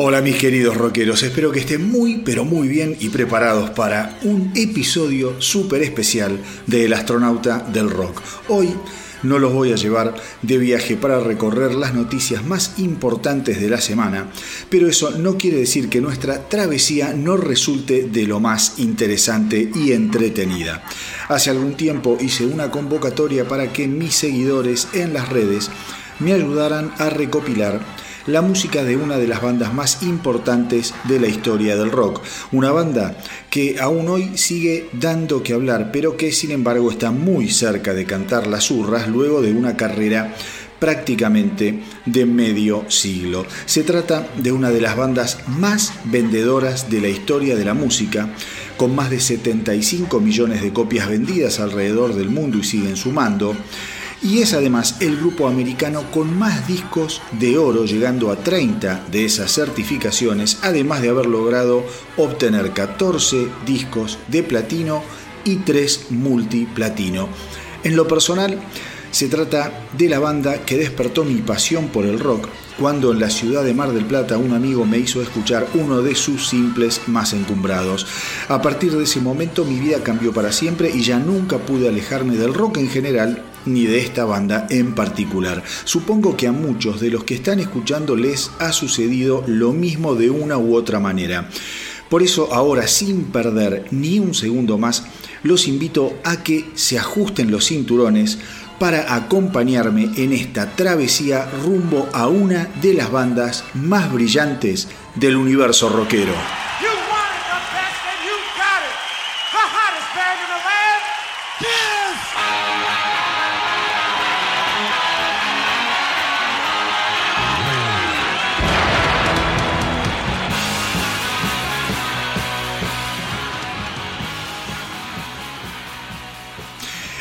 Hola mis queridos rockeros, espero que estén muy pero muy bien y preparados para un episodio súper especial de El astronauta del rock. Hoy no los voy a llevar de viaje para recorrer las noticias más importantes de la semana, pero eso no quiere decir que nuestra travesía no resulte de lo más interesante y entretenida. Hace algún tiempo hice una convocatoria para que mis seguidores en las redes me ayudaran a recopilar la música de una de las bandas más importantes de la historia del rock. Una banda que aún hoy sigue dando que hablar, pero que sin embargo está muy cerca de cantar las urras luego de una carrera prácticamente de medio siglo. Se trata de una de las bandas más vendedoras de la historia de la música, con más de 75 millones de copias vendidas alrededor del mundo y siguen sumando y es además el grupo americano con más discos de oro, llegando a 30 de esas certificaciones, además de haber logrado obtener 14 discos de platino y 3 multiplatino. En lo personal, se trata de la banda que despertó mi pasión por el rock cuando en la ciudad de Mar del Plata un amigo me hizo escuchar uno de sus simples más encumbrados. A partir de ese momento mi vida cambió para siempre y ya nunca pude alejarme del rock en general ni de esta banda en particular. Supongo que a muchos de los que están escuchando les ha sucedido lo mismo de una u otra manera. Por eso ahora, sin perder ni un segundo más, los invito a que se ajusten los cinturones para acompañarme en esta travesía rumbo a una de las bandas más brillantes del universo rockero.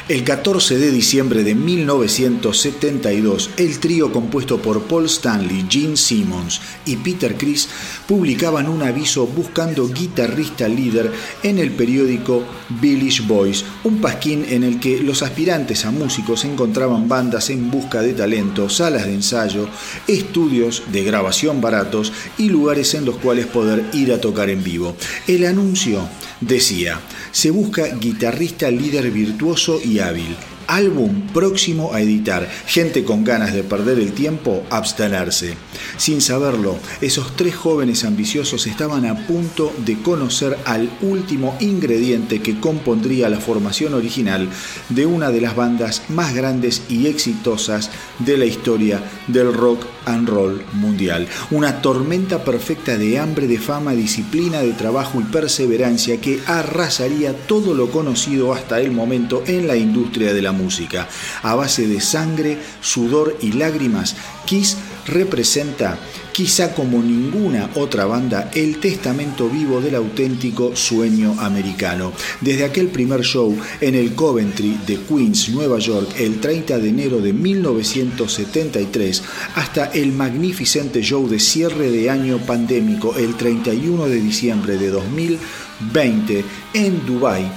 El 14 de diciembre de 1972, el trío compuesto por Paul Stanley, Gene Simmons y Peter Criss publicaban un aviso buscando guitarrista líder en el periódico Village Boys, un pasquín en el que los aspirantes a músicos encontraban bandas en busca de talento, salas de ensayo, estudios de grabación baratos y lugares en los cuales poder ir a tocar en vivo. El anuncio decía, se busca guitarrista líder virtuoso y hábil álbum próximo a editar. Gente con ganas de perder el tiempo, abstenerse. Sin saberlo, esos tres jóvenes ambiciosos estaban a punto de conocer al último ingrediente que compondría la formación original de una de las bandas más grandes y exitosas de la historia del rock and roll mundial. Una tormenta perfecta de hambre, de fama, disciplina, de trabajo y perseverancia que arrasaría todo lo conocido hasta el momento en la industria de la música. A base de sangre, sudor y lágrimas, Kiss representa, quizá como ninguna otra banda, el testamento vivo del auténtico sueño americano. Desde aquel primer show en el Coventry de Queens, Nueva York, el 30 de enero de 1973, hasta el magnificente show de cierre de año pandémico el 31 de diciembre de 2020 en Dubái,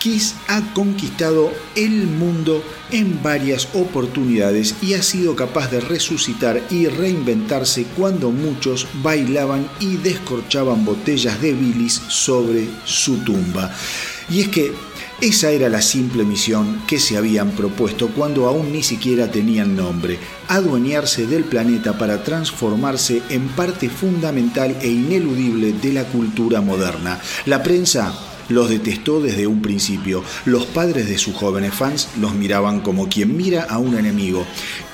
Kiss ha conquistado el mundo en varias oportunidades y ha sido capaz de resucitar y reinventarse cuando muchos bailaban y descorchaban botellas de bilis sobre su tumba. Y es que esa era la simple misión que se habían propuesto cuando aún ni siquiera tenían nombre, adueñarse del planeta para transformarse en parte fundamental e ineludible de la cultura moderna. La prensa los detestó desde un principio. Los padres de sus jóvenes fans los miraban como quien mira a un enemigo.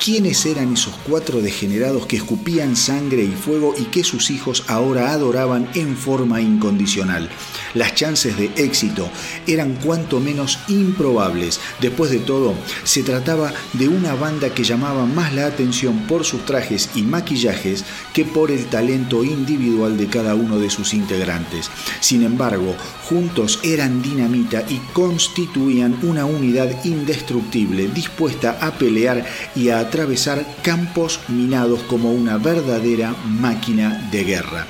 ¿Quiénes eran esos cuatro degenerados que escupían sangre y fuego y que sus hijos ahora adoraban en forma incondicional? Las chances de éxito eran cuanto menos improbables. Después de todo, se trataba de una banda que llamaba más la atención por sus trajes y maquillajes que por el talento individual de cada uno de sus integrantes. Sin embargo, juntos eran dinamita y constituían una unidad indestructible dispuesta a pelear y a atravesar campos minados como una verdadera máquina de guerra.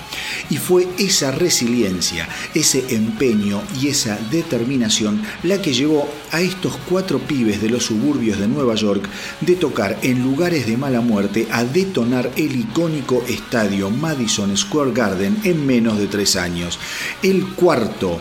Y fue esa resiliencia, ese empeño y esa determinación la que llevó a estos cuatro pibes de los suburbios de Nueva York de tocar en lugares de mala muerte a detonar el icónico estadio Madison Square Garden en menos de tres años. El cuarto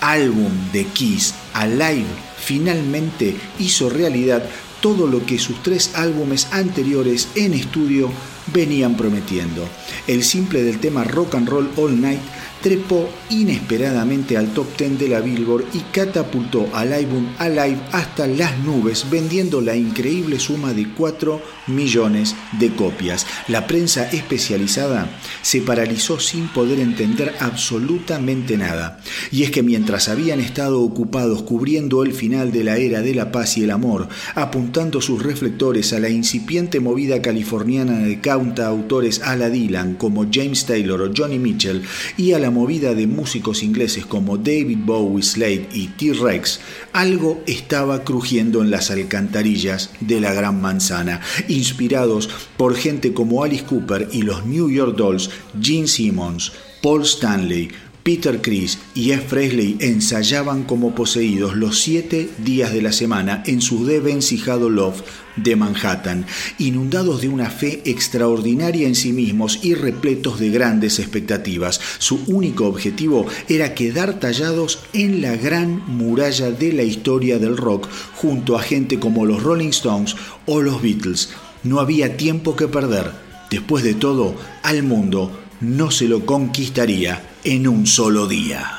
álbum de Kiss, Alive, finalmente hizo realidad todo lo que sus tres álbumes anteriores en estudio venían prometiendo. El simple del tema Rock and Roll All Night trepó inesperadamente al top 10 de la Billboard y catapultó al álbum Alive hasta las nubes, vendiendo la increíble suma de 4 millones de copias. La prensa especializada se paralizó sin poder entender absolutamente nada. Y es que mientras habían estado ocupados cubriendo el final de la era de la paz y el amor, apuntando sus reflectores a la incipiente movida californiana de autores a la Dylan como James Taylor o Johnny Mitchell y a la movida de músicos ingleses como David Bowie, Slade y T-Rex, algo estaba crujiendo en las alcantarillas de la Gran Manzana, inspirados por gente como Alice Cooper y los New York Dolls, Gene Simmons, Paul Stanley, Peter Chris y F. Presley ensayaban como poseídos los siete días de la semana en su desvencijado loft de Manhattan, inundados de una fe extraordinaria en sí mismos y repletos de grandes expectativas. Su único objetivo era quedar tallados en la gran muralla de la historia del rock junto a gente como los Rolling Stones o los Beatles. No había tiempo que perder. Después de todo, al mundo no se lo conquistaría en un solo día.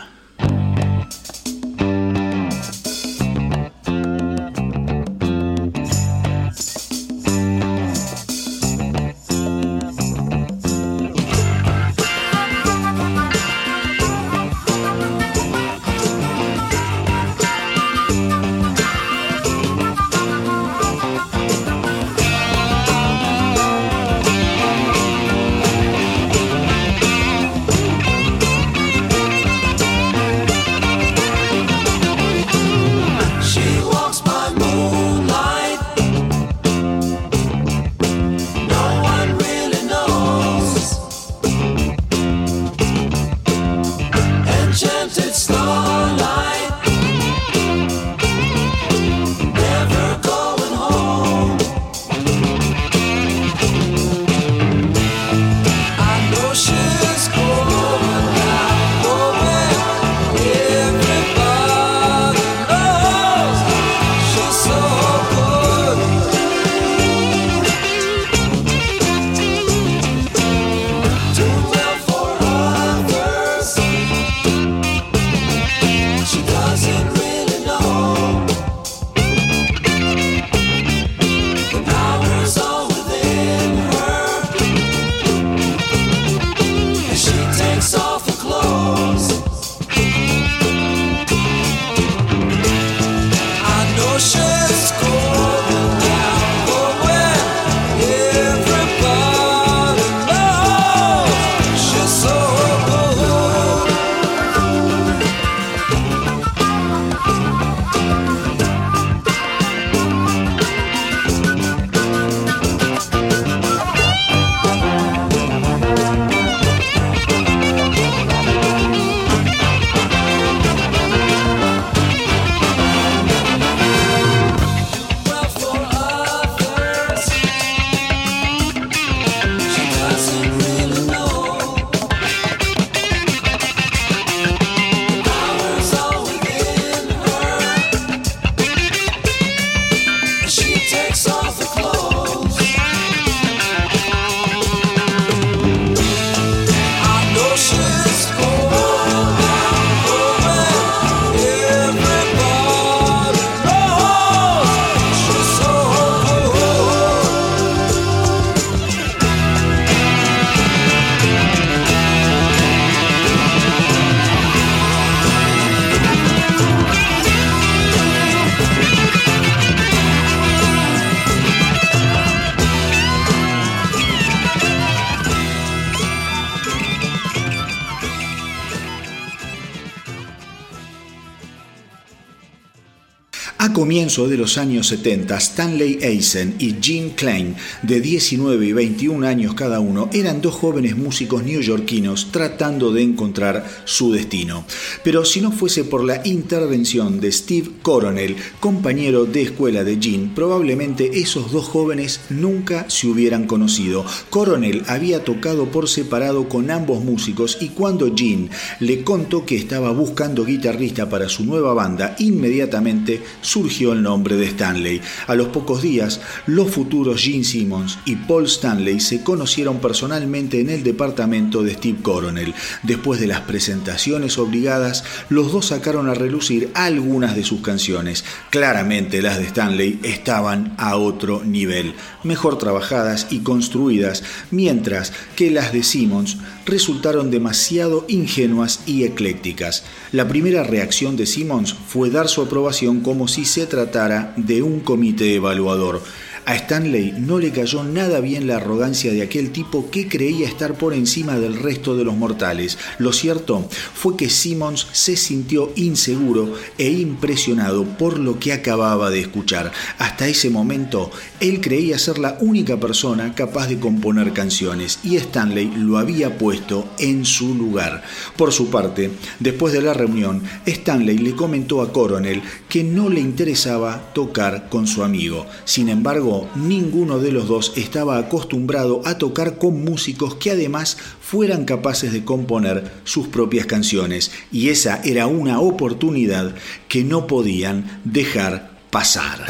Comienzo de los años 70, Stanley Eisen y Gene Klein, de 19 y 21 años cada uno, eran dos jóvenes músicos neoyorquinos tratando de encontrar su destino. Pero si no fuese por la intervención de Steve Coronel, compañero de escuela de Gene, probablemente esos dos jóvenes nunca se hubieran conocido. Coronel había tocado por separado con ambos músicos y cuando Gene le contó que estaba buscando guitarrista para su nueva banda, inmediatamente surgió el nombre de Stanley. A los pocos días, los futuros Gene Simmons y Paul Stanley se conocieron personalmente en el departamento de Steve Coronel. Después de las presentaciones obligadas, los dos sacaron a relucir algunas de sus canciones. Claramente las de Stanley estaban a otro nivel, mejor trabajadas y construidas, mientras que las de Simmons resultaron demasiado ingenuas y eclécticas. La primera reacción de Simmons fue dar su aprobación como si se tratara de un comité evaluador. A Stanley no le cayó nada bien la arrogancia de aquel tipo que creía estar por encima del resto de los mortales. Lo cierto fue que Simmons se sintió inseguro e impresionado por lo que acababa de escuchar. Hasta ese momento, él creía ser la única persona capaz de componer canciones y Stanley lo había puesto en su lugar. Por su parte, después de la reunión, Stanley le comentó a Coronel que no le interesaba tocar con su amigo. Sin embargo, ninguno de los dos estaba acostumbrado a tocar con músicos que además fueran capaces de componer sus propias canciones, y esa era una oportunidad que no podían dejar pasar.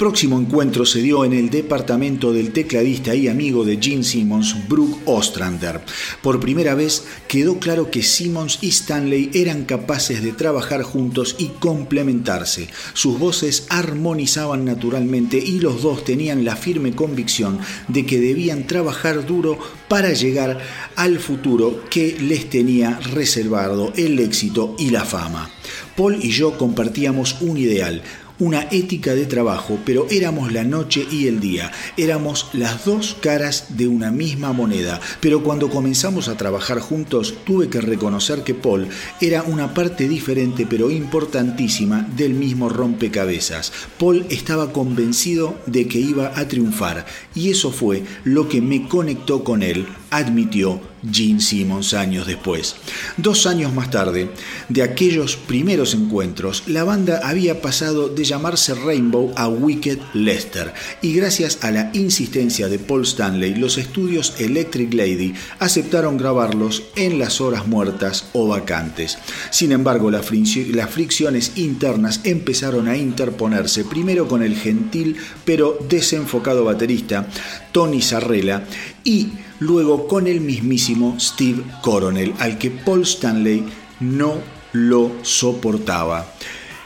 Próximo encuentro se dio en el departamento del tecladista y amigo de Gene Simmons, Brooke Ostrander. Por primera vez quedó claro que Simmons y Stanley eran capaces de trabajar juntos y complementarse. Sus voces armonizaban naturalmente y los dos tenían la firme convicción de que debían trabajar duro para llegar al futuro que les tenía reservado el éxito y la fama. Paul y yo compartíamos un ideal, una ética de trabajo, pero éramos la noche y el día, éramos las dos caras de una misma moneda, pero cuando comenzamos a trabajar juntos tuve que reconocer que Paul era una parte diferente pero importantísima del mismo rompecabezas. Paul estaba convencido de que iba a triunfar y eso fue lo que me conectó con él, admitió Gene Simmons años después. Dos años más tarde, de aquellos primeros encuentros, la banda había pasado de llamarse Rainbow a Wicked Lester y gracias a la insistencia de Paul Stanley, los estudios Electric Lady aceptaron grabarlos en las horas muertas o vacantes. Sin embargo, las fricciones internas empezaron a interponerse primero con el gentil pero desenfocado baterista Tony Sarrella y luego con el mismísimo Steve Coronel, al que Paul Stanley no lo soportaba.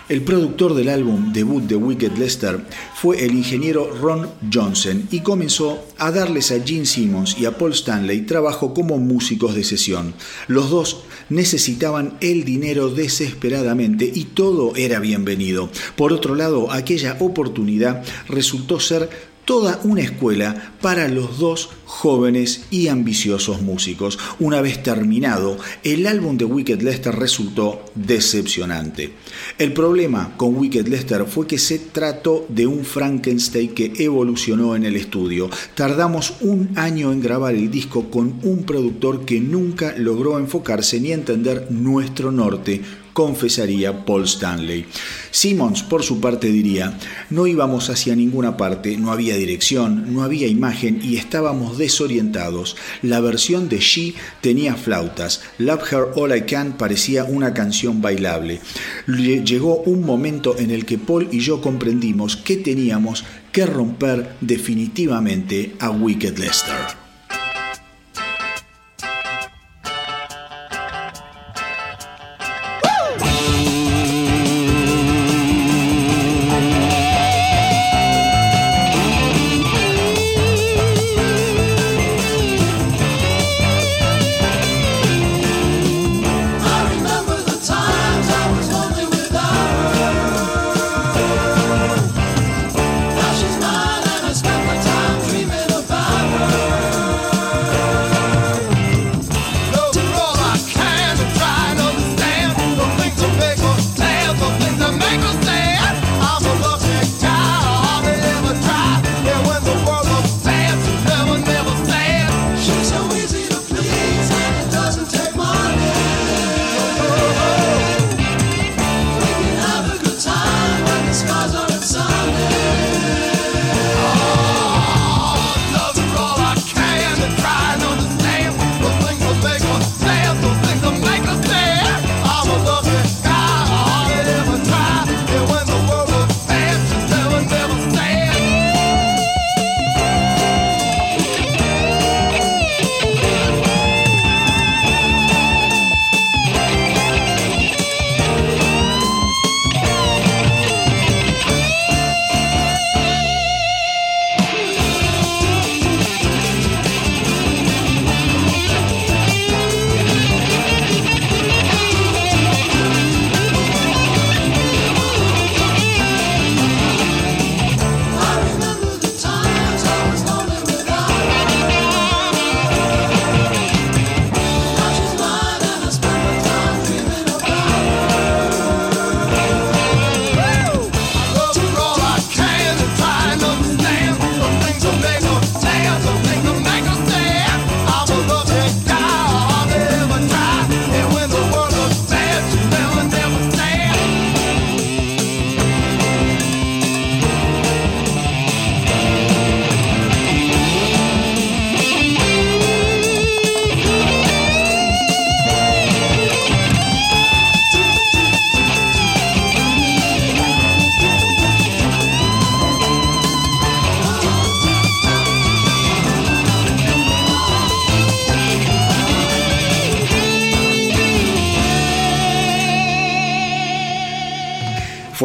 El productor del álbum debut de Wicked Lester fue el ingeniero Ron Johnson y comenzó a darles a Gene Simmons y a Paul Stanley trabajo como músicos de sesión. Los dos necesitaban el dinero desesperadamente y todo era bienvenido. Por otro lado, aquella oportunidad resultó ser toda una escuela para los dos jóvenes y ambiciosos músicos. Una vez terminado, el álbum de Wicked Lester resultó decepcionante. El problema con Wicked Lester fue que se trató de un Frankenstein que evolucionó en el estudio. Tardamos un año en grabar el disco con un productor que nunca logró enfocarse ni entender nuestro norte confesaría Paul Stanley. Simmons, por su parte, diría, no íbamos hacia ninguna parte, no había dirección, no había imagen y estábamos desorientados. La versión de She tenía flautas, Love Her All I Can parecía una canción bailable. Llegó un momento en el que Paul y yo comprendimos que teníamos que romper definitivamente a Wicked Lester.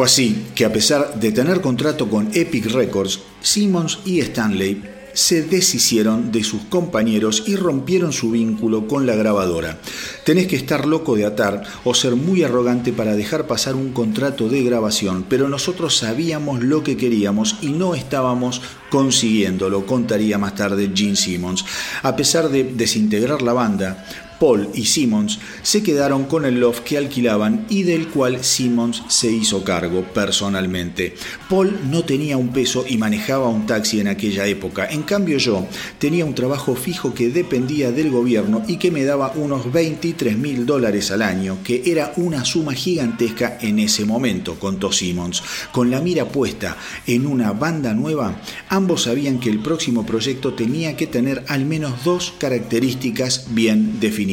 Así que a pesar de tener contrato con Epic Records, Simmons y Stanley se deshicieron de sus compañeros y rompieron su vínculo con la grabadora. Tenés que estar loco de atar o ser muy arrogante para dejar pasar un contrato de grabación, pero nosotros sabíamos lo que queríamos y no estábamos consiguiéndolo, contaría más tarde Gene Simmons. A pesar de desintegrar la banda, Paul y Simmons se quedaron con el loft que alquilaban y del cual Simmons se hizo cargo personalmente. Paul no tenía un peso y manejaba un taxi en aquella época. En cambio yo tenía un trabajo fijo que dependía del gobierno y que me daba unos 23 mil dólares al año, que era una suma gigantesca en ese momento, contó Simmons. Con la mira puesta en una banda nueva, ambos sabían que el próximo proyecto tenía que tener al menos dos características bien definidas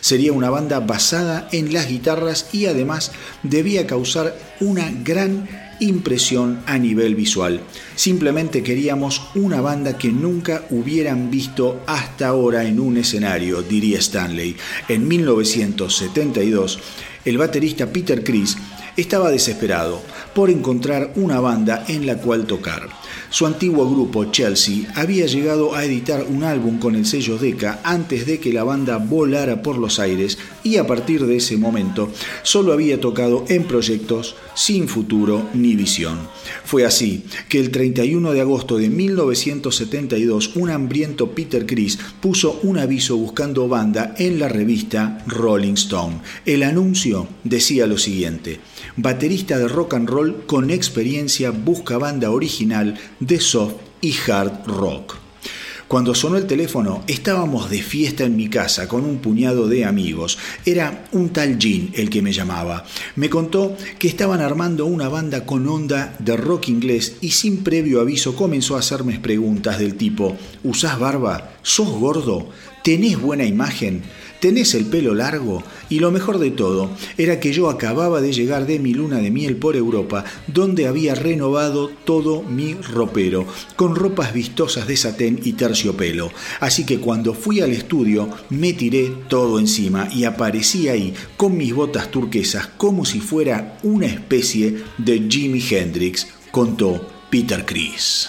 Sería una banda basada en las guitarras y además debía causar una gran impresión a nivel visual. Simplemente queríamos una banda que nunca hubieran visto hasta ahora en un escenario, diría Stanley. En 1972, el baterista Peter Criss estaba desesperado por encontrar una banda en la cual tocar. Su antiguo grupo Chelsea había llegado a editar un álbum con el sello Decca antes de que la banda volara por los aires y a partir de ese momento solo había tocado en proyectos sin futuro ni visión. Fue así que el 31 de agosto de 1972 un hambriento Peter Criss puso un aviso buscando banda en la revista Rolling Stone. El anuncio decía lo siguiente, baterista de rock and roll con experiencia busca banda original de soft y hard rock. Cuando sonó el teléfono, estábamos de fiesta en mi casa con un puñado de amigos. Era un tal Jean el que me llamaba. Me contó que estaban armando una banda con onda de rock inglés y sin previo aviso comenzó a hacerme preguntas del tipo, ¿usás barba? ¿Sos gordo? ¿Tenés buena imagen? Tenés el pelo largo y lo mejor de todo era que yo acababa de llegar de mi luna de miel por Europa donde había renovado todo mi ropero con ropas vistosas de satén y terciopelo. Así que cuando fui al estudio me tiré todo encima y aparecí ahí con mis botas turquesas como si fuera una especie de Jimi Hendrix, contó Peter Chris.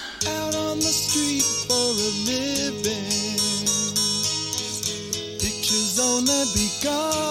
God.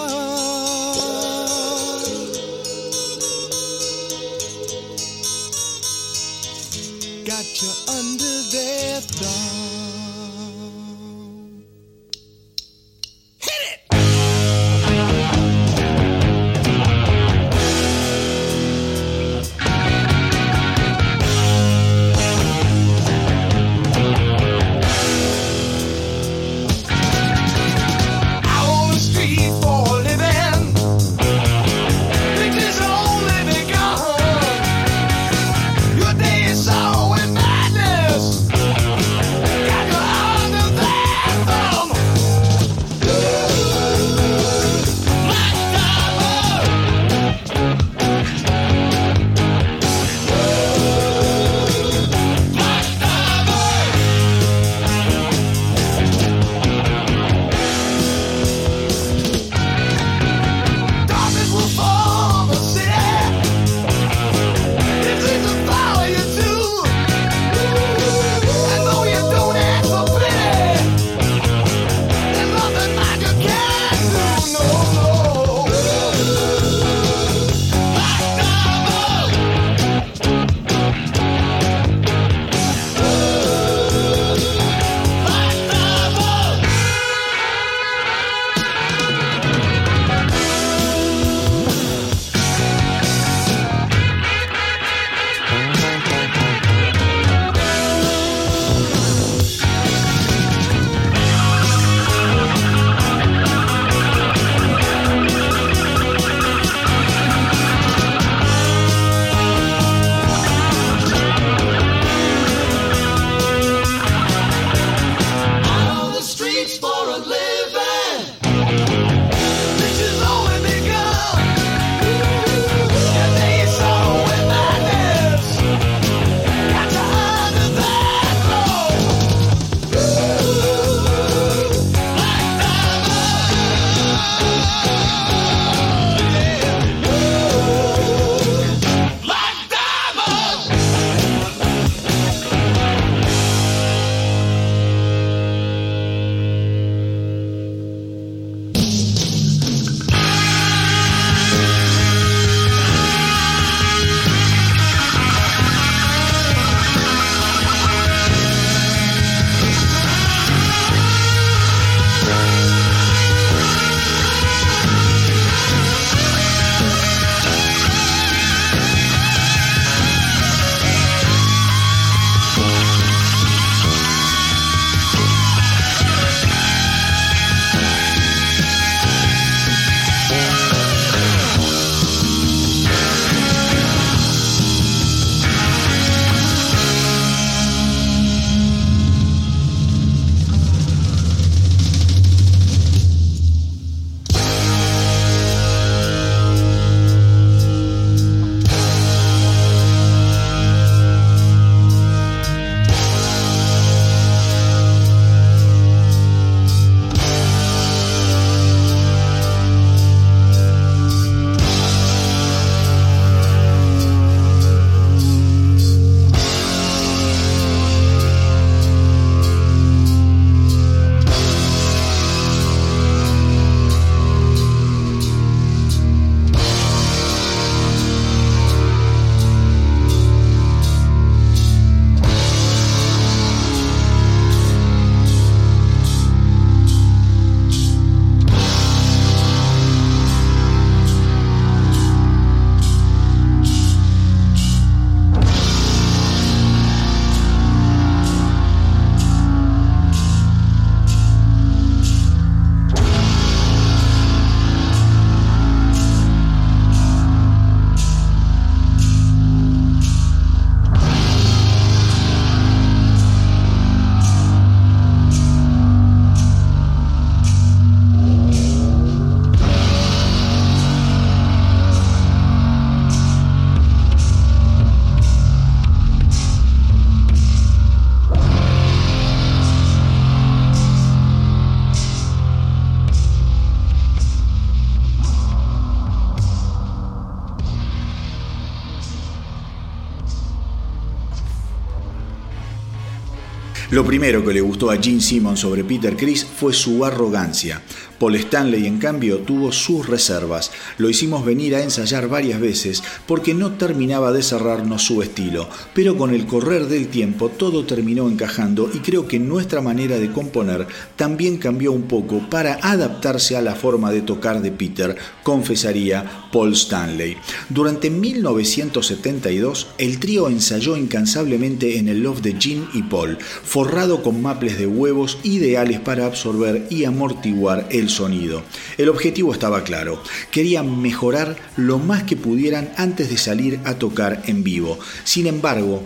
Lo primero que le gustó a Gene Simmons sobre Peter Criss fue su arrogancia. Paul Stanley, en cambio, tuvo sus reservas. Lo hicimos venir a ensayar varias veces porque no terminaba de cerrarnos su estilo, pero con el correr del tiempo todo terminó encajando y creo que nuestra manera de componer también cambió un poco para adaptarse a la forma de tocar de Peter, confesaría Paul Stanley. Durante 1972, el trío ensayó incansablemente en el loft de Gene y Paul, forrado con maples de huevos ideales para absorber y amortiguar el sonido. El objetivo estaba claro, querían mejorar lo más que pudieran antes de salir a tocar en vivo. Sin embargo,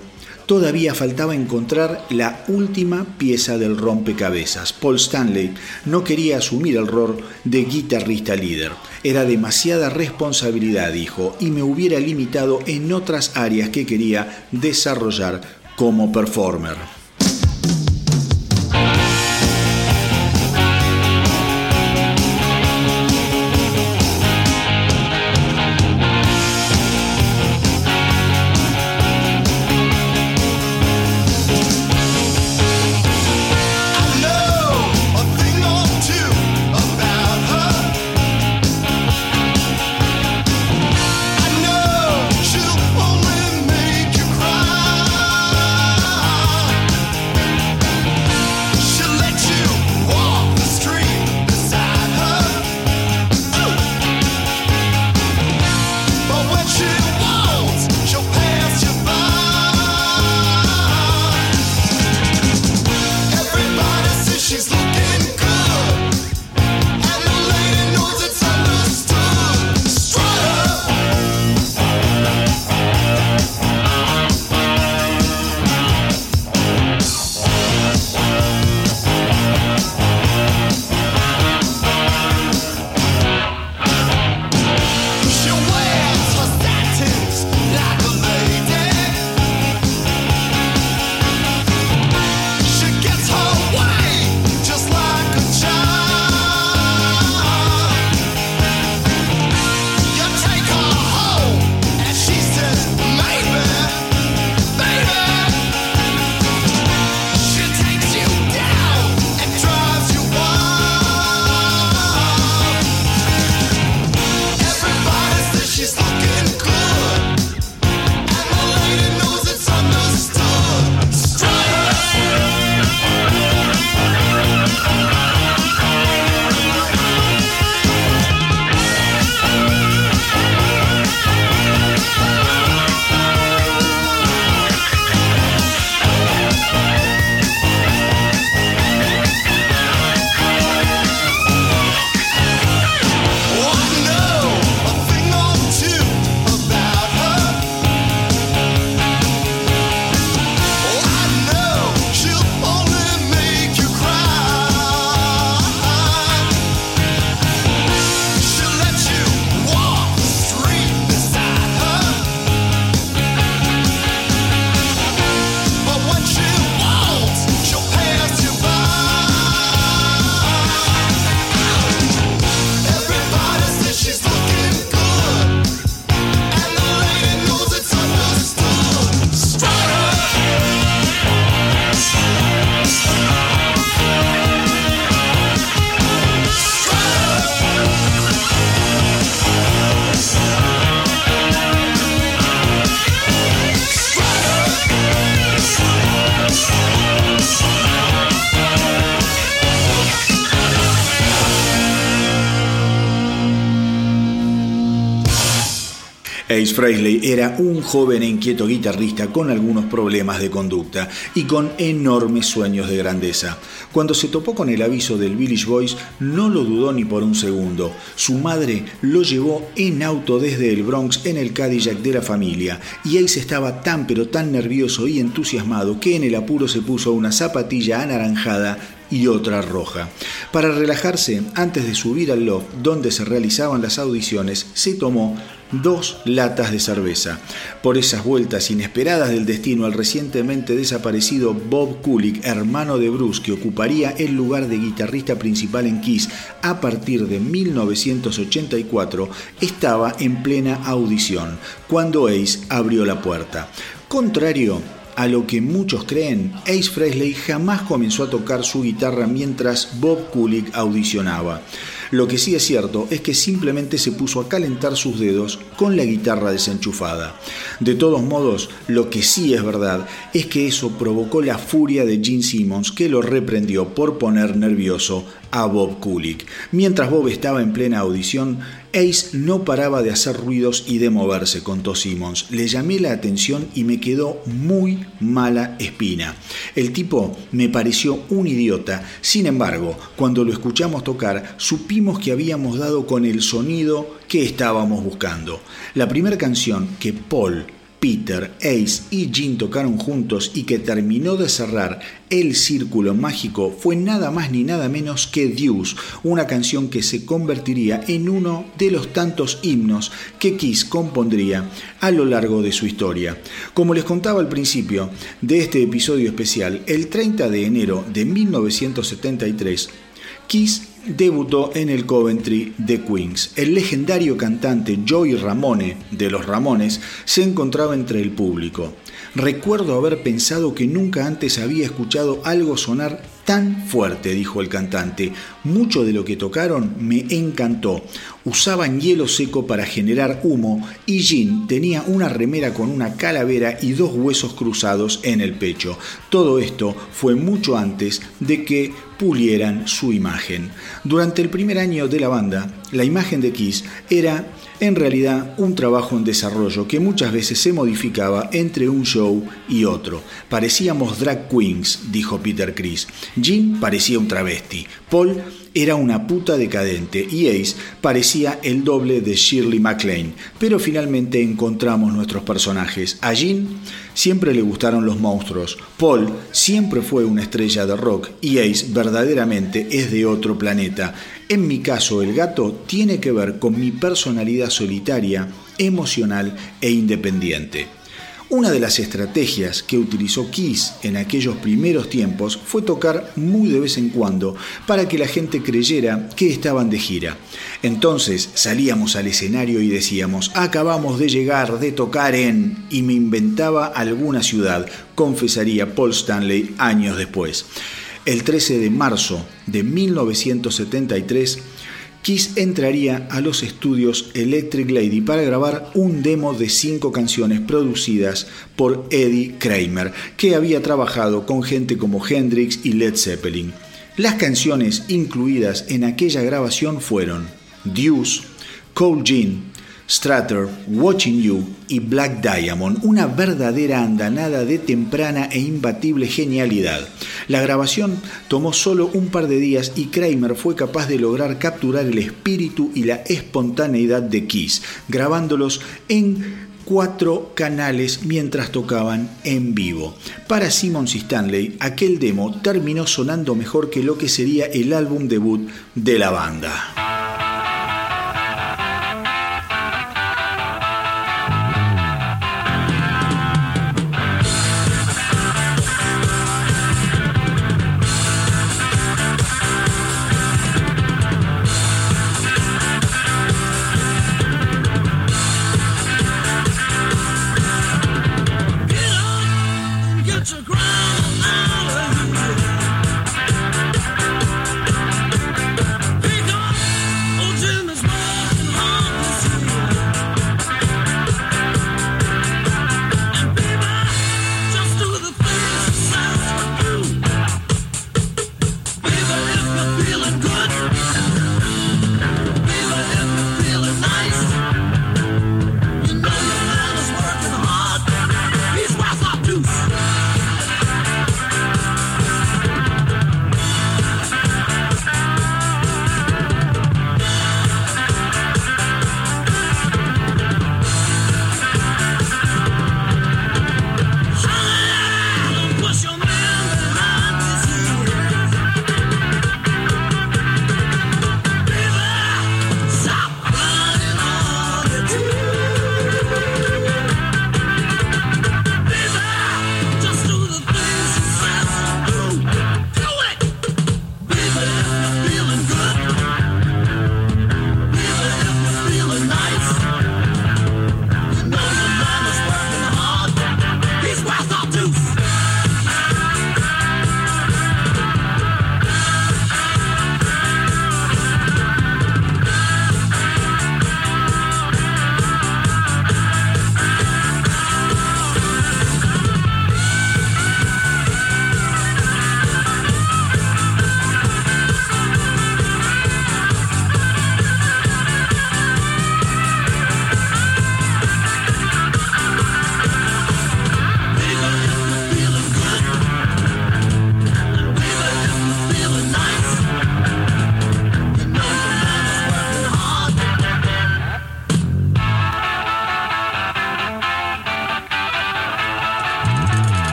todavía faltaba encontrar la última pieza del rompecabezas. Paul Stanley no quería asumir el rol de guitarrista líder. Era demasiada responsabilidad, dijo, y me hubiera limitado en otras áreas que quería desarrollar como performer. Ace Frehley era un joven e inquieto guitarrista con algunos problemas de conducta y con enormes sueños de grandeza. Cuando se topó con el aviso del Village Boys, no lo dudó ni por un segundo. Su madre lo llevó en auto desde el Bronx en el Cadillac de la familia y Ace estaba tan pero tan nervioso y entusiasmado que en el apuro se puso una zapatilla anaranjada y otra roja. Para relajarse, antes de subir al loft donde se realizaban las audiciones, se tomó dos latas de cerveza. Por esas vueltas inesperadas del destino al recientemente desaparecido Bob Kulick, hermano de Bruce, que ocuparía el lugar de guitarrista principal en Kiss a partir de 1984, estaba en plena audición cuando Ace abrió la puerta. Contrario a lo que muchos creen, Ace Frehley jamás comenzó a tocar su guitarra mientras Bob Kulick audicionaba. Lo que sí es cierto es que simplemente se puso a calentar sus dedos con la guitarra desenchufada. De todos modos, lo que sí es verdad es que eso provocó la furia de Gene Simmons que lo reprendió por poner nervioso a Bob Kulick. Mientras Bob estaba en plena audición, Ace no paraba de hacer ruidos y de moverse, contó Simmons. Le llamé la atención y me quedó muy mala espina. El tipo me pareció un idiota. Sin embargo, cuando lo escuchamos tocar, supimos que habíamos dado con el sonido que estábamos buscando. La primera canción que Paul Peter, Ace y Jean tocaron juntos y que terminó de cerrar el círculo mágico fue nada más ni nada menos que Deuce, una canción que se convertiría en uno de los tantos himnos que Kiss compondría a lo largo de su historia. Como les contaba al principio de este episodio especial, el 30 de enero de 1973, Kiss debutó en el Coventry de Queens. El legendario cantante Joey Ramone de los Ramones se encontraba entre el público. Recuerdo haber pensado que nunca antes había escuchado algo sonar tan fuerte, dijo el cantante. Mucho de lo que tocaron me encantó. Usaban hielo seco para generar humo y Jean tenía una remera con una calavera y dos huesos cruzados en el pecho. Todo esto fue mucho antes de que pulieran su imagen. Durante el primer año de la banda, la imagen de Kiss era en realidad un trabajo en desarrollo que muchas veces se modificaba entre un show y otro. Parecíamos drag queens, dijo Peter Chris. Jim parecía un travesti. Paul era una puta decadente y Ace parecía el doble de Shirley MacLaine, pero finalmente encontramos nuestros personajes. A Jean siempre le gustaron los monstruos, Paul siempre fue una estrella de rock y Ace verdaderamente es de otro planeta. En mi caso, el gato tiene que ver con mi personalidad solitaria, emocional e independiente. Una de las estrategias que utilizó Kiss en aquellos primeros tiempos fue tocar muy de vez en cuando para que la gente creyera que estaban de gira. Entonces salíamos al escenario y decíamos, acabamos de llegar de tocar en... y me inventaba alguna ciudad, confesaría Paul Stanley años después. El 13 de marzo de 1973, Kiss entraría a los estudios Electric Lady para grabar un demo de cinco canciones producidas por Eddie Kramer, que había trabajado con gente como Hendrix y Led Zeppelin. Las canciones incluidas en aquella grabación fueron Deuce, Cold Jean, Stratter, Watching You y Black Diamond, una verdadera andanada de temprana e imbatible genialidad. La grabación tomó solo un par de días y Kramer fue capaz de lograr capturar el espíritu y la espontaneidad de Kiss, grabándolos en cuatro canales mientras tocaban en vivo. Para Simmons y Stanley, aquel demo terminó sonando mejor que lo que sería el álbum debut de la banda.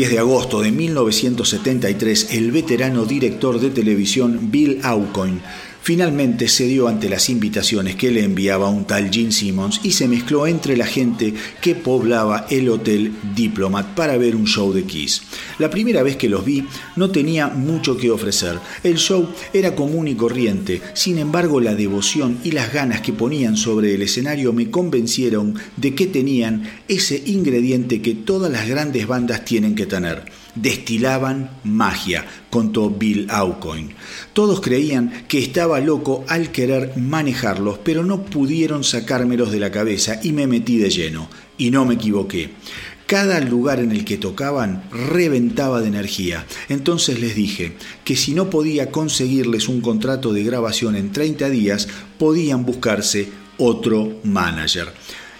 10 de agosto de 1973, el veterano director de televisión Bill Aucoin Finalmente cedió ante las invitaciones que le enviaba un tal Gene Simmons y se mezcló entre la gente que poblaba el Hotel Diplomat para ver un show de Kiss. La primera vez que los vi no tenía mucho que ofrecer. El show era común y corriente, sin embargo la devoción y las ganas que ponían sobre el escenario me convencieron de que tenían ese ingrediente que todas las grandes bandas tienen que tener destilaban magia, contó Bill Aucoin. Todos creían que estaba loco al querer manejarlos, pero no pudieron sacármelos de la cabeza y me metí de lleno. Y no me equivoqué. Cada lugar en el que tocaban reventaba de energía. Entonces les dije que si no podía conseguirles un contrato de grabación en 30 días, podían buscarse otro manager.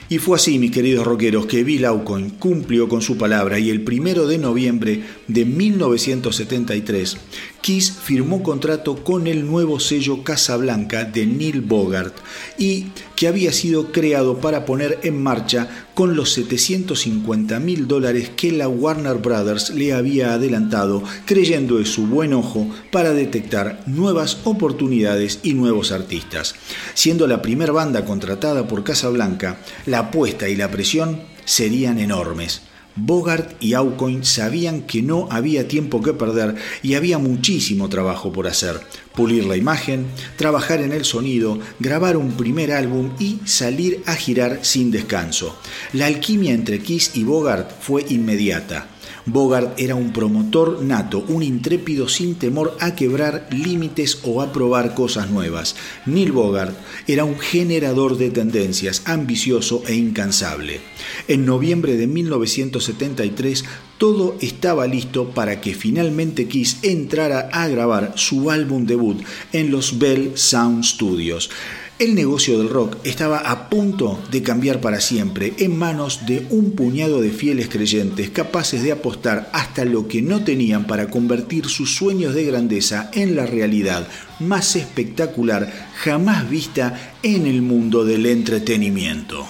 Y fue así, mis queridos rockeros, que Bill Aucoin cumplió con su palabra y el primero de noviembre de 1973 Kiss firmó contrato con el nuevo sello Casablanca de Neil Bogart y que había sido creado para poner en marcha con los 750 mil dólares que la Warner Brothers le había adelantado, creyendo en su buen ojo para detectar nuevas oportunidades y nuevos artistas. Siendo la primera banda contratada por Casablanca, la apuesta y la presión serían enormes. Bogart y Aucoin sabían que no había tiempo que perder y había muchísimo trabajo por hacer. Pulir la imagen, trabajar en el sonido, grabar un primer álbum y salir a girar sin descanso. La alquimia entre Kiss y Bogart fue inmediata. Bogart era un promotor nato, un intrépido sin temor a quebrar límites o a probar cosas nuevas. Neil Bogart era un generador de tendencias, ambicioso e incansable. En noviembre de 1973 todo estaba listo para que finalmente Kiss entrara a grabar su álbum debut en los Bell Sound Studios. El negocio del rock estaba a punto de cambiar para siempre en manos de un puñado de fieles creyentes capaces de apostar hasta lo que no tenían para convertir sus sueños de grandeza en la realidad más espectacular jamás vista en el mundo del entretenimiento.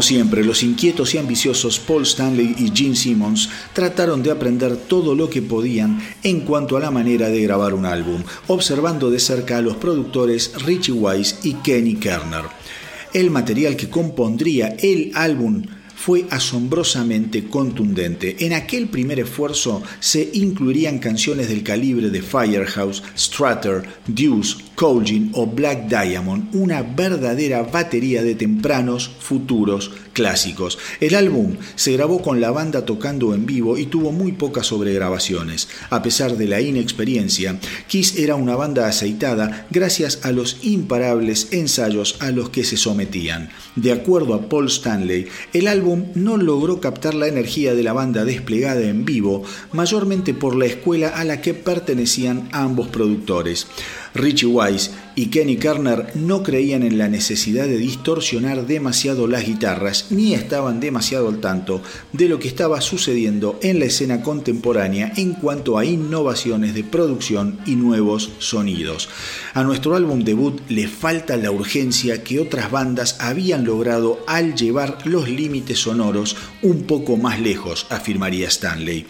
Como siempre, los inquietos y ambiciosos Paul Stanley y Gene Simmons trataron de aprender todo lo que podían en cuanto a la manera de grabar un álbum, observando de cerca a los productores Richie Wise y Kenny Kerner. El material que compondría el álbum fue asombrosamente contundente. En aquel primer esfuerzo se incluirían canciones del calibre de Firehouse, Strutter, Deuce, Colgin o Black Diamond, una verdadera batería de tempranos, futuros clásicos. El álbum se grabó con la banda tocando en vivo y tuvo muy pocas sobregrabaciones. A pesar de la inexperiencia, Kiss era una banda aceitada gracias a los imparables ensayos a los que se sometían. De acuerdo a Paul Stanley, el álbum no logró captar la energía de la banda desplegada en vivo, mayormente por la escuela a la que pertenecían ambos productores. Richie Wise y Kenny Kerner no creían en la necesidad de distorsionar demasiado las guitarras ni estaban demasiado al tanto de lo que estaba sucediendo en la escena contemporánea en cuanto a innovaciones de producción y nuevos sonidos. A nuestro álbum debut le falta la urgencia que otras bandas habían logrado al llevar los límites sonoros un poco más lejos, afirmaría Stanley.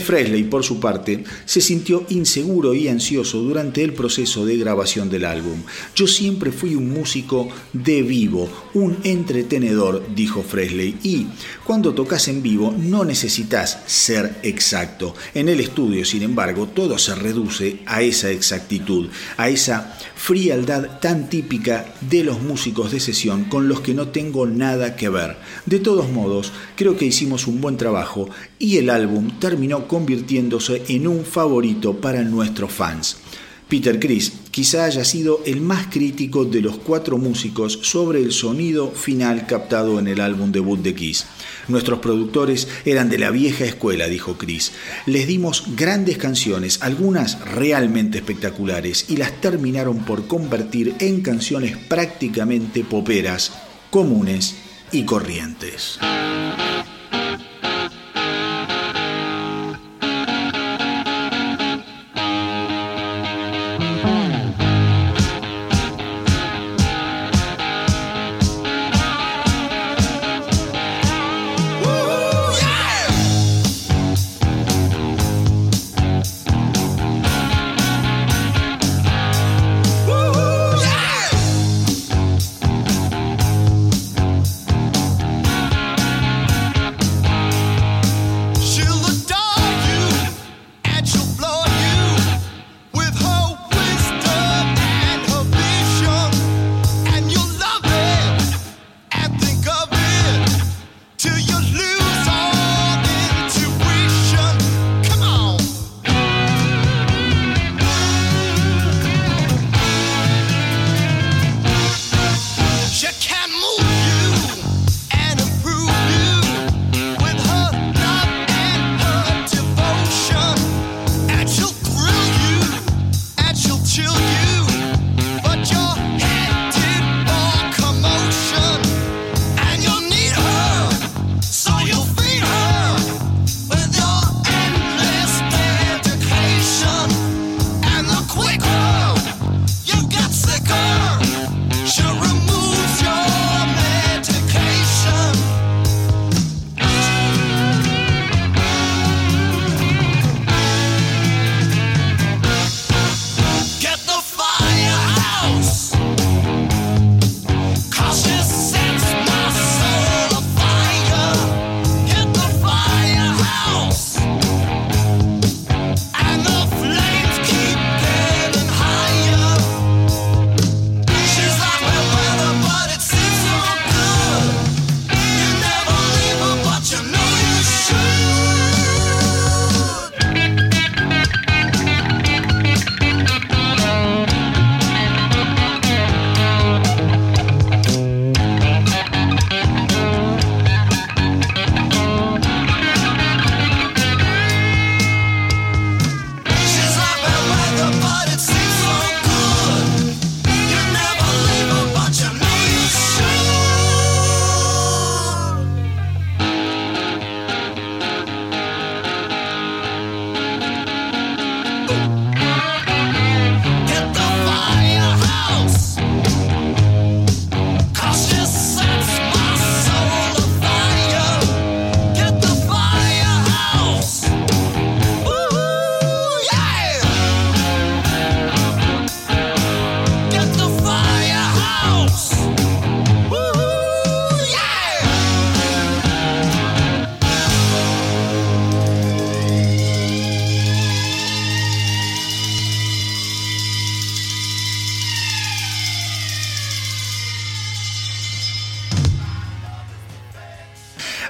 Fresley, por su parte, se sintió inseguro y ansioso durante el proceso de grabación del álbum. Yo siempre fui un músico de vivo, un entretenedor, dijo Fresley, y cuando tocas en vivo no necesitas ser exacto. En el estudio, sin embargo, todo se reduce a esa exactitud, a esa frialdad tan típica de los músicos de sesión con los que no tengo nada que ver. De todos modos, creo que hicimos un buen trabajo y el álbum terminó convirtiéndose en un favorito para nuestros fans. Peter Criss quizá haya sido el más crítico de los cuatro músicos sobre el sonido final captado en el álbum debut de Kiss. Nuestros productores eran de la vieja escuela, dijo Chris. Les dimos grandes canciones, algunas realmente espectaculares, y las terminaron por convertir en canciones prácticamente poperas, comunes y corrientes.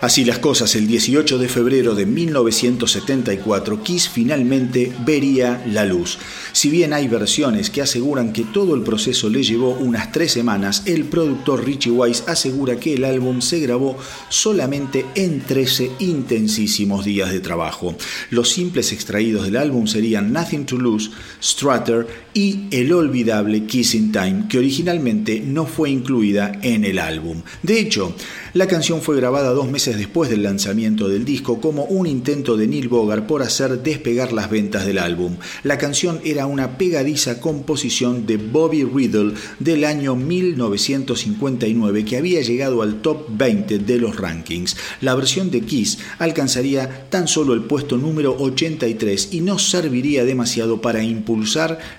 Así las cosas, el 18 de febrero de 1974, Kiss finalmente vería la luz. Si bien hay versiones que aseguran que todo el proceso le llevó unas tres semanas, el productor Richie Weiss asegura que el álbum se grabó solamente en 13 intensísimos días de trabajo. Los simples extraídos del álbum serían Nothing to Lose, Strutter y el olvidable Kissing Time, que originalmente no fue incluida en el álbum. De hecho, la canción fue grabada dos meses después del lanzamiento del disco como un intento de Neil Bogart por hacer despegar las ventas del álbum. La canción era una pegadiza composición de Bobby Riddle del año 1959 que había llegado al top 20 de los rankings. La versión de Kiss alcanzaría tan solo el puesto número 83 y no serviría demasiado para impulsar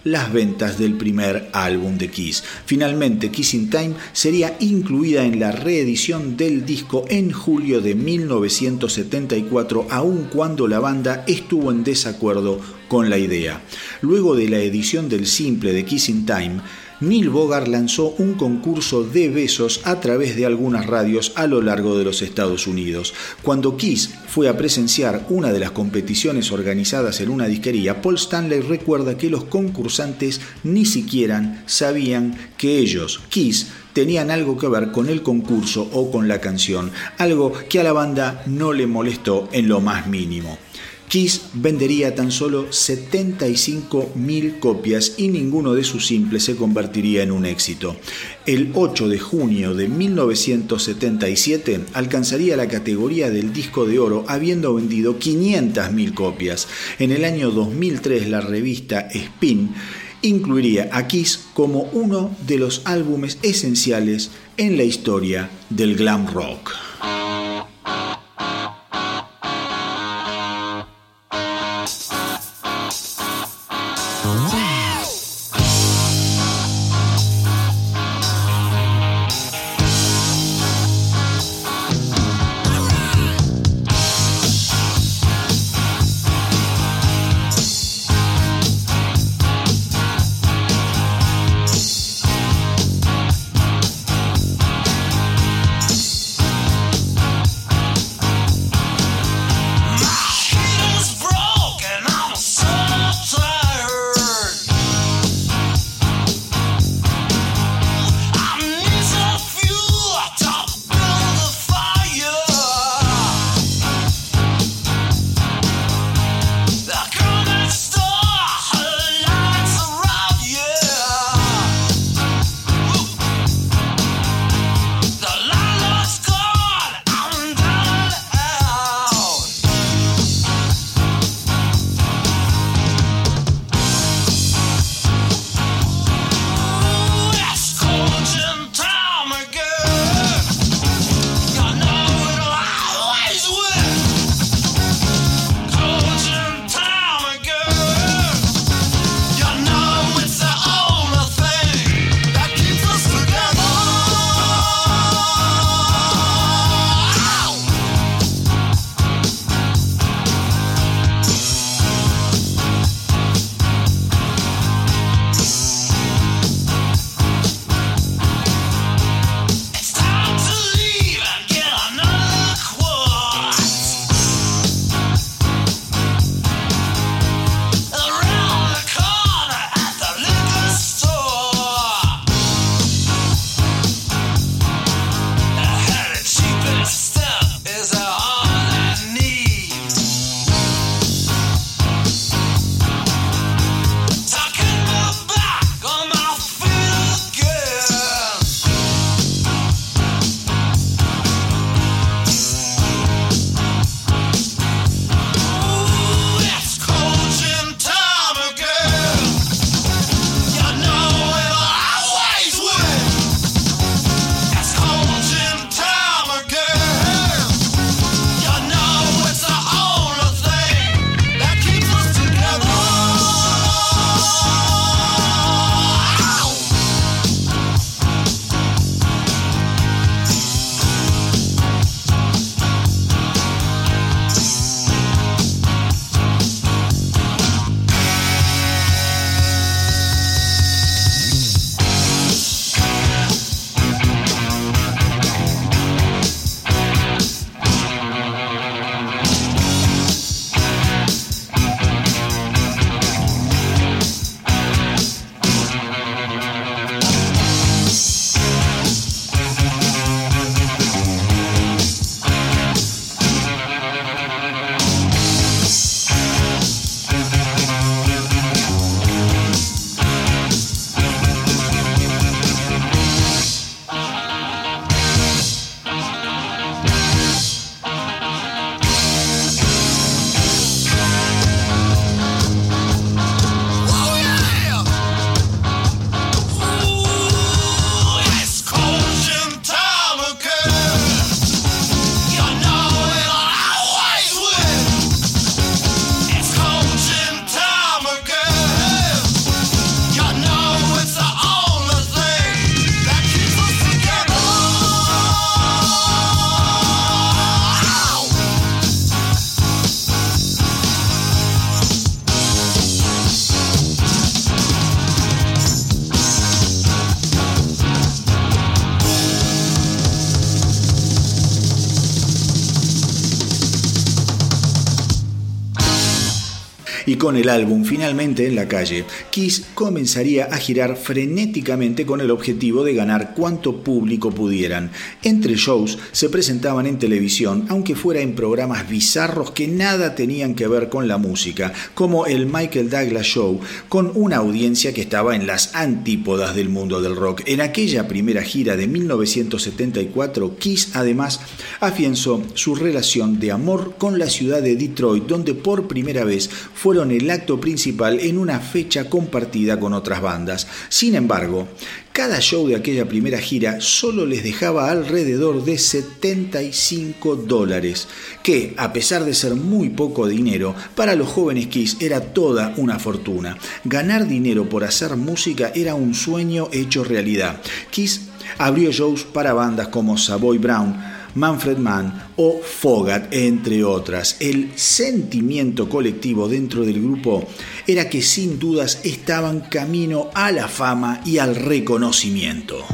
las ventas del primer álbum de Kiss. Finalmente, Kissing Time sería incluida en la reedición de el disco en julio de 1974, aun cuando la banda estuvo en desacuerdo con la idea. Luego de la edición del simple de Kissing Time, Neil Bogart lanzó un concurso de besos a través de algunas radios a lo largo de los Estados Unidos. Cuando Kiss fue a presenciar una de las competiciones organizadas en una disquería, Paul Stanley recuerda que los concursantes ni siquiera sabían que ellos, Kiss, tenían algo que ver con el concurso o con la canción, algo que a la banda no le molestó en lo más mínimo. Kiss vendería tan solo 75.000 copias y ninguno de sus simples se convertiría en un éxito. El 8 de junio de 1977 alcanzaría la categoría del disco de oro habiendo vendido 500.000 copias. En el año 2003 la revista Spin incluiría a Kiss como uno de los álbumes esenciales en la historia del glam rock. Con el álbum finalmente en la calle, Kiss comenzaría a girar frenéticamente con el objetivo de ganar cuanto público pudieran. Entre shows se presentaban en televisión, aunque fuera en programas bizarros que nada tenían que ver con la música, como el Michael Douglas Show, con una audiencia que estaba en las antípodas del mundo del rock. En aquella primera gira de 1974, Kiss además afianzó su relación de amor con la ciudad de Detroit, donde por primera vez fueron el acto principal en una fecha compartida con otras bandas. Sin embargo, cada show de aquella primera gira solo les dejaba alrededor de 75 dólares, que, a pesar de ser muy poco dinero, para los jóvenes Kiss era toda una fortuna. Ganar dinero por hacer música era un sueño hecho realidad. Kiss abrió shows para bandas como Savoy Brown, Manfred Mann o Fogat, entre otras. El sentimiento colectivo dentro del grupo era que sin dudas estaban camino a la fama y al reconocimiento.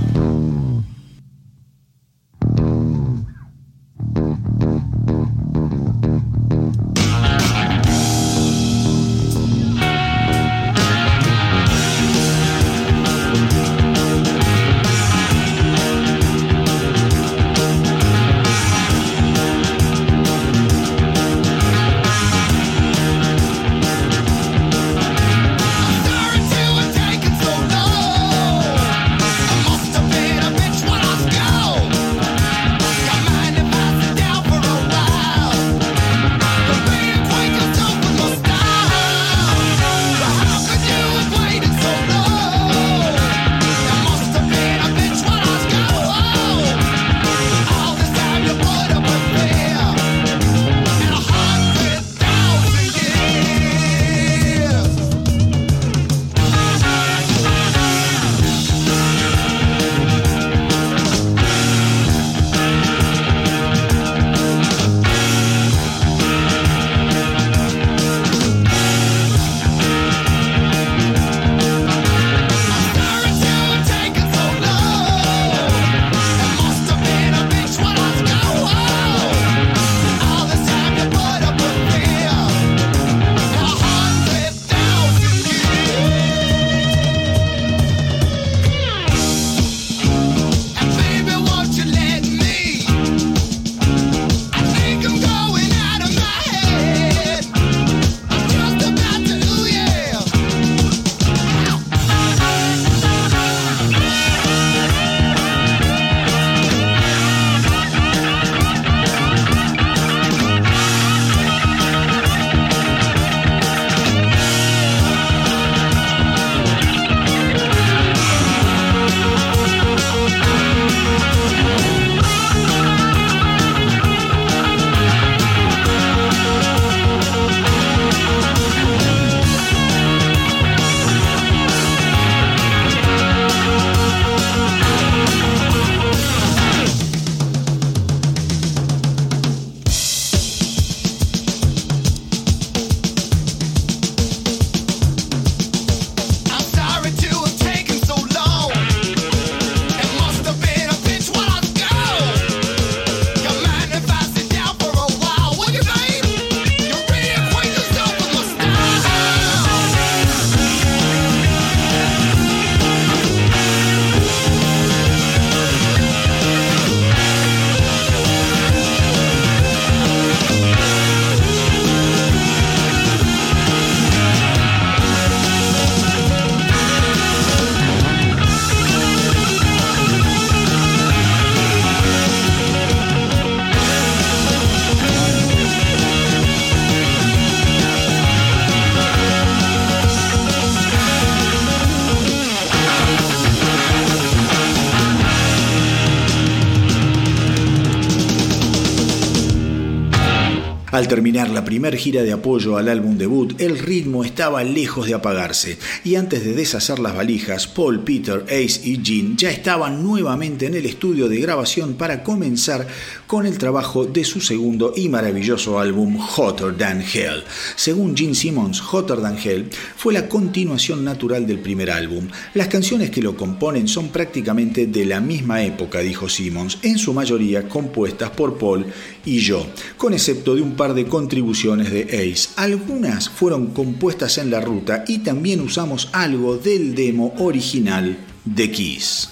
Al terminar la primera gira de apoyo al álbum debut, el ritmo estaba lejos de apagarse, y antes de deshacer las valijas, Paul, Peter, Ace y Gene ya estaban nuevamente en el estudio de grabación para comenzar con el trabajo de su segundo y maravilloso álbum Hotter Than Hell. Según Gene Simmons, Hotter Than Hell fue la continuación natural del primer álbum. Las canciones que lo componen son prácticamente de la misma época, dijo Simmons, en su mayoría compuestas por Paul y yo, con excepto de un par de contribuciones de Ace. Algunas fueron compuestas en la ruta y también usamos algo del demo original de Kiss.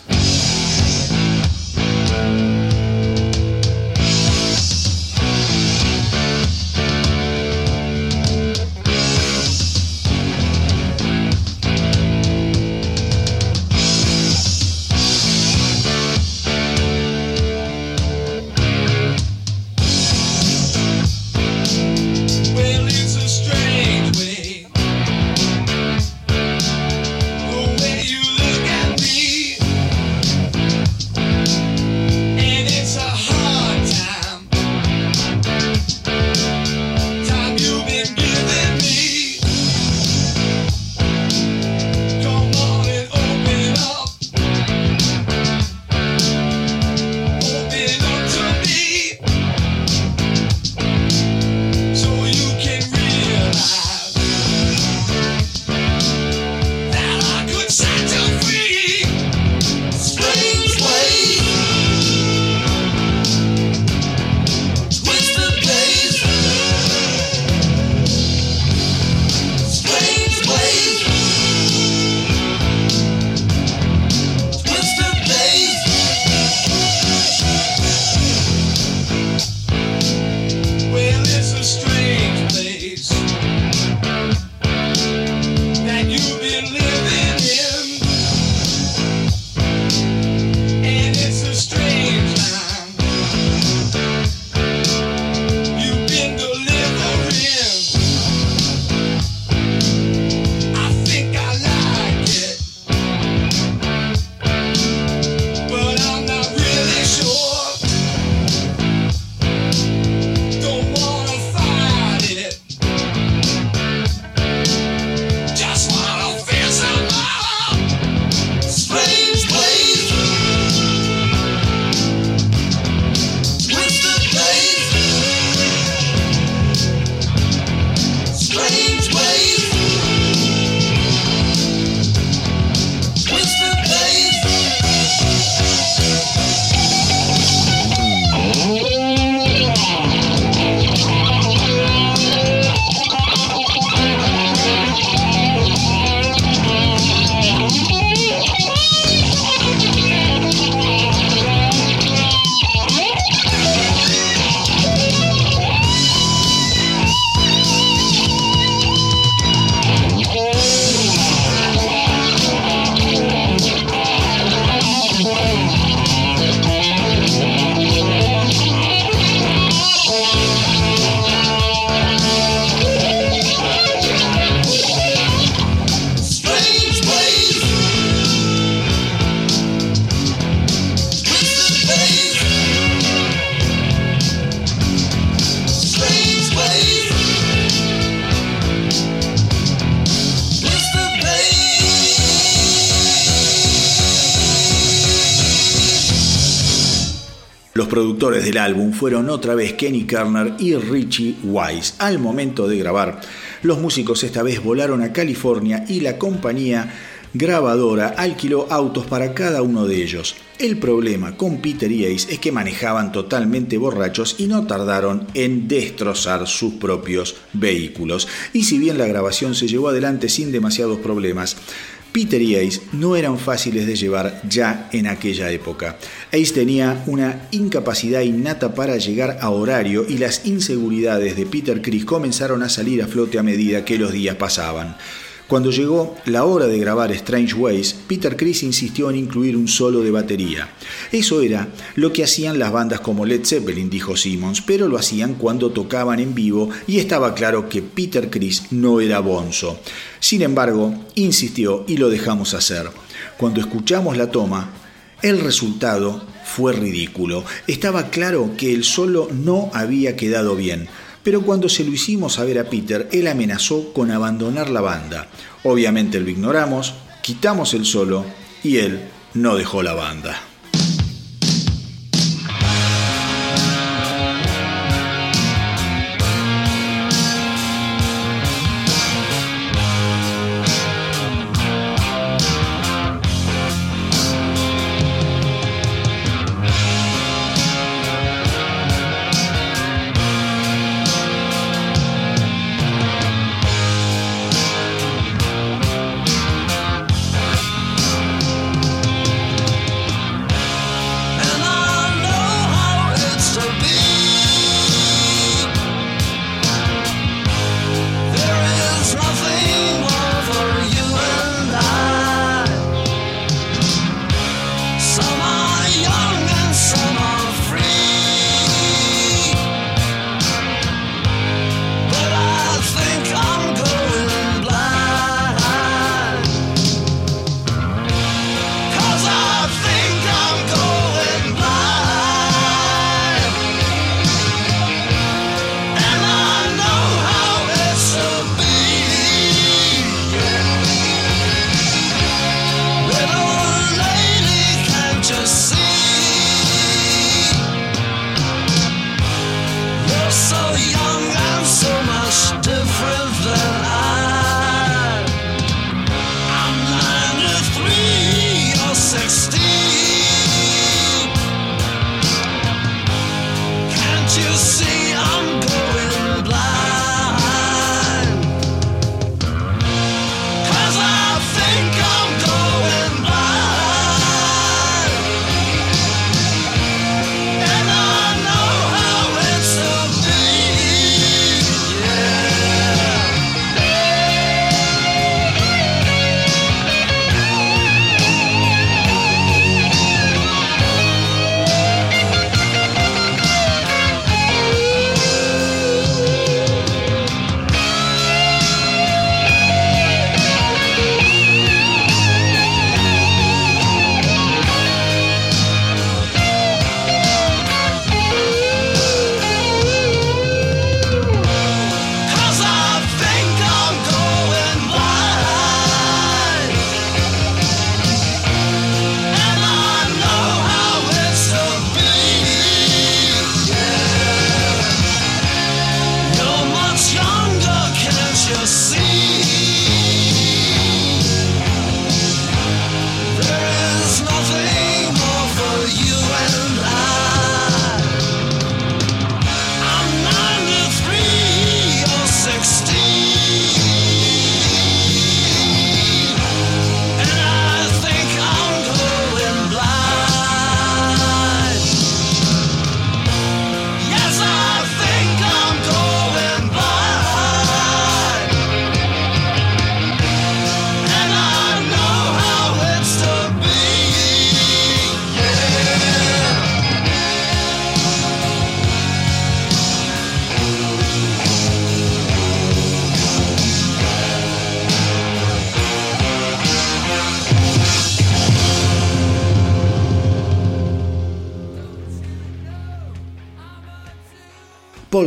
Fueron otra vez Kenny Kerner y Richie Wise. Al momento de grabar, los músicos esta vez volaron a California y la compañía grabadora alquiló autos para cada uno de ellos. El problema con Peter y Ace es que manejaban totalmente borrachos y no tardaron en destrozar sus propios vehículos. Y si bien la grabación se llevó adelante sin demasiados problemas, Peter y Ace no eran fáciles de llevar ya en aquella época. Ace tenía una incapacidad innata para llegar a horario y las inseguridades de Peter Chris comenzaron a salir a flote a medida que los días pasaban. Cuando llegó la hora de grabar Strange Ways, Peter Criss insistió en incluir un solo de batería. Eso era lo que hacían las bandas como Led Zeppelin, dijo Simmons, pero lo hacían cuando tocaban en vivo y estaba claro que Peter Criss no era bonzo. Sin embargo, insistió y lo dejamos hacer. Cuando escuchamos la toma, el resultado fue ridículo. Estaba claro que el solo no había quedado bien pero cuando se lo hicimos saber a Peter, él amenazó con abandonar la banda. Obviamente lo ignoramos, quitamos el solo y él no dejó la banda.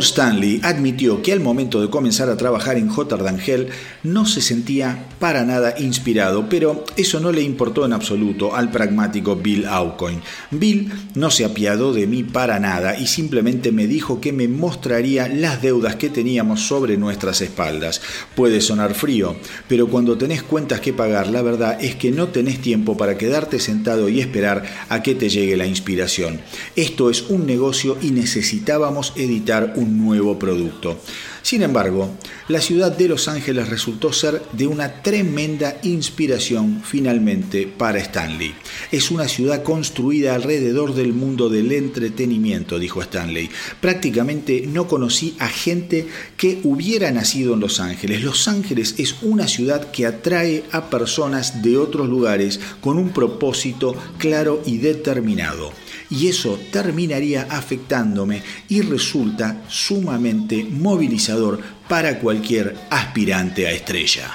Stanley admitió que al momento de comenzar a trabajar en J. Hell no se sentía para nada inspirado, pero eso no le importó en absoluto al pragmático Bill Aucoin. Bill no se apiadó de mí para nada y simplemente me dijo que me mostraría las deudas que teníamos sobre nuestras espaldas. Puede sonar frío, pero cuando tenés cuentas que pagar, la verdad es que no tenés tiempo para quedarte sentado y esperar a que te llegue la inspiración. Esto es un negocio y necesitábamos editar un nuevo producto. Sin embargo, la ciudad de Los Ángeles resultó ser de una tremenda inspiración finalmente para Stanley. Es una ciudad construida alrededor del mundo del entretenimiento, dijo Stanley. Prácticamente no conocí a gente que hubiera nacido en Los Ángeles. Los Ángeles es una ciudad que atrae a personas de otros lugares con un propósito claro y determinado y eso terminaría afectándome y resulta sumamente movilizador para cualquier aspirante a estrella.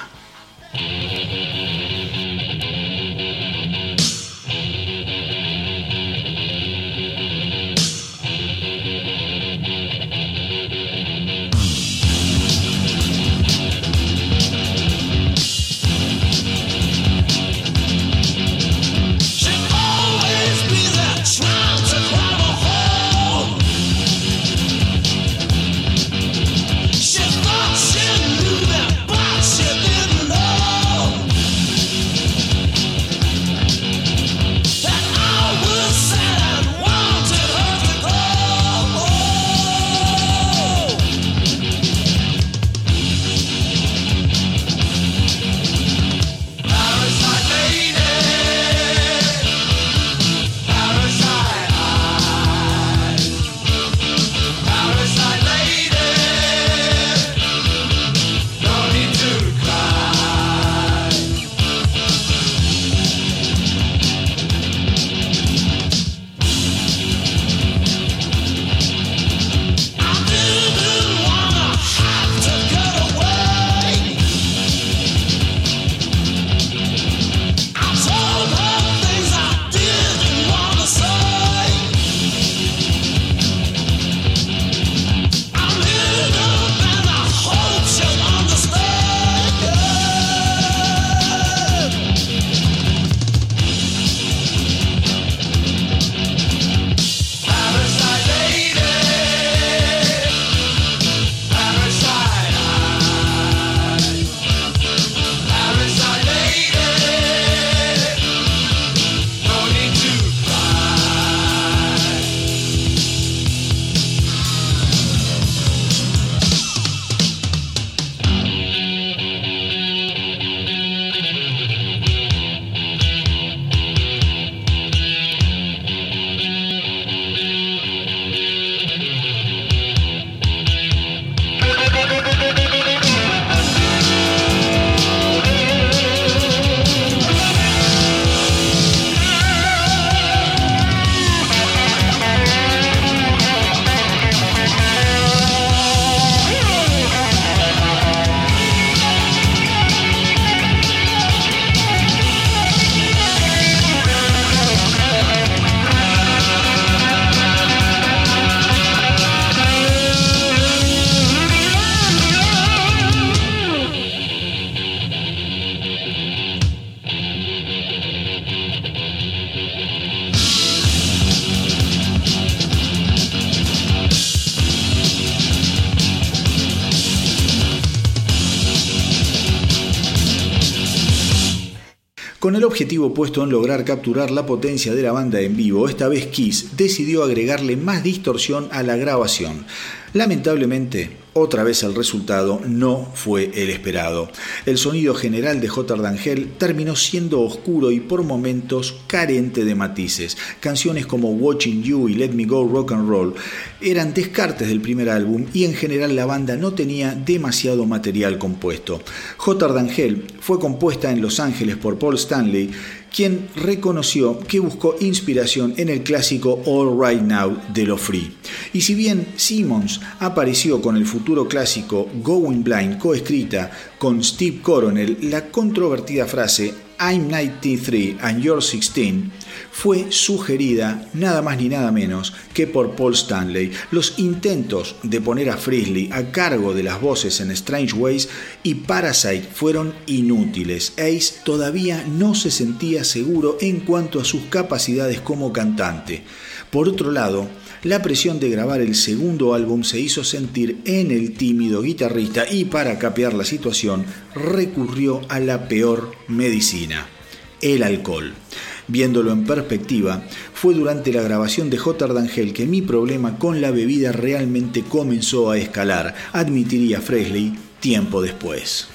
Objetivo puesto en lograr capturar la potencia de la banda en vivo, esta vez Kiss decidió agregarle más distorsión a la grabación. Lamentablemente, otra vez el resultado no fue el esperado. El sonido general de J. Dangel terminó siendo oscuro y por momentos carente de matices. Canciones como Watching You y Let Me Go Rock and Roll eran descartes del primer álbum y en general la banda no tenía demasiado material compuesto. J. Dangel fue compuesta en Los Ángeles por Paul Stanley quien reconoció que buscó inspiración en el clásico All Right Now de Lo Free. Y si bien Simmons apareció con el futuro clásico Going Blind coescrita con Steve Coronel, la controvertida frase I'm 93 and You're 16 fue sugerida nada más ni nada menos que por Paul Stanley. Los intentos de poner a Frizzly a cargo de las voces en Strange Ways y Parasite fueron inútiles. Ace todavía no se sentía seguro en cuanto a sus capacidades como cantante. Por otro lado, la presión de grabar el segundo álbum se hizo sentir en el tímido guitarrista y para capear la situación recurrió a la peor medicina, el alcohol. Viéndolo en perspectiva, fue durante la grabación de J. D'Angel que mi problema con la bebida realmente comenzó a escalar, admitiría Fresley tiempo después.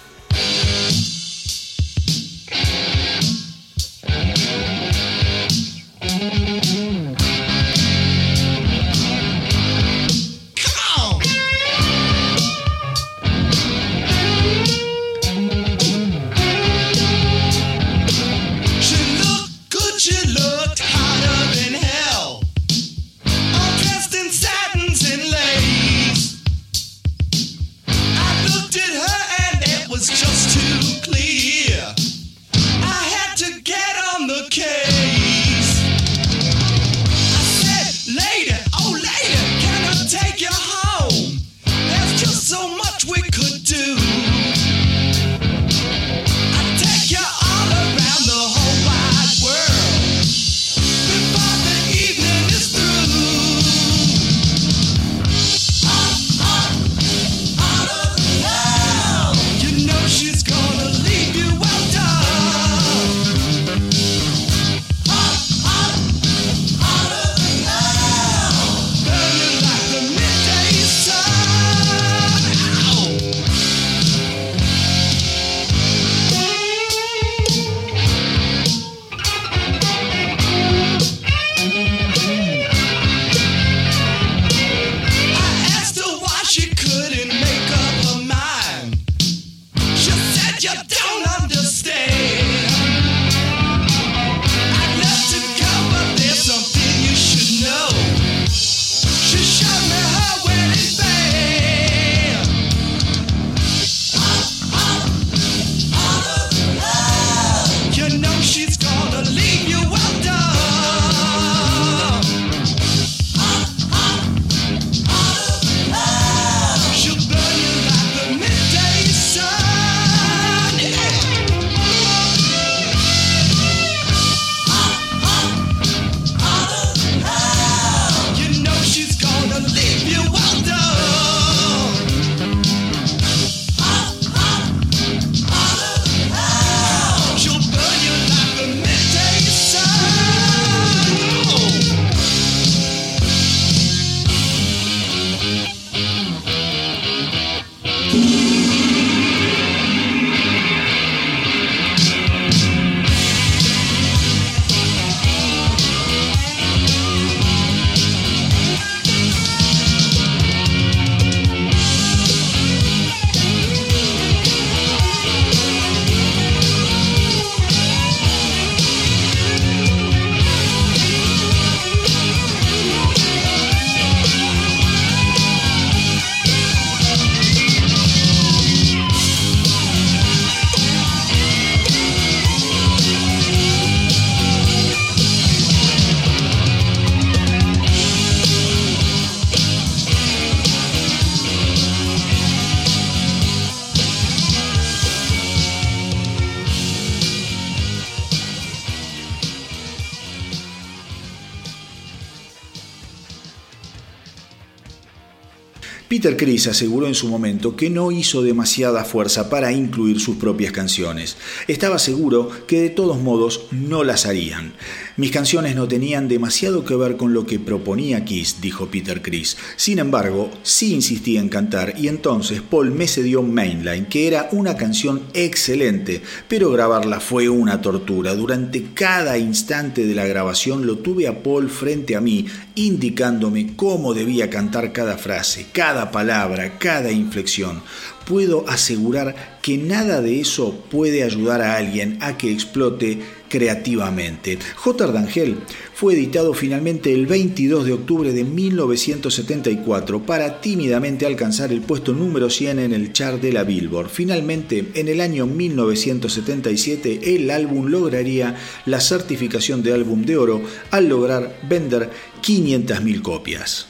Peter Criss aseguró en su momento que no hizo demasiada fuerza para incluir sus propias canciones. Estaba seguro que de todos modos no las harían. Mis canciones no tenían demasiado que ver con lo que proponía Kiss, dijo Peter Criss. Sin embargo, sí insistía en cantar y entonces Paul me cedió Mainline, que era una canción excelente, pero grabarla fue una tortura. Durante cada instante de la grabación lo tuve a Paul frente a mí, indicándome cómo debía cantar cada frase, cada palabra, cada inflexión. Puedo asegurar que nada de eso puede ayudar a alguien a que explote creativamente. J. D'Angel fue editado finalmente el 22 de octubre de 1974 para tímidamente alcanzar el puesto número 100 en el chart de la Billboard. Finalmente, en el año 1977, el álbum lograría la certificación de álbum de oro al lograr vender 500.000 copias.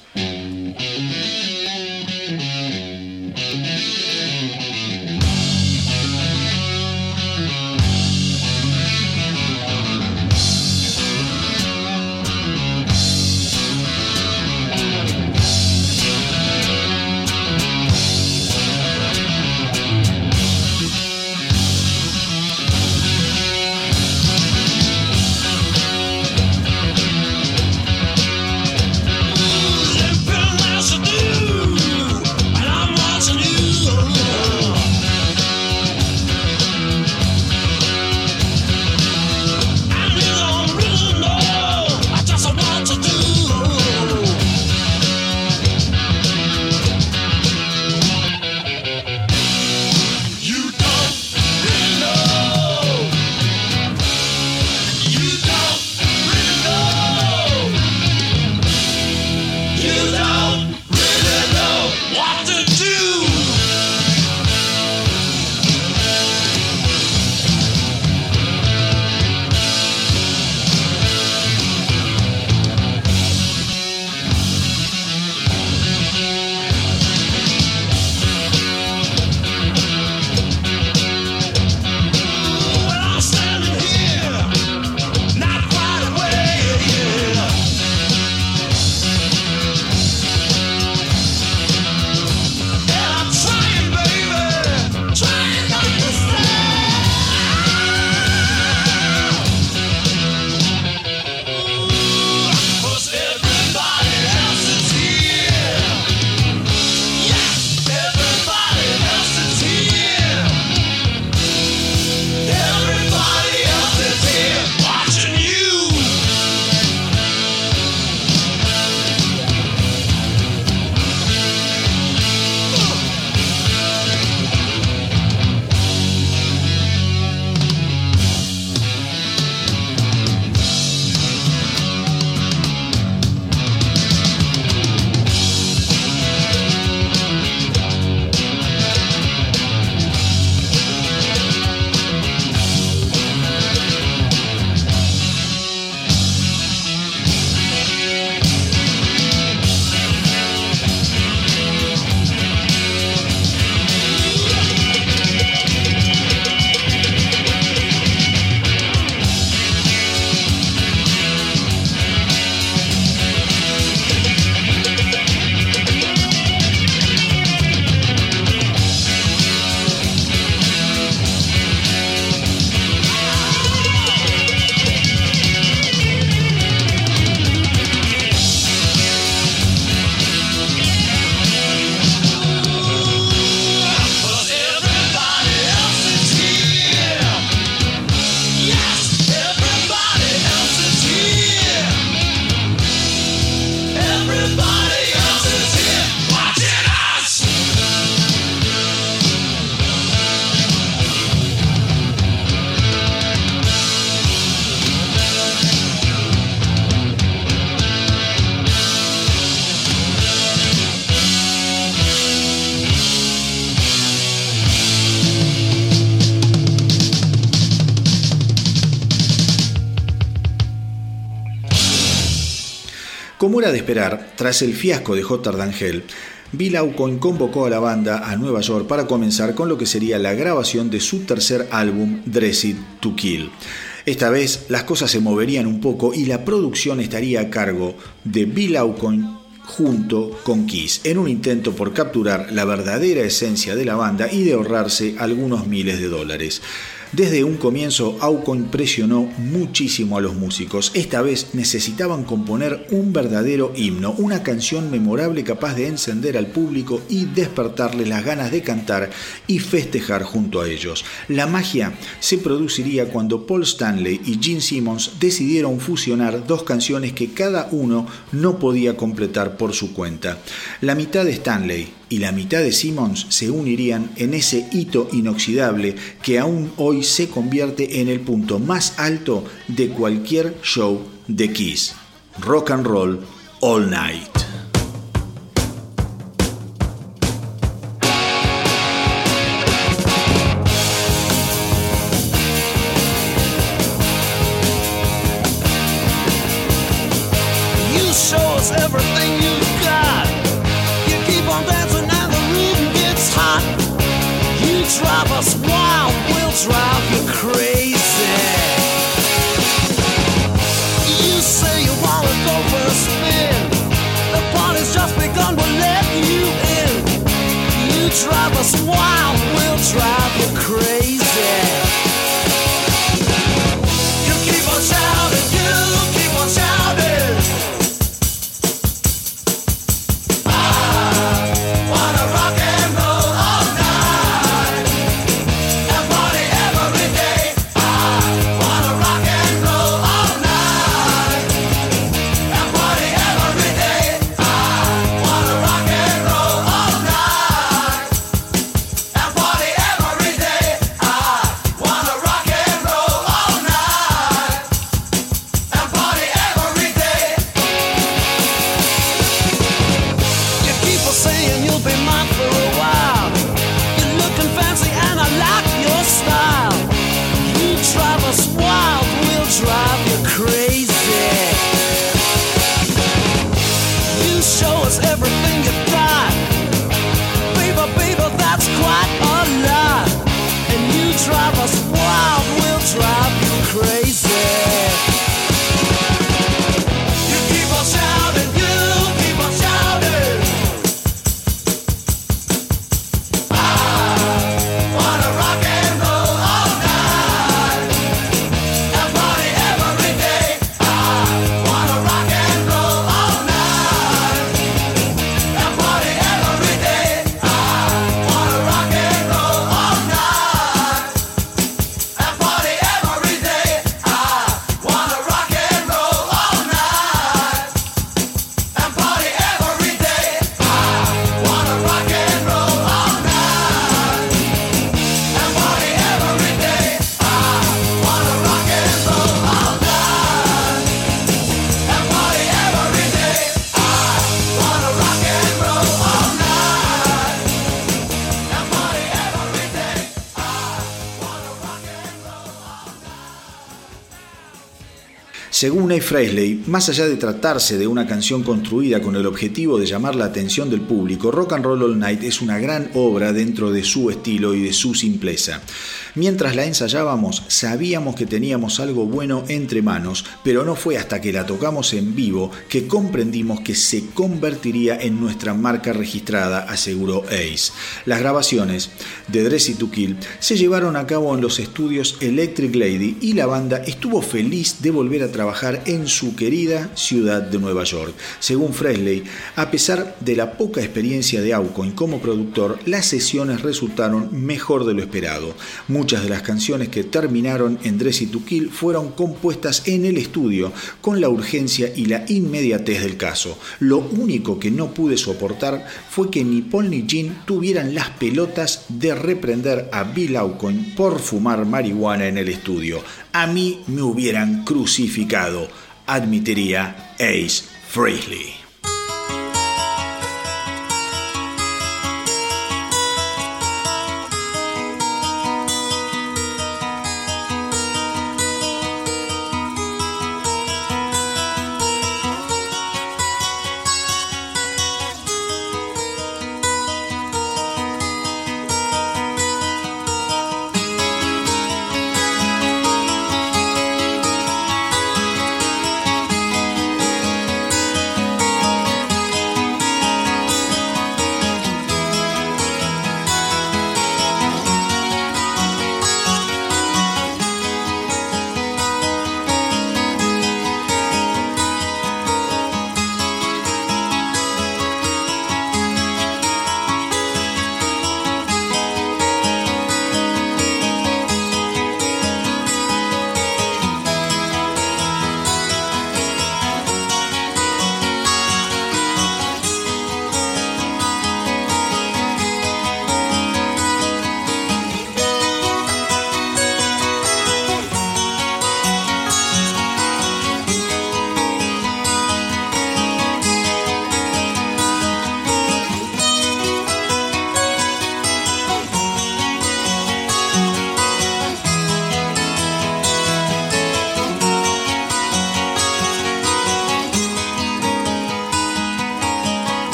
Era de esperar, tras el fiasco de J. D'Angel, Bill Aucoin convocó a la banda a Nueva York para comenzar con lo que sería la grabación de su tercer álbum, Dress It to Kill. Esta vez las cosas se moverían un poco y la producción estaría a cargo de Bill Aucoin junto con Kiss, en un intento por capturar la verdadera esencia de la banda y de ahorrarse algunos miles de dólares. Desde un comienzo, Auco impresionó muchísimo a los músicos. Esta vez necesitaban componer un verdadero himno, una canción memorable capaz de encender al público y despertarles las ganas de cantar y festejar junto a ellos. La magia se produciría cuando Paul Stanley y Gene Simmons decidieron fusionar dos canciones que cada uno no podía completar por su cuenta. La mitad de Stanley y la mitad de Simmons se unirían en ese hito inoxidable que aún hoy se convierte en el punto más alto de cualquier show de Kiss. Rock and Roll All Night. Según A. Fresley, más allá de tratarse de una canción construida con el objetivo de llamar la atención del público, Rock and Roll All Night es una gran obra dentro de su estilo y de su simpleza. Mientras la ensayábamos, sabíamos que teníamos algo bueno entre manos, pero no fue hasta que la tocamos en vivo que comprendimos que se convertiría en nuestra marca registrada, aseguró Ace. Las grabaciones de Dressy to Kill se llevaron a cabo en los estudios Electric Lady y la banda estuvo feliz de volver a trabajar en su querida ciudad de Nueva York. Según Fresley, a pesar de la poca experiencia de Aucoin como productor, las sesiones resultaron mejor de lo esperado. Muchas de las canciones que terminaron en Dressy to Kill fueron compuestas en el estudio con la urgencia y la inmediatez del caso. Lo único que no pude soportar fue que ni Paul ni Jean tuvieran las pelotas de reprender a Bill Aucoin por fumar marihuana en el estudio. A mí me hubieran crucificado, admitiría Ace Frehley.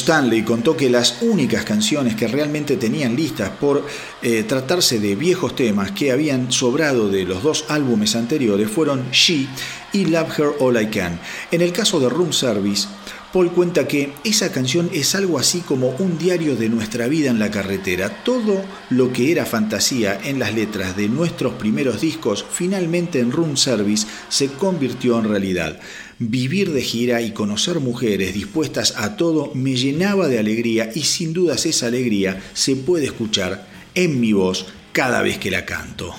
Stanley contó que las únicas canciones que realmente tenían listas por eh, tratarse de viejos temas que habían sobrado de los dos álbumes anteriores fueron She y Love Her All I Can. En el caso de Room Service, Paul cuenta que esa canción es algo así como un diario de nuestra vida en la carretera. Todo lo que era fantasía en las letras de nuestros primeros discos, finalmente en Room Service se convirtió en realidad. Vivir de gira y conocer mujeres dispuestas a todo me llenaba de alegría y sin dudas esa alegría se puede escuchar en mi voz cada vez que la canto.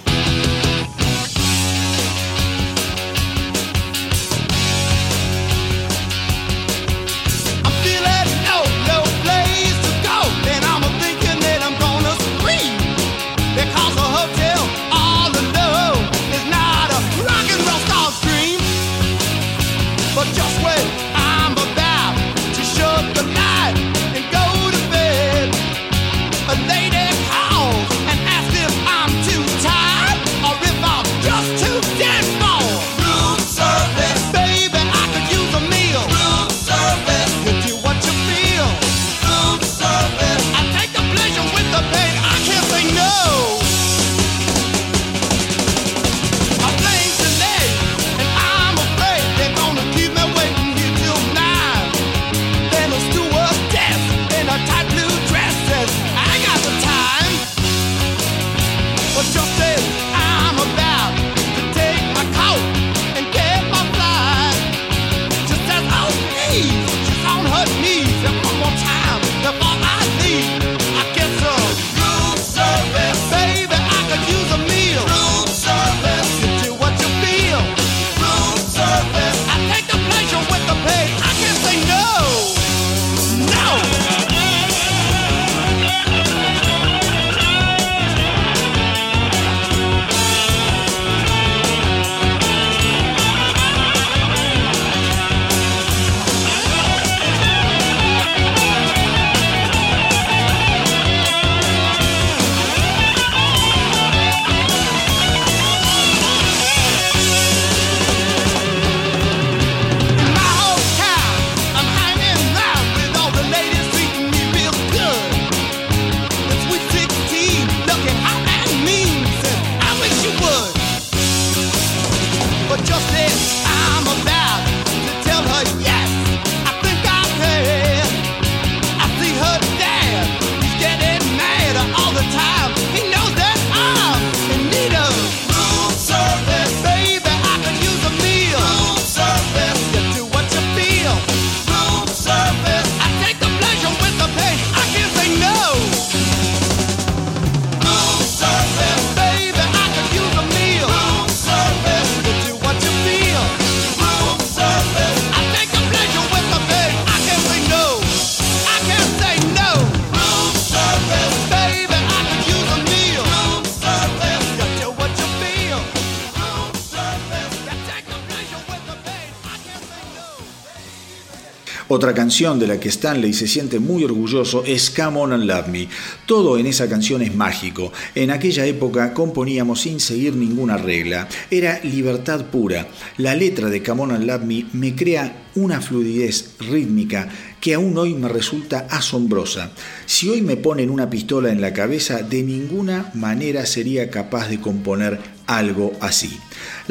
Otra canción de la que Stanley se siente muy orgulloso es Come On and Love Me. Todo en esa canción es mágico. En aquella época componíamos sin seguir ninguna regla. Era libertad pura. La letra de Come On and Love Me me crea una fluidez rítmica que aún hoy me resulta asombrosa. Si hoy me ponen una pistola en la cabeza, de ninguna manera sería capaz de componer algo así.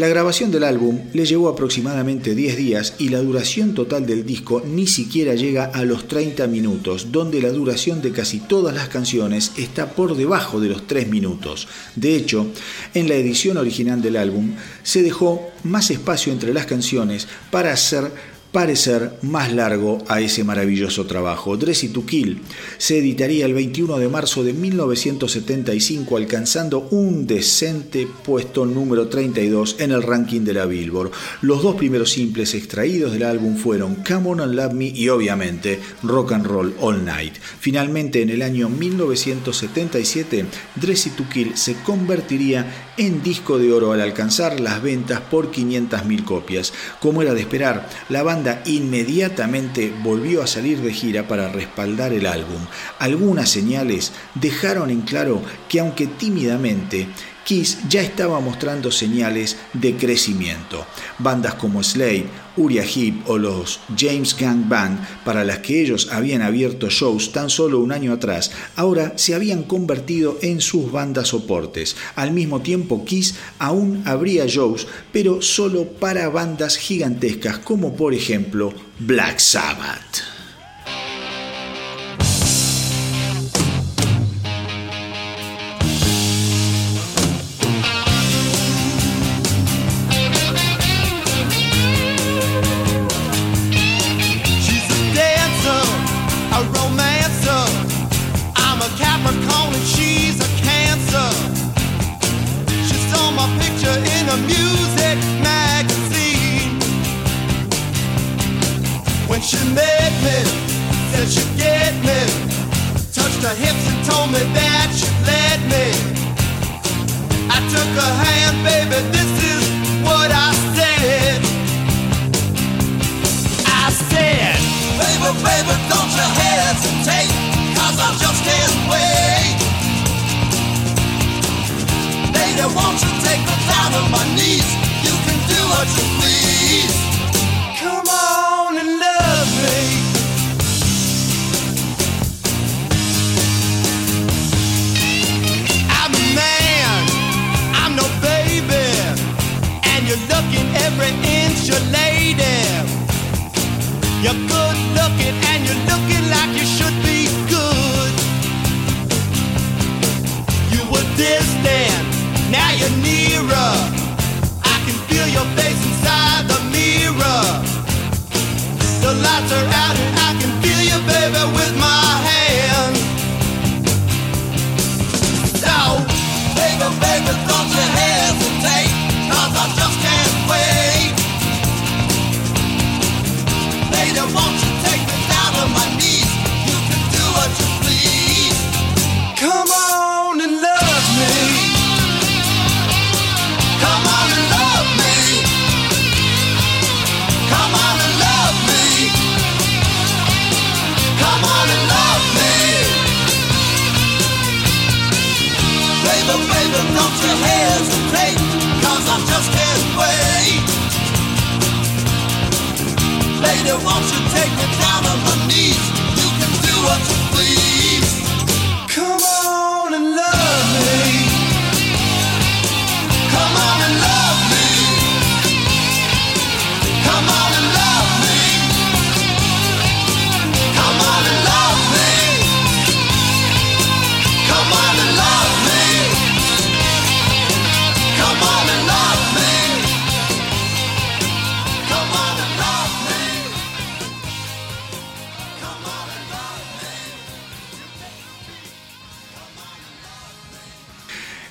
La grabación del álbum le llevó aproximadamente 10 días y la duración total del disco ni siquiera llega a los 30 minutos, donde la duración de casi todas las canciones está por debajo de los 3 minutos. De hecho, en la edición original del álbum se dejó más espacio entre las canciones para hacer parecer más largo a ese maravilloso trabajo. Dressy to Kill se editaría el 21 de marzo de 1975 alcanzando un decente puesto número 32 en el ranking de la Billboard. Los dos primeros simples extraídos del álbum fueron Come On and Love Me y obviamente Rock and Roll All Night. Finalmente en el año 1977 Dressy to Kill se convertiría en disco de oro al alcanzar las ventas por 500.000 copias. Como era de esperar, la banda inmediatamente volvió a salir de gira para respaldar el álbum. Algunas señales dejaron en claro que aunque tímidamente Kiss ya estaba mostrando señales de crecimiento. Bandas como Slade, Uriah Heep o los James Gang Band, para las que ellos habían abierto shows tan solo un año atrás, ahora se habían convertido en sus bandas soportes. Al mismo tiempo, Kiss aún abría shows, pero solo para bandas gigantescas como por ejemplo Black Sabbath.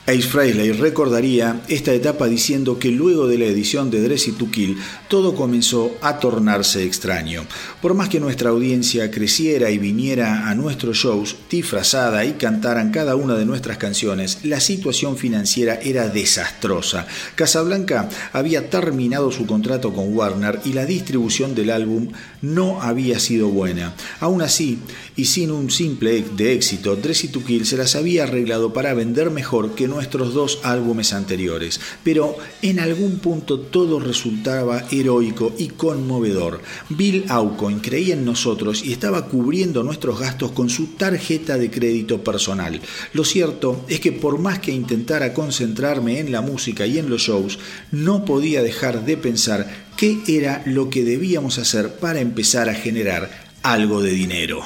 Ace Frehley recordaría esta etapa diciendo que luego de la edición de Dressy to Kill todo comenzó a tornarse extraño. Por más que nuestra audiencia creciera y viniera a nuestros shows disfrazada y cantaran cada una de nuestras canciones, la situación financiera era desastrosa. Casablanca había terminado su contrato con Warner y la distribución del álbum no había sido buena. Aún así, y sin un simple de éxito, Dressy to Kill se las había arreglado para vender mejor que nuestros dos álbumes anteriores, pero en algún punto todo resultaba heroico y conmovedor. Bill Aucoin creía en nosotros y estaba cubriendo nuestros gastos con su tarjeta de crédito personal. Lo cierto es que por más que intentara concentrarme en la música y en los shows, no podía dejar de pensar qué era lo que debíamos hacer para empezar a generar algo de dinero.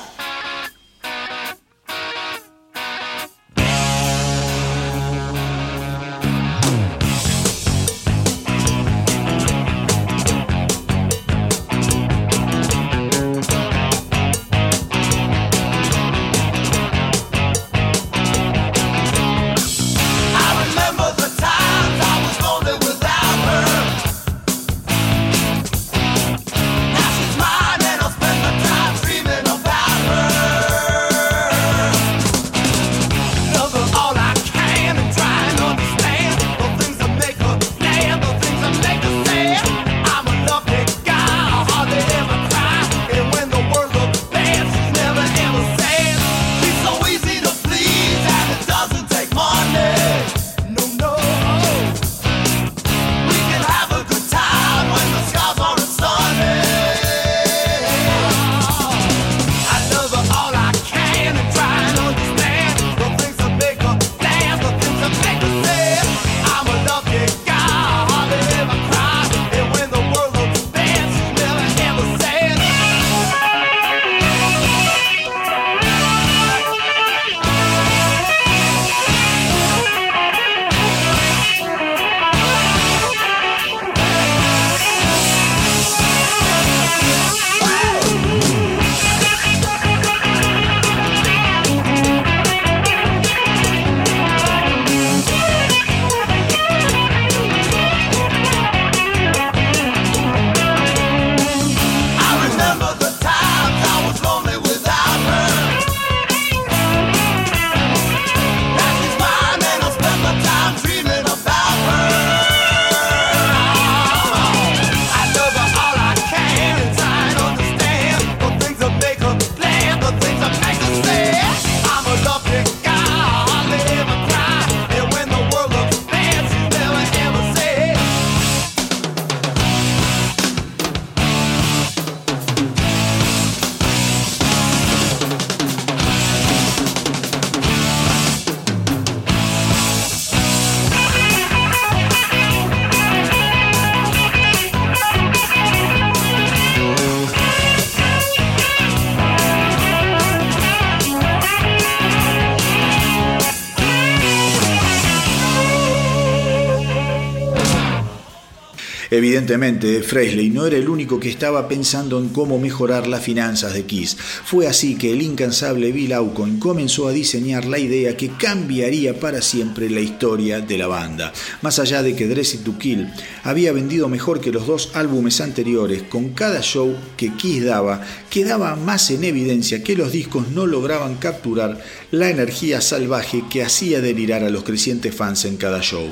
Evidentemente, Fresley no era el único que estaba pensando en cómo mejorar las finanzas de Kiss. Fue así que el incansable Bill Aucoin comenzó a diseñar la idea que cambiaría para siempre la historia de la banda. Más allá de que Dressy to Kill había vendido mejor que los dos álbumes anteriores, con cada show que Kiss daba, quedaba más en evidencia que los discos no lograban capturar la energía salvaje que hacía delirar a los crecientes fans en cada show.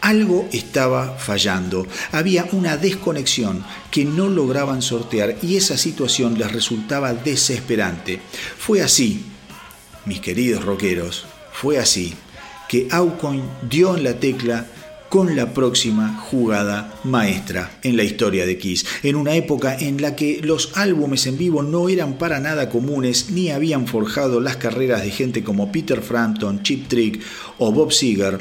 Algo estaba fallando, había una desconexión que no lograban sortear y esa situación les resultaba desesperante. Fue así, mis queridos rockeros, fue así que Aucoin dio en la tecla con la próxima jugada maestra en la historia de Kiss, en una época en la que los álbumes en vivo no eran para nada comunes ni habían forjado las carreras de gente como Peter Frampton, Chip Trick o Bob Seger.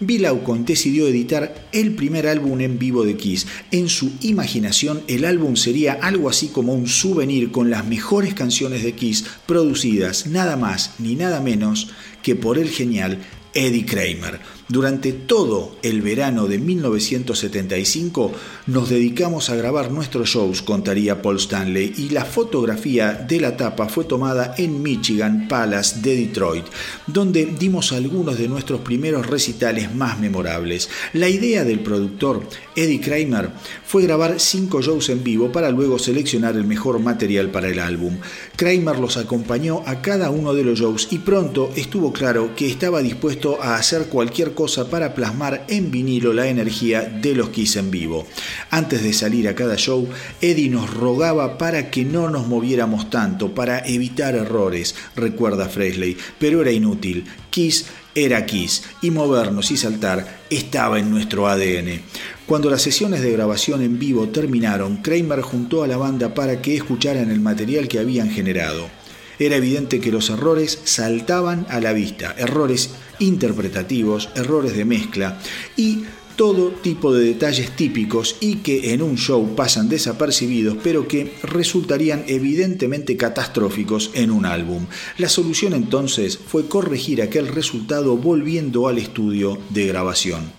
Bill Aucoin decidió editar el primer álbum en vivo de Kiss. En su imaginación, el álbum sería algo así como un souvenir con las mejores canciones de Kiss producidas nada más ni nada menos que por el genial Eddie Kramer. Durante todo el verano de 1975 nos dedicamos a grabar nuestros shows, contaría Paul Stanley, y la fotografía de la tapa fue tomada en Michigan Palace de Detroit, donde dimos algunos de nuestros primeros recitales más memorables. La idea del productor Eddie Kramer fue grabar cinco shows en vivo para luego seleccionar el mejor material para el álbum. Kramer los acompañó a cada uno de los shows y pronto estuvo claro que estaba dispuesto a hacer cualquier cosa cosa para plasmar en vinilo la energía de los Kiss en vivo. Antes de salir a cada show, Eddie nos rogaba para que no nos moviéramos tanto, para evitar errores, recuerda Fresley, pero era inútil. Kiss era Kiss y movernos y saltar estaba en nuestro ADN. Cuando las sesiones de grabación en vivo terminaron, Kramer juntó a la banda para que escucharan el material que habían generado. Era evidente que los errores saltaban a la vista, errores interpretativos, errores de mezcla y todo tipo de detalles típicos y que en un show pasan desapercibidos, pero que resultarían evidentemente catastróficos en un álbum. La solución entonces fue corregir aquel resultado volviendo al estudio de grabación.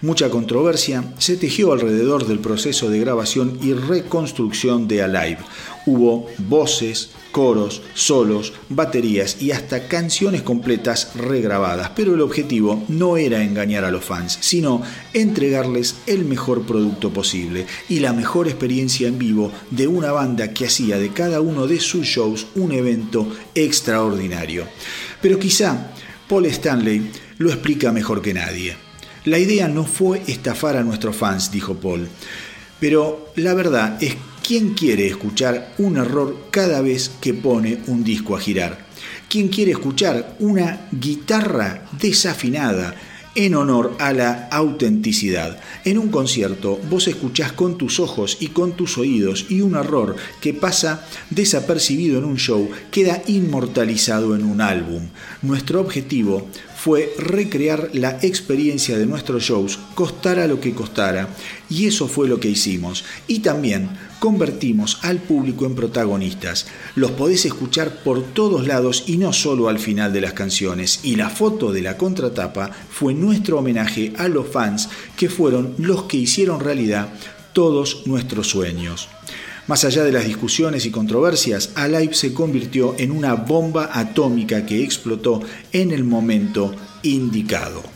Mucha controversia se tejió alrededor del proceso de grabación y reconstrucción de Alive. Hubo voces, coros, solos, baterías y hasta canciones completas regrabadas, pero el objetivo no era engañar a los fans, sino entregarles el mejor producto posible y la mejor experiencia en vivo de una banda que hacía de cada uno de sus shows un evento extraordinario. Pero quizá Paul Stanley lo explica mejor que nadie. La idea no fue estafar a nuestros fans, dijo Paul, pero la verdad es ¿quién quiere escuchar un error cada vez que pone un disco a girar? ¿Quién quiere escuchar una guitarra desafinada? en honor a la autenticidad. En un concierto vos escuchás con tus ojos y con tus oídos y un error que pasa desapercibido en un show queda inmortalizado en un álbum. Nuestro objetivo fue recrear la experiencia de nuestros shows, costara lo que costara, y eso fue lo que hicimos. Y también convertimos al público en protagonistas. Los podés escuchar por todos lados y no solo al final de las canciones. Y la foto de la contratapa fue nuestro homenaje a los fans que fueron los que hicieron realidad todos nuestros sueños. Más allá de las discusiones y controversias, Alive se convirtió en una bomba atómica que explotó en el momento indicado.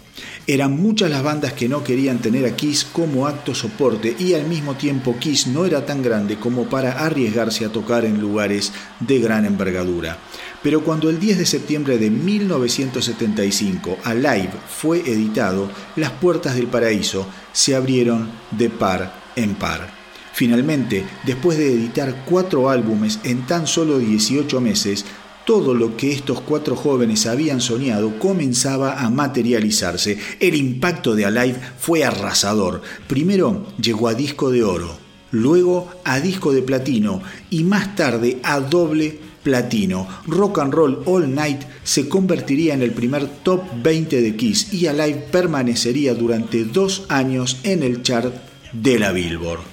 Eran muchas las bandas que no querían tener a Kiss como acto soporte y al mismo tiempo Kiss no era tan grande como para arriesgarse a tocar en lugares de gran envergadura. Pero cuando el 10 de septiembre de 1975 Alive fue editado, las puertas del paraíso se abrieron de par en par. Finalmente, después de editar cuatro álbumes en tan solo 18 meses, todo lo que estos cuatro jóvenes habían soñado comenzaba a materializarse. El impacto de Alive fue arrasador. Primero llegó a disco de oro, luego a disco de platino y más tarde a doble platino. Rock and Roll All Night se convertiría en el primer top 20 de Kiss y Alive permanecería durante dos años en el chart de la Billboard.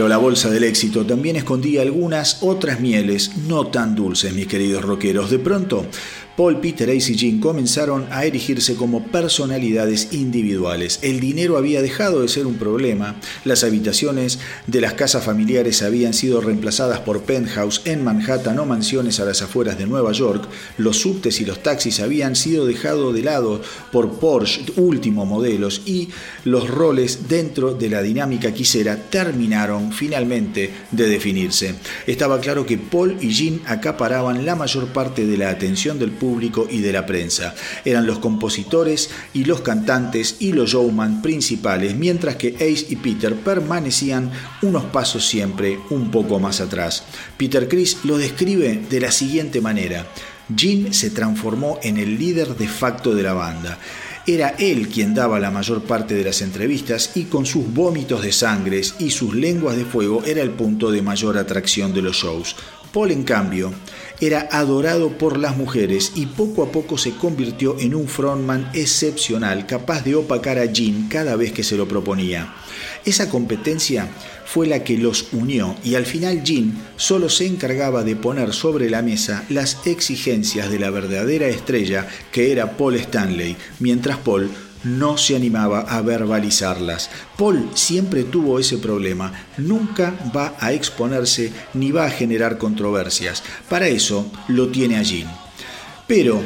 Pero la bolsa del éxito también escondía algunas otras mieles no tan dulces, mis queridos rockeros. De pronto, Paul, Peter, Ace y Jean comenzaron a erigirse como personalidades individuales. El dinero había dejado de ser un problema, las habitaciones de las casas familiares habían sido reemplazadas por penthouse en Manhattan o mansiones a las afueras de Nueva York, los subtes y los taxis habían sido dejados de lado por Porsche último modelos y los roles dentro de la dinámica quisera terminaron finalmente de definirse. Estaba claro que Paul y Jean acaparaban la mayor parte de la atención del público y de la prensa. Eran los compositores y los cantantes y los showman principales, mientras que Ace y Peter permanecían unos pasos siempre un poco más atrás. Peter Chris lo describe de la siguiente manera. Gene se transformó en el líder de facto de la banda. Era él quien daba la mayor parte de las entrevistas y con sus vómitos de sangre y sus lenguas de fuego era el punto de mayor atracción de los shows. Paul, en cambio, era adorado por las mujeres y poco a poco se convirtió en un frontman excepcional, capaz de opacar a Jean cada vez que se lo proponía. Esa competencia fue la que los unió y al final Jean solo se encargaba de poner sobre la mesa las exigencias de la verdadera estrella que era Paul Stanley, mientras Paul no se animaba a verbalizarlas. Paul siempre tuvo ese problema, nunca va a exponerse ni va a generar controversias. Para eso lo tiene allí. Pero,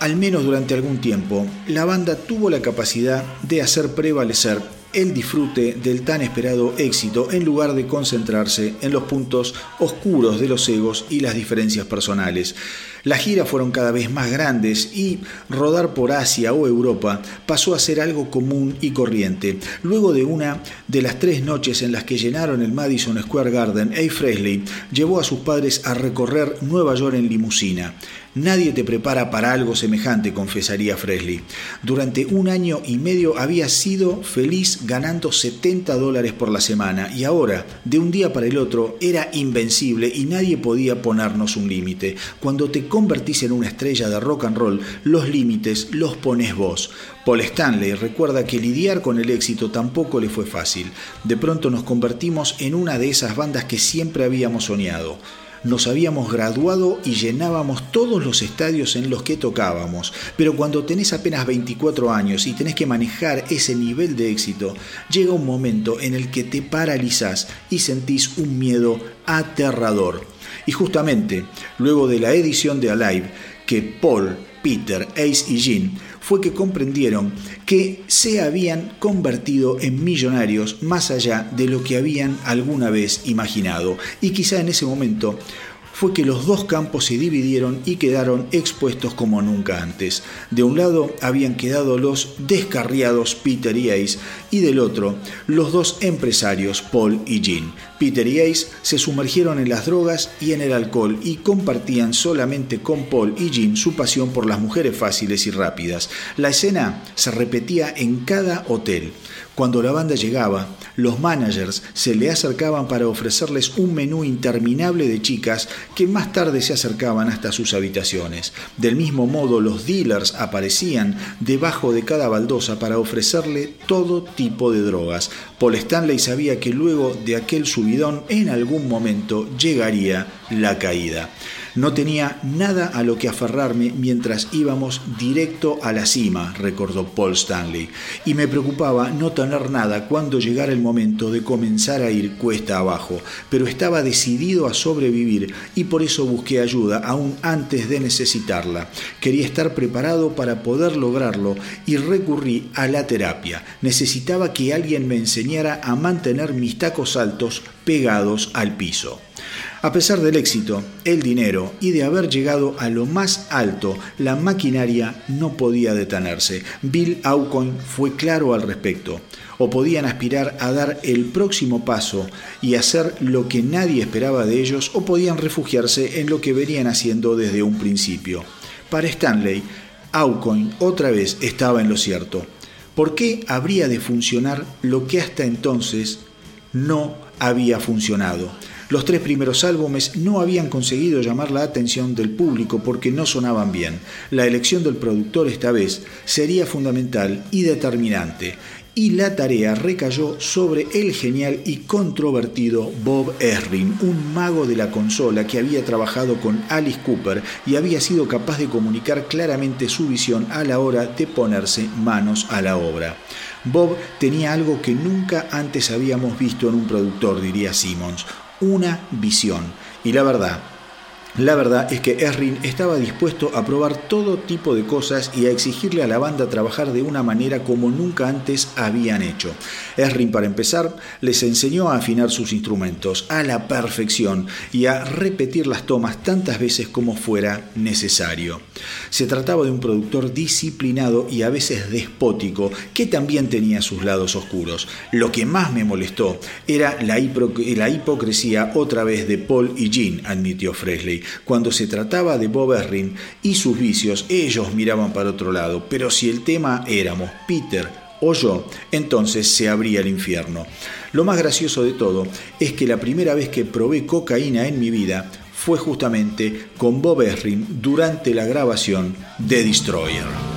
al menos durante algún tiempo, la banda tuvo la capacidad de hacer prevalecer el disfrute del tan esperado éxito en lugar de concentrarse en los puntos oscuros de los egos y las diferencias personales. Las giras fueron cada vez más grandes y rodar por Asia o Europa pasó a ser algo común y corriente. Luego de una de las tres noches en las que llenaron el Madison Square Garden, A. Fresley llevó a sus padres a recorrer Nueva York en limusina. Nadie te prepara para algo semejante, confesaría Fresley. Durante un año y medio había sido feliz ganando 70 dólares por la semana y ahora, de un día para el otro, era invencible y nadie podía ponernos un límite. Cuando te convertís en una estrella de rock and roll, los límites los pones vos. Paul Stanley recuerda que lidiar con el éxito tampoco le fue fácil. De pronto nos convertimos en una de esas bandas que siempre habíamos soñado nos habíamos graduado y llenábamos todos los estadios en los que tocábamos, pero cuando tenés apenas 24 años y tenés que manejar ese nivel de éxito, llega un momento en el que te paralizas y sentís un miedo aterrador. Y justamente, luego de la edición de Alive, que Paul, Peter, Ace y Jean fue que comprendieron que se habían convertido en millonarios más allá de lo que habían alguna vez imaginado. Y quizá en ese momento fue que los dos campos se dividieron y quedaron expuestos como nunca antes. De un lado habían quedado los descarriados Peter y Ace y del otro los dos empresarios Paul y Jean. Peter y Ace se sumergieron en las drogas y en el alcohol y compartían solamente con Paul y Jean su pasión por las mujeres fáciles y rápidas. La escena se repetía en cada hotel. Cuando la banda llegaba, los managers se le acercaban para ofrecerles un menú interminable de chicas que más tarde se acercaban hasta sus habitaciones. Del mismo modo, los dealers aparecían debajo de cada baldosa para ofrecerle todo tipo de drogas. Paul Stanley sabía que luego de aquel subidón en algún momento llegaría la caída. No tenía nada a lo que aferrarme mientras íbamos directo a la cima, recordó Paul Stanley, y me preocupaba no tener nada cuando llegara el momento de comenzar a ir cuesta abajo, pero estaba decidido a sobrevivir y por eso busqué ayuda aún antes de necesitarla. Quería estar preparado para poder lograrlo y recurrí a la terapia. Necesitaba que alguien me enseñara a mantener mis tacos altos pegados al piso. A pesar del éxito, el dinero y de haber llegado a lo más alto, la maquinaria no podía detenerse. Bill Aucoin fue claro al respecto. O podían aspirar a dar el próximo paso y hacer lo que nadie esperaba de ellos, o podían refugiarse en lo que venían haciendo desde un principio. Para Stanley, Aucoin otra vez estaba en lo cierto. ¿Por qué habría de funcionar lo que hasta entonces no había funcionado? Los tres primeros álbumes no habían conseguido llamar la atención del público porque no sonaban bien. La elección del productor esta vez sería fundamental y determinante y la tarea recayó sobre el genial y controvertido Bob Erring, un mago de la consola que había trabajado con Alice Cooper y había sido capaz de comunicar claramente su visión a la hora de ponerse manos a la obra. Bob tenía algo que nunca antes habíamos visto en un productor, diría Simmons, una visión. Y la verdad, la verdad es que Errin estaba dispuesto a probar todo tipo de cosas y a exigirle a la banda trabajar de una manera como nunca antes habían hecho. Errin, para empezar, les enseñó a afinar sus instrumentos a la perfección y a repetir las tomas tantas veces como fuera necesario. Se trataba de un productor disciplinado y a veces despótico, que también tenía sus lados oscuros. Lo que más me molestó era la, la hipocresía otra vez de Paul y Jean, admitió Fresley cuando se trataba de Bob Erring y sus vicios, ellos miraban para otro lado, pero si el tema éramos Peter o yo, entonces se abría el infierno. Lo más gracioso de todo es que la primera vez que probé cocaína en mi vida fue justamente con Bob Erring durante la grabación de Destroyer.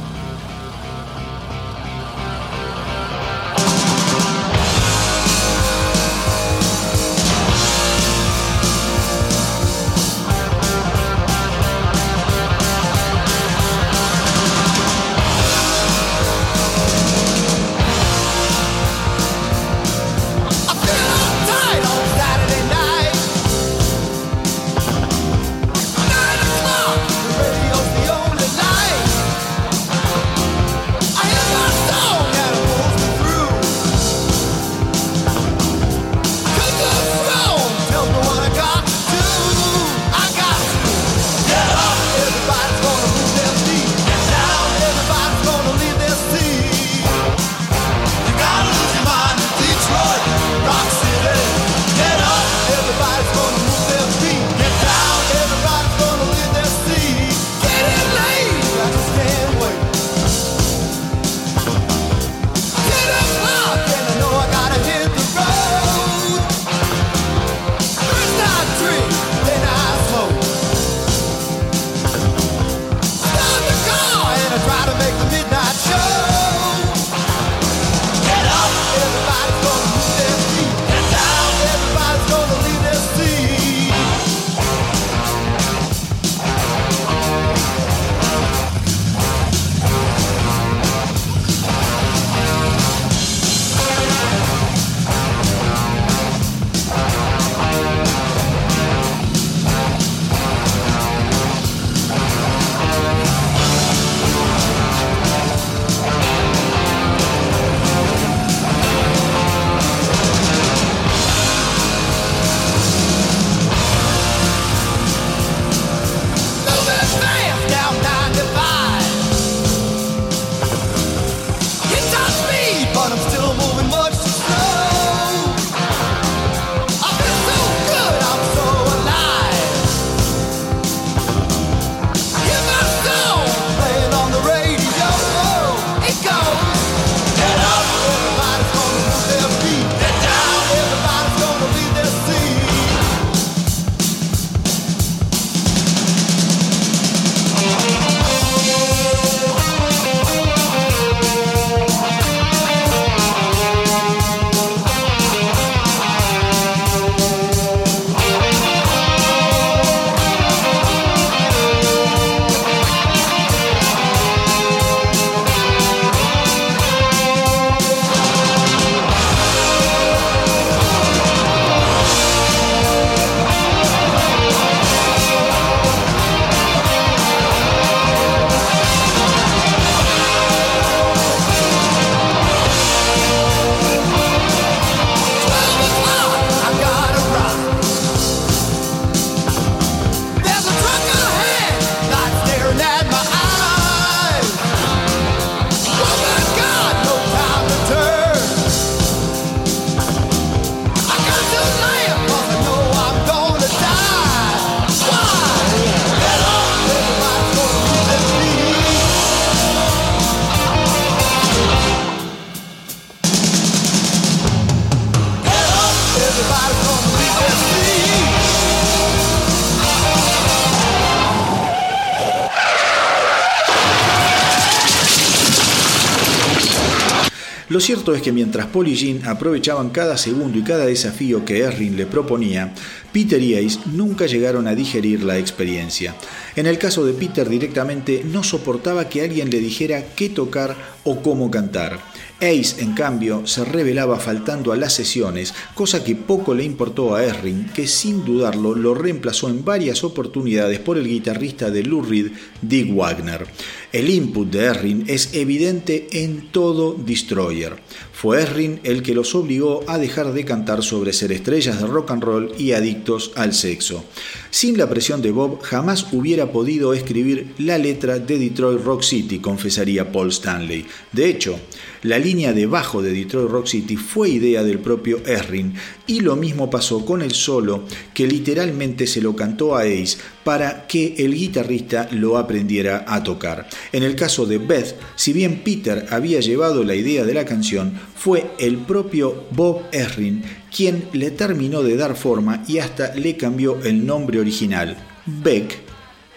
Lo cierto es que mientras Paul y Jean aprovechaban cada segundo y cada desafío que Erring le proponía, Peter y Ace nunca llegaron a digerir la experiencia. En el caso de Peter directamente no soportaba que alguien le dijera qué tocar o cómo cantar. Ace, en cambio, se revelaba faltando a las sesiones, cosa que poco le importó a Erring, que sin dudarlo lo reemplazó en varias oportunidades por el guitarrista de Lou Reed, Dick Wagner. El input de Erring es evidente en todo Destroyer. Fue Erring el que los obligó a dejar de cantar sobre ser estrellas de rock and roll y adictos al sexo. Sin la presión de Bob jamás hubiera podido escribir la letra de Detroit Rock City, confesaría Paul Stanley. De hecho, la línea de bajo de Detroit Rock City fue idea del propio Erring y lo mismo pasó con el solo que literalmente se lo cantó a Ace para que el guitarrista lo aprendiera a tocar. En el caso de Beth, si bien Peter había llevado la idea de la canción, fue el propio Bob Erring quien le terminó de dar forma y hasta le cambió el nombre original, Beck,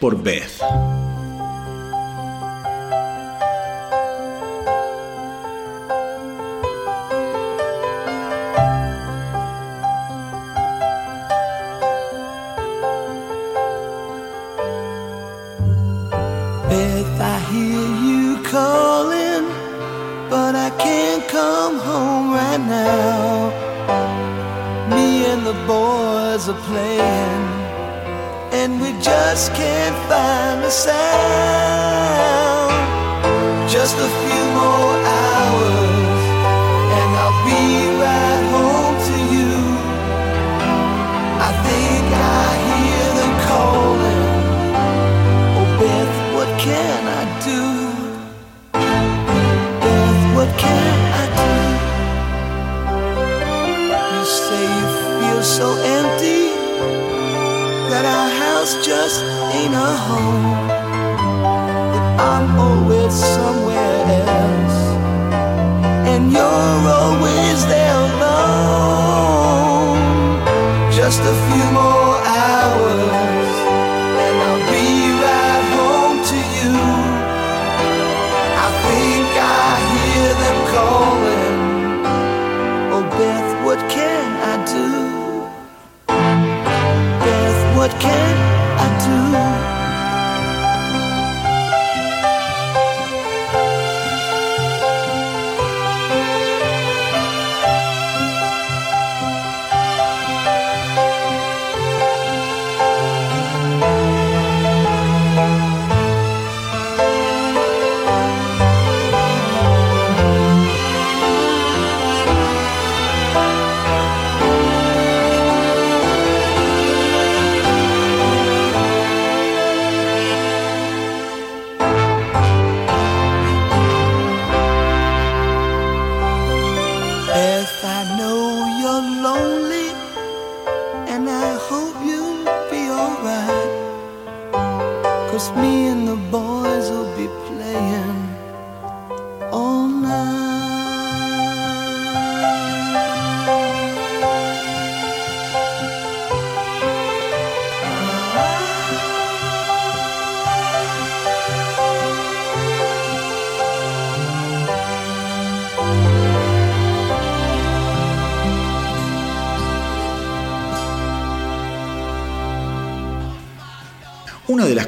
por Beth. Boys are playing, and we just can't find a sound. Just a just ain't a home. I'm always somewhere else, and you're always there alone. Just a few more hours, and I'll be right home to you. I think I hear them calling. Oh, Beth, what can I do? Beth, what can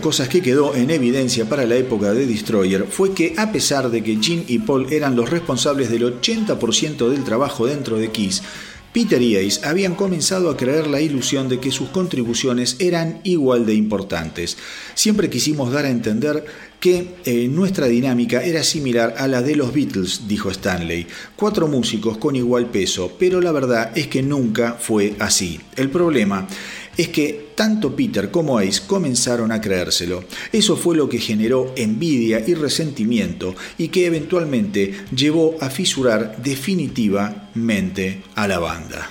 cosas que quedó en evidencia para la época de Destroyer fue que a pesar de que Gene y Paul eran los responsables del 80% del trabajo dentro de Kiss, Peter y Ace habían comenzado a creer la ilusión de que sus contribuciones eran igual de importantes. Siempre quisimos dar a entender que eh, nuestra dinámica era similar a la de los Beatles, dijo Stanley. Cuatro músicos con igual peso, pero la verdad es que nunca fue así. El problema es que tanto Peter como Ace comenzaron a creérselo. Eso fue lo que generó envidia y resentimiento y que eventualmente llevó a fisurar definitivamente a la banda.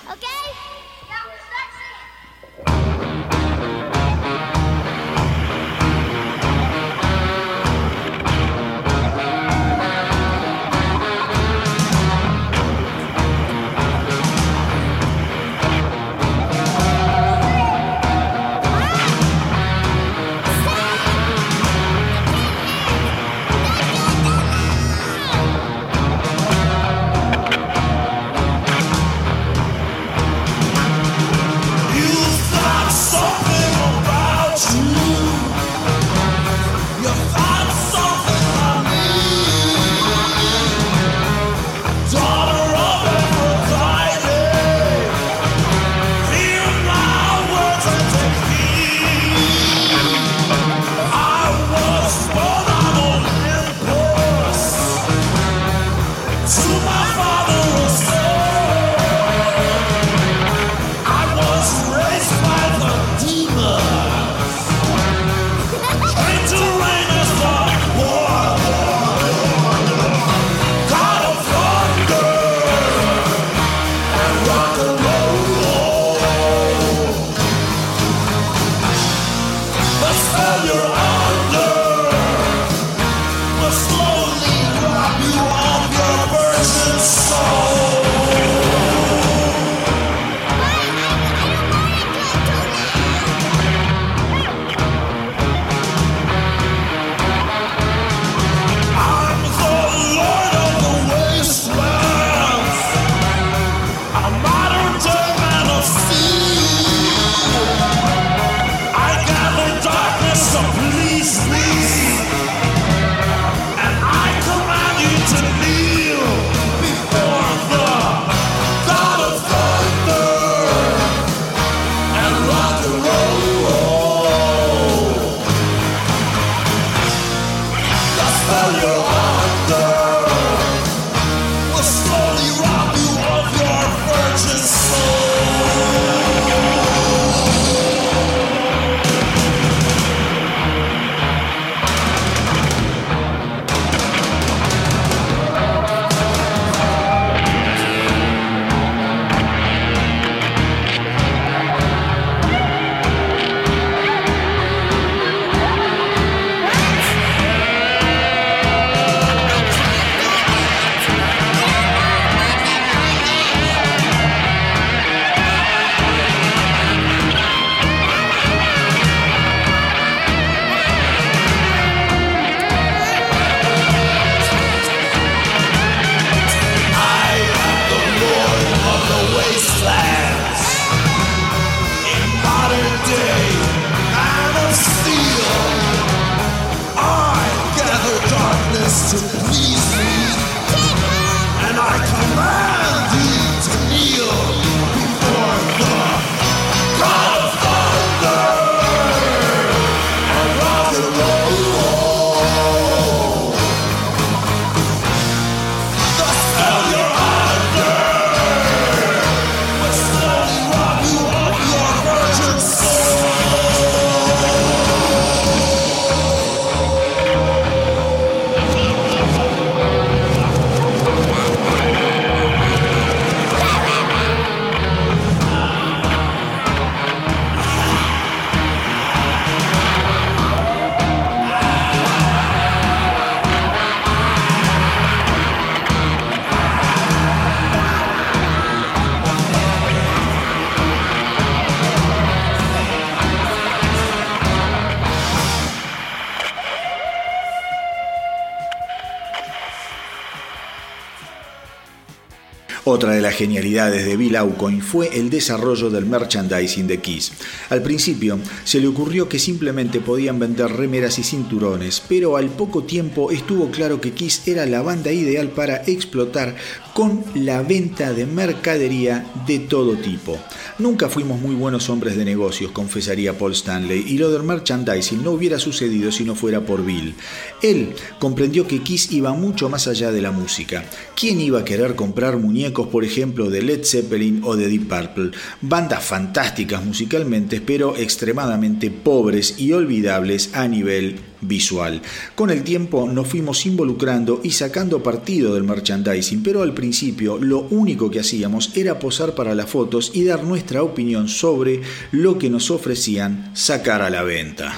Otra de las genialidades de Bill Aucoin fue el desarrollo del merchandising de Kiss. Al principio se le ocurrió que simplemente podían vender remeras y cinturones, pero al poco tiempo estuvo claro que Kiss era la banda ideal para explotar con la venta de mercadería de todo tipo. Nunca fuimos muy buenos hombres de negocios, confesaría Paul Stanley, y lo del merchandising no hubiera sucedido si no fuera por Bill. Él comprendió que Kiss iba mucho más allá de la música. ¿Quién iba a querer comprar muñecos, por ejemplo, de Led Zeppelin o de Deep Purple? Bandas fantásticas musicalmente, pero extremadamente pobres y olvidables a nivel visual. Con el tiempo nos fuimos involucrando y sacando partido del merchandising, pero al principio lo único que hacíamos era posar para las fotos y dar nuestra opinión sobre lo que nos ofrecían sacar a la venta.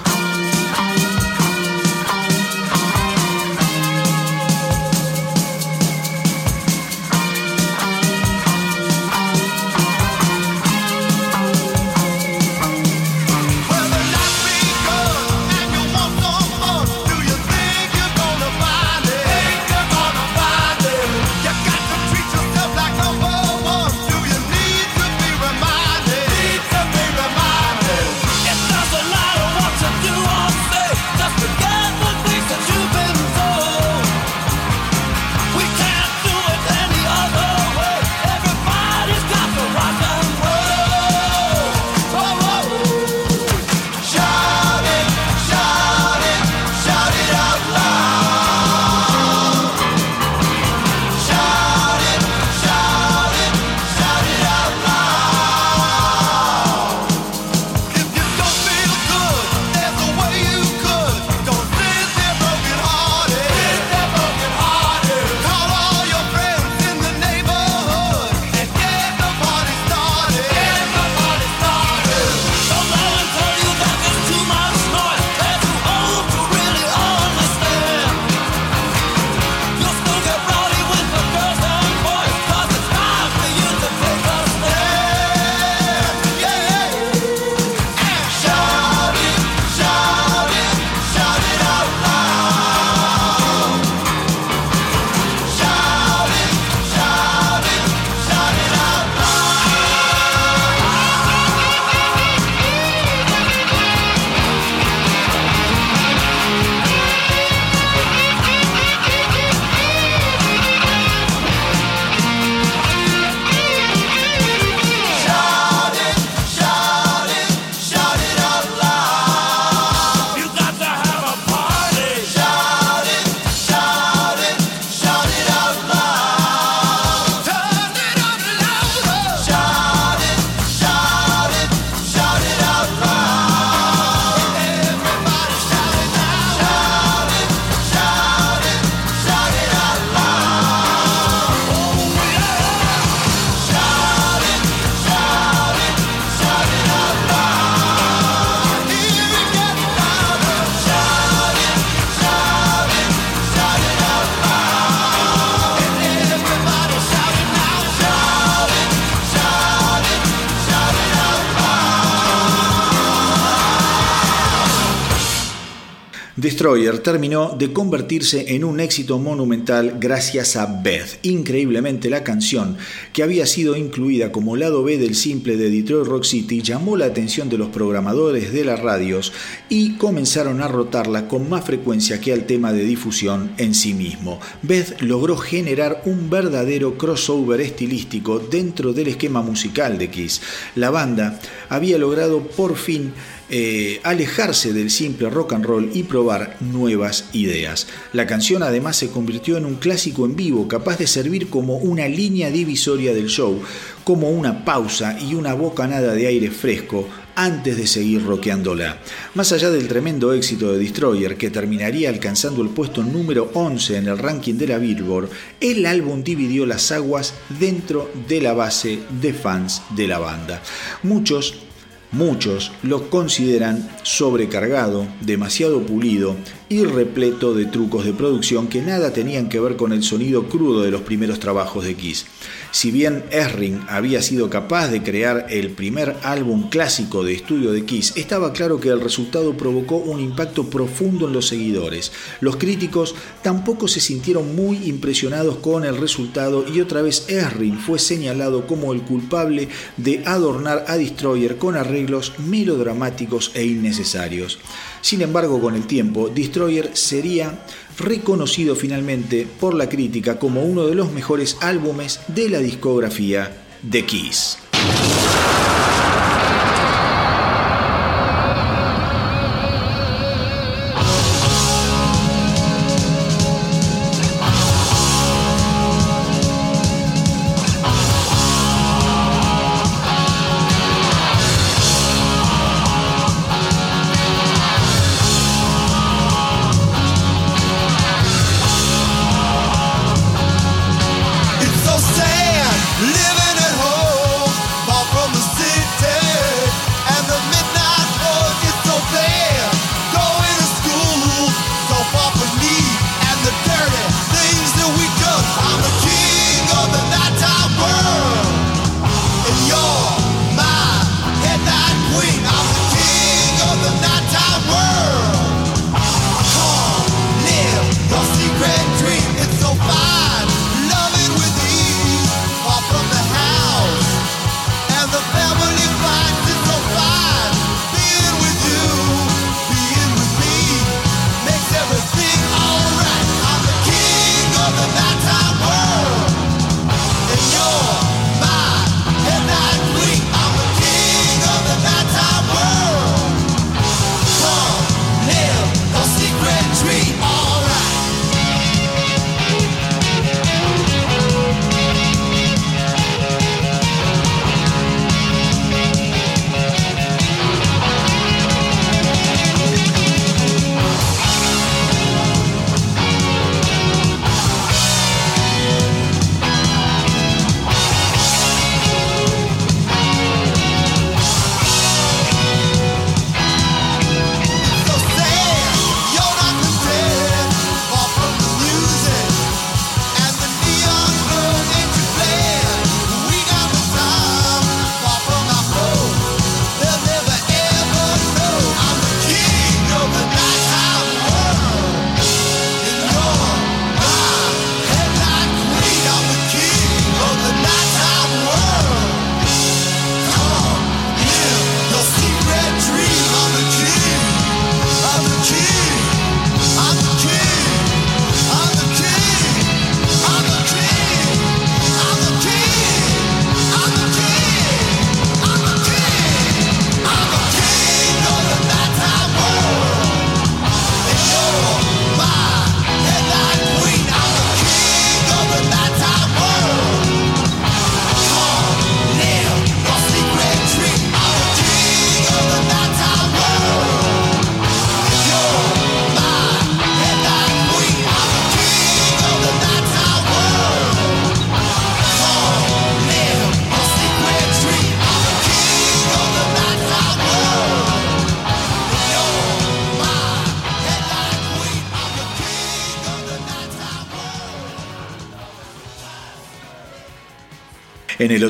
Terminó de convertirse en un éxito monumental gracias a Beth. Increíblemente la canción, que había sido incluida como lado B del simple de Detroit Rock City, llamó la atención de los programadores de las radios y comenzaron a rotarla con más frecuencia que al tema de difusión en sí mismo. Beth logró generar un verdadero crossover estilístico dentro del esquema musical de Kiss. La banda había logrado por fin eh, alejarse del simple rock and roll y probar nuevas ideas. La canción además se convirtió en un clásico en vivo, capaz de servir como una línea divisoria del show, como una pausa y una bocanada de aire fresco antes de seguir rockeándola. Más allá del tremendo éxito de Destroyer, que terminaría alcanzando el puesto número 11 en el ranking de la Billboard, el álbum dividió las aguas dentro de la base de fans de la banda. Muchos Muchos lo consideran sobrecargado, demasiado pulido y repleto de trucos de producción que nada tenían que ver con el sonido crudo de los primeros trabajos de Kiss. Si bien Erring había sido capaz de crear el primer álbum clásico de estudio de Kiss, estaba claro que el resultado provocó un impacto profundo en los seguidores. Los críticos tampoco se sintieron muy impresionados con el resultado y otra vez Erring fue señalado como el culpable de adornar a Destroyer con arreglos melodramáticos e innecesarios. Sin embargo, con el tiempo, Destroyer sería reconocido finalmente por la crítica como uno de los mejores álbumes de la discografía de Kiss.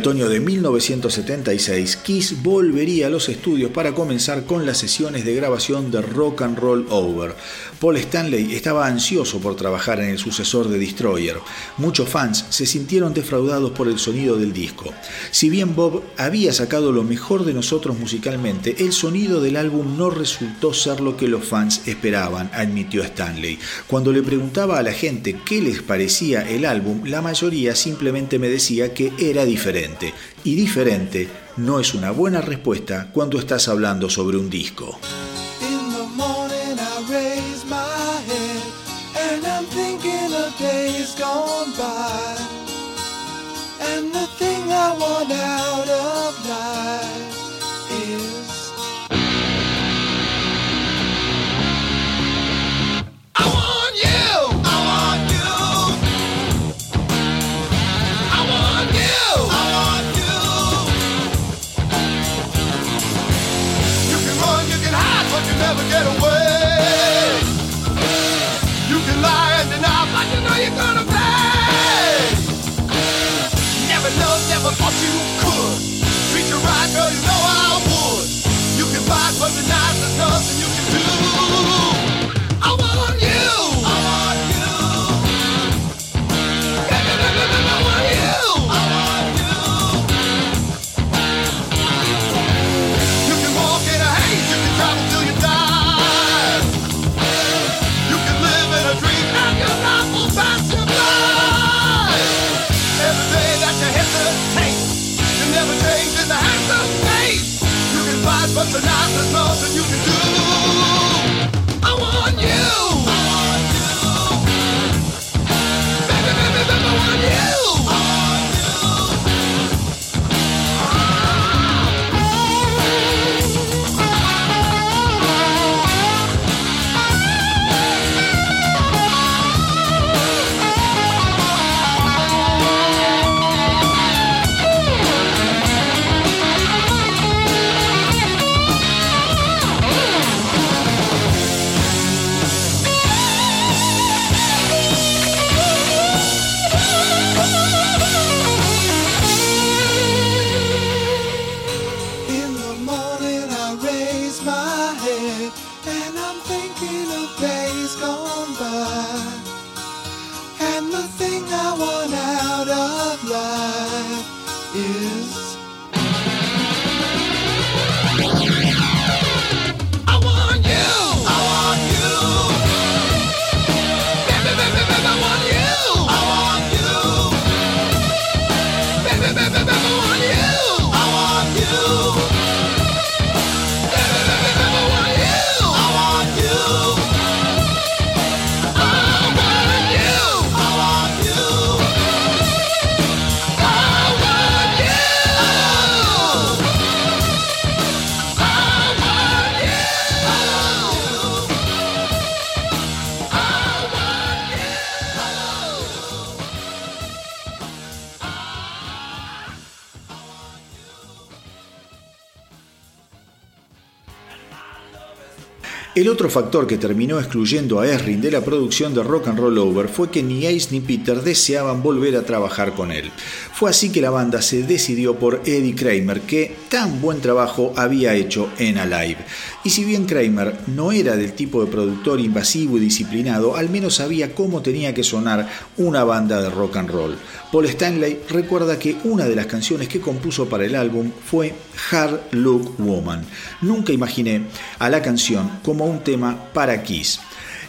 Otoño de 1976, Kiss volvería a los estudios para comenzar con las sesiones de grabación de Rock and Roll Over. Paul Stanley estaba ansioso por trabajar en el sucesor de Destroyer. Muchos fans se sintieron defraudados por el sonido del disco. Si bien Bob había sacado lo mejor de nosotros musicalmente, el sonido del álbum no resultó ser lo que los fans esperaban, admitió Stanley. Cuando le preguntaba a la gente qué les parecía el álbum, la mayoría simplemente me decía que era diferente. Y diferente no es una buena respuesta cuando estás hablando sobre un disco. out El otro factor que terminó excluyendo a Esrin de la producción de Rock and Roll Over fue que ni Ace ni Peter deseaban volver a trabajar con él. Fue así que la banda se decidió por Eddie Kramer, que tan buen trabajo había hecho en Alive. Y si bien Kramer no era del tipo de productor invasivo y disciplinado, al menos sabía cómo tenía que sonar una banda de rock and roll. Paul Stanley recuerda que una de las canciones que compuso para el álbum fue Hard Look Woman. Nunca imaginé a la canción como un tema para Kiss.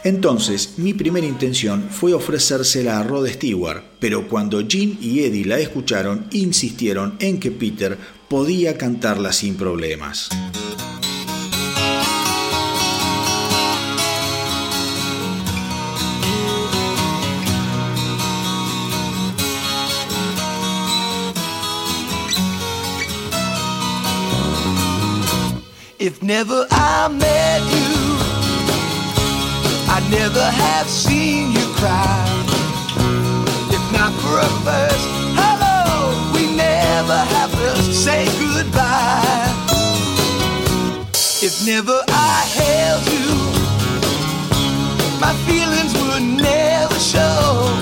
Entonces, mi primera intención fue ofrecérsela a Rod Stewart, pero cuando Gene y Eddie la escucharon, insistieron en que Peter podía cantarla sin problemas. If never I met I never have seen you cry. If not for a first hello, we never have to say goodbye. If never I held you, my feelings would never show.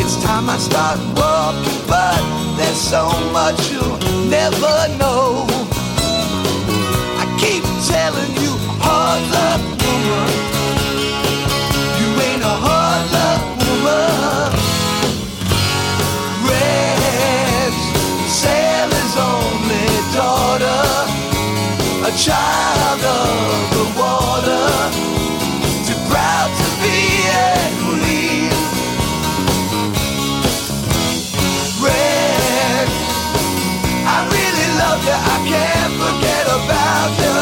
It's time I start walking, but there's so much you'll never know. I keep telling you, hard luck woman, child of the water, too proud to be a queen. Red, I really love you, I can't forget about you.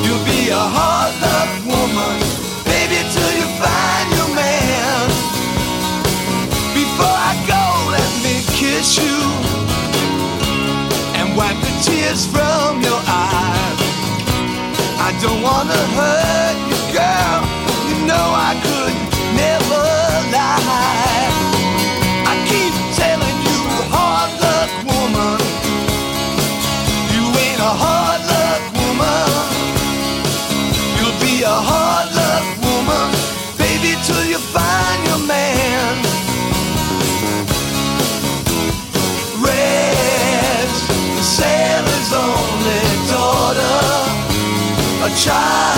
You'll be a hard luck woman, baby, till you find your man. Before I go, let me kiss you and wipe the tears from don't wanna hurt child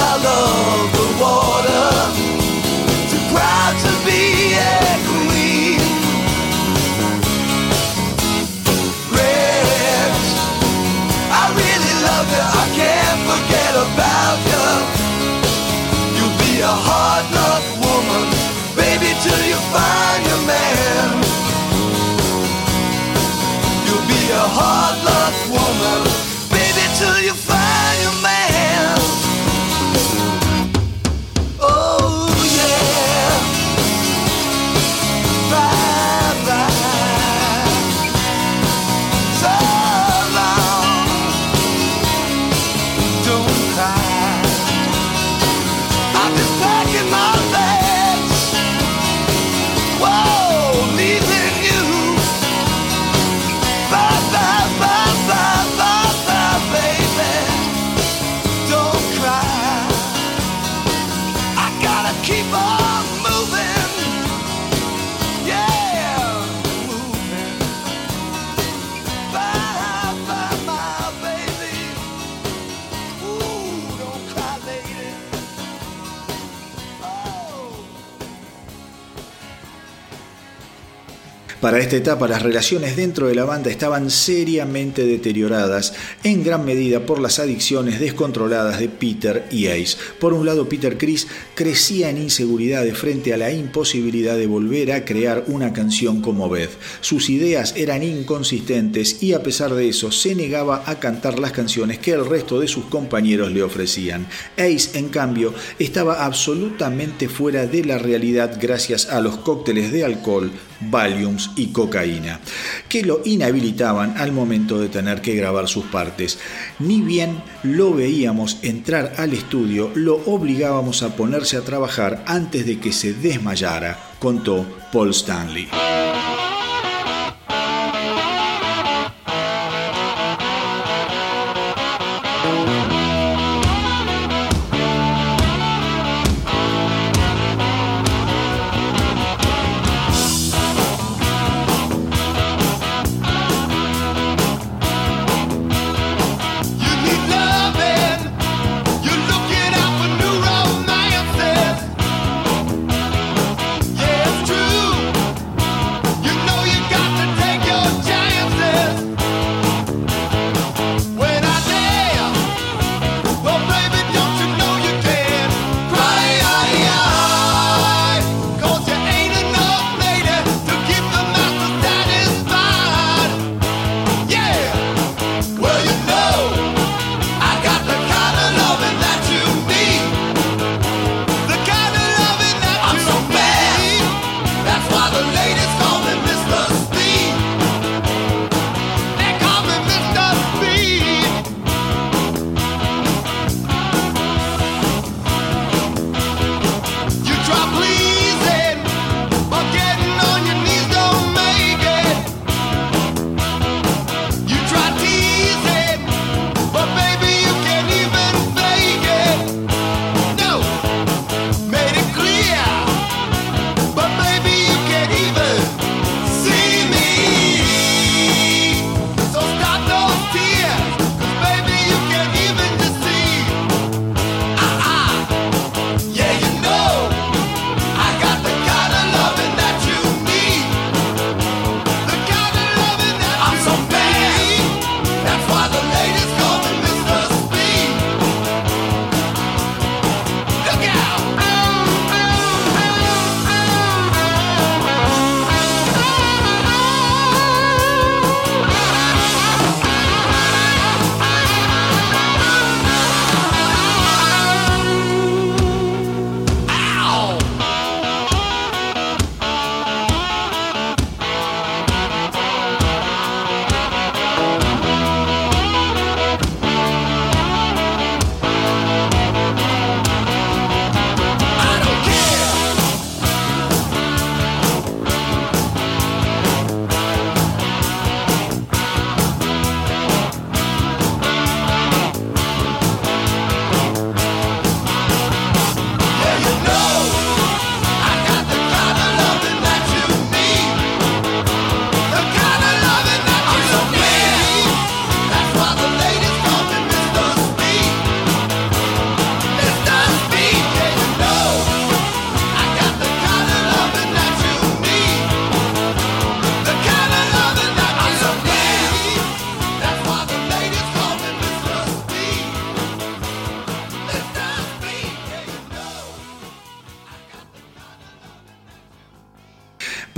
Para esta etapa las relaciones dentro de la banda estaban seriamente deterioradas, en gran medida por las adicciones descontroladas de Peter y Ace. Por un lado, Peter Criss crecía en inseguridades frente a la imposibilidad de volver a crear una canción como Beth. Sus ideas eran inconsistentes y a pesar de eso se negaba a cantar las canciones que el resto de sus compañeros le ofrecían. Ace, en cambio, estaba absolutamente fuera de la realidad gracias a los cócteles de alcohol, Valiums y cocaína, que lo inhabilitaban al momento de tener que grabar sus partes. Ni bien lo veíamos entrar al estudio, lo obligábamos a ponerse a trabajar antes de que se desmayara, contó Paul Stanley.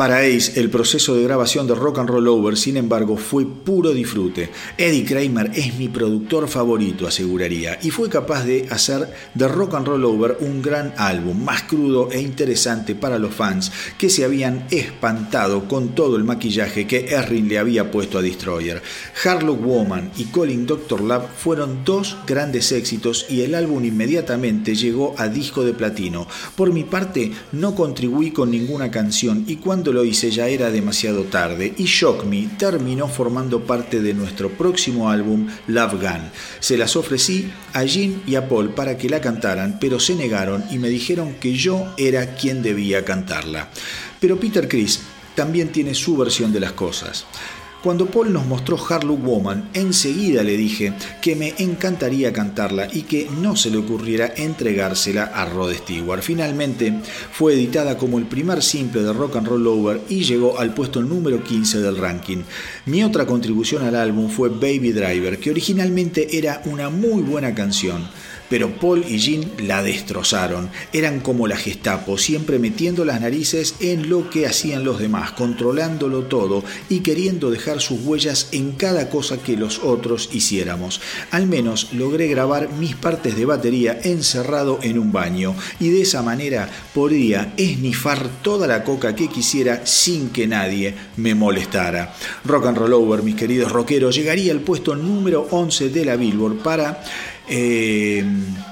Para Ace, el proceso de grabación de Rock and Roll Over, sin embargo, fue puro disfrute. Eddie Kramer es mi productor favorito, aseguraría, y fue capaz de hacer de Rock and Roll Over un gran álbum, más crudo e interesante para los fans que se habían espantado con todo el maquillaje que Errin le había puesto a Destroyer. Harlock Woman y Calling Dr. Love fueron dos grandes éxitos y el álbum inmediatamente llegó a disco de platino. Por mi parte, no contribuí con ninguna canción y cuando lo hice ya era demasiado tarde y Shock Me terminó formando parte de nuestro próximo álbum Love Gun. Se las ofrecí a Jean y a Paul para que la cantaran, pero se negaron y me dijeron que yo era quien debía cantarla. Pero Peter Chris también tiene su versión de las cosas. Cuando Paul nos mostró Harlow Woman, enseguida le dije que me encantaría cantarla y que no se le ocurriera entregársela a Rod Stewart. Finalmente fue editada como el primer simple de Rock and Roll Over y llegó al puesto número 15 del ranking. Mi otra contribución al álbum fue Baby Driver, que originalmente era una muy buena canción pero Paul y Jean la destrozaron. Eran como la Gestapo, siempre metiendo las narices en lo que hacían los demás, controlándolo todo y queriendo dejar sus huellas en cada cosa que los otros hiciéramos. Al menos logré grabar mis partes de batería encerrado en un baño y de esa manera podría esnifar toda la coca que quisiera sin que nadie me molestara. Rock and Roll Over, mis queridos rockeros, llegaría al puesto número 11 de la Billboard para eh,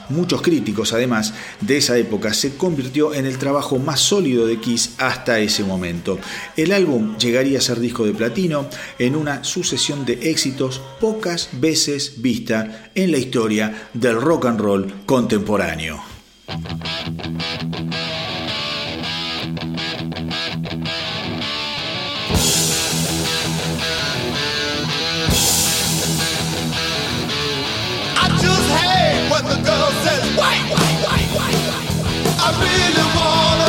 muchos críticos además de esa época, se convirtió en el trabajo más sólido de Kiss hasta ese momento. El álbum llegaría a ser disco de platino en una sucesión de éxitos pocas veces vista en la historia del rock and roll contemporáneo. I really wanna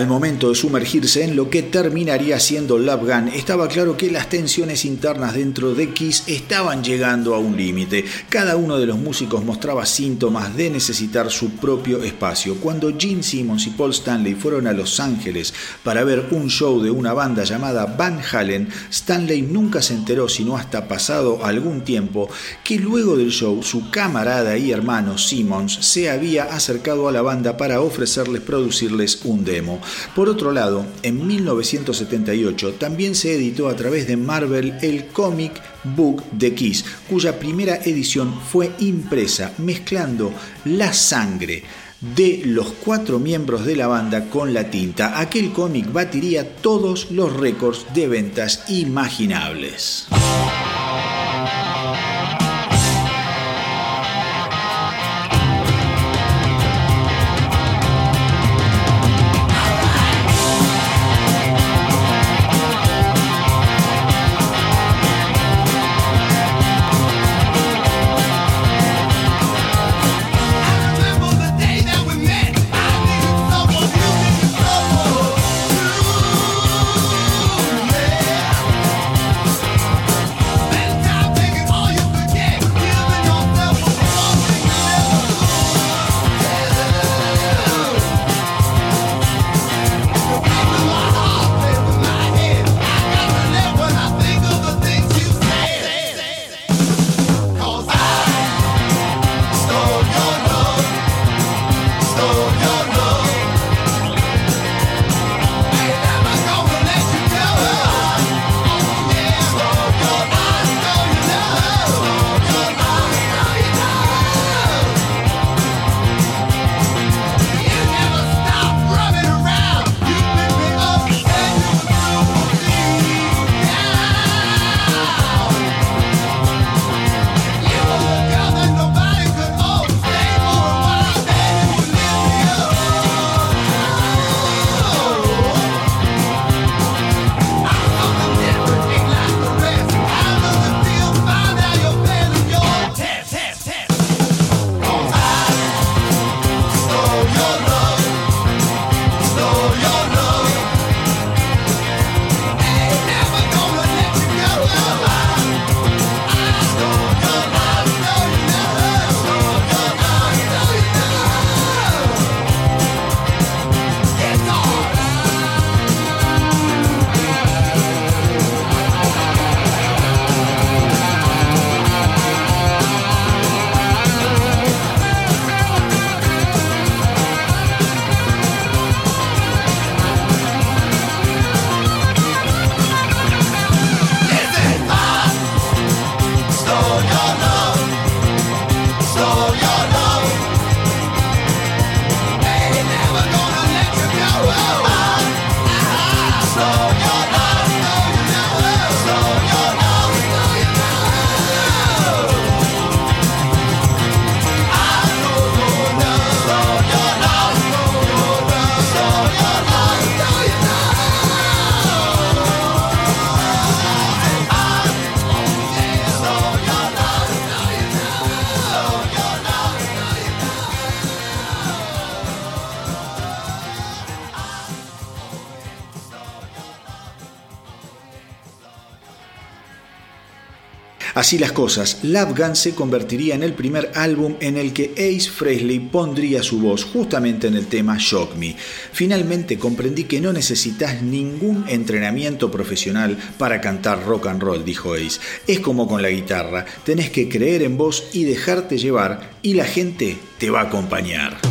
Al momento de sumergirse en lo que terminaría siendo Love Gun, estaba claro que las tensiones internas dentro de Kiss estaban llegando a un límite. Cada uno de los músicos mostraba síntomas de necesitar su propio espacio. Cuando Gene Simmons y Paul Stanley fueron a Los Ángeles para ver un show de una banda llamada Van Halen, Stanley nunca se enteró, sino hasta pasado algún tiempo, que luego del show su camarada y hermano Simmons se había acercado a la banda para ofrecerles producirles un demo. Por otro lado, en 1978 también se editó a través de Marvel el cómic book de Kiss, cuya primera edición fue impresa mezclando la sangre de los cuatro miembros de la banda con la tinta. Aquel cómic batiría todos los récords de ventas imaginables. Así las cosas, Love Gun se convertiría en el primer álbum en el que Ace Frehley pondría su voz justamente en el tema Shock Me. Finalmente comprendí que no necesitas ningún entrenamiento profesional para cantar rock and roll, dijo Ace. Es como con la guitarra, tenés que creer en vos y dejarte llevar y la gente te va a acompañar.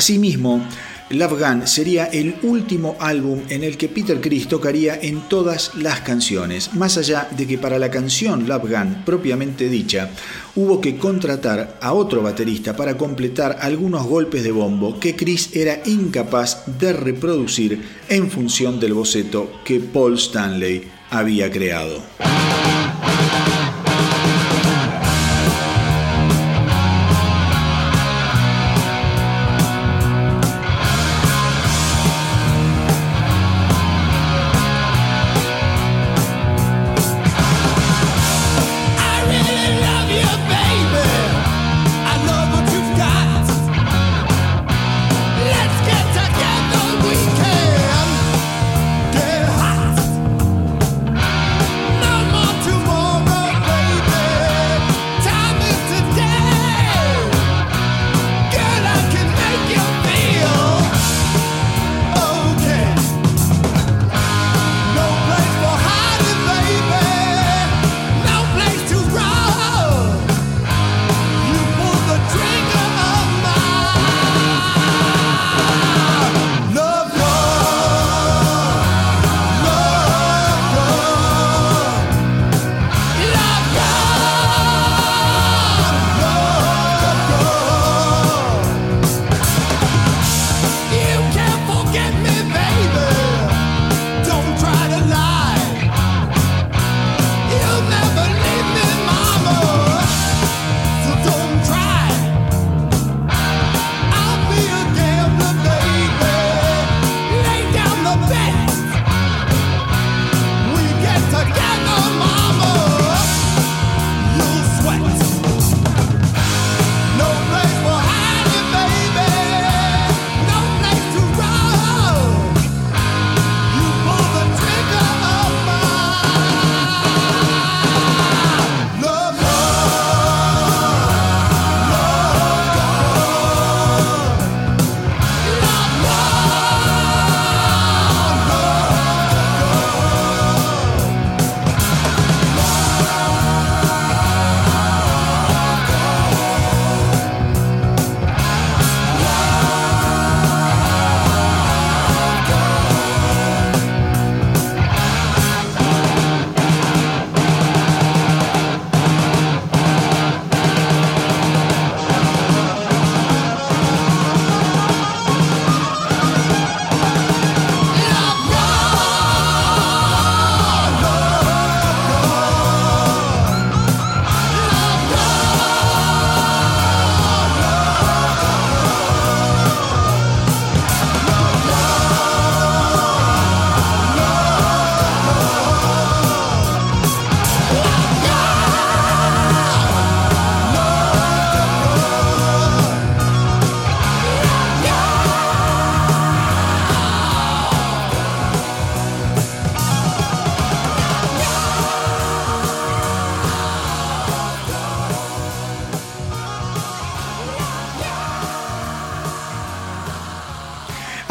Asimismo, Love Gun sería el último álbum en el que Peter Criss tocaría en todas las canciones, más allá de que para la canción Love Gun propiamente dicha, hubo que contratar a otro baterista para completar algunos golpes de bombo que Chris era incapaz de reproducir en función del boceto que Paul Stanley había creado.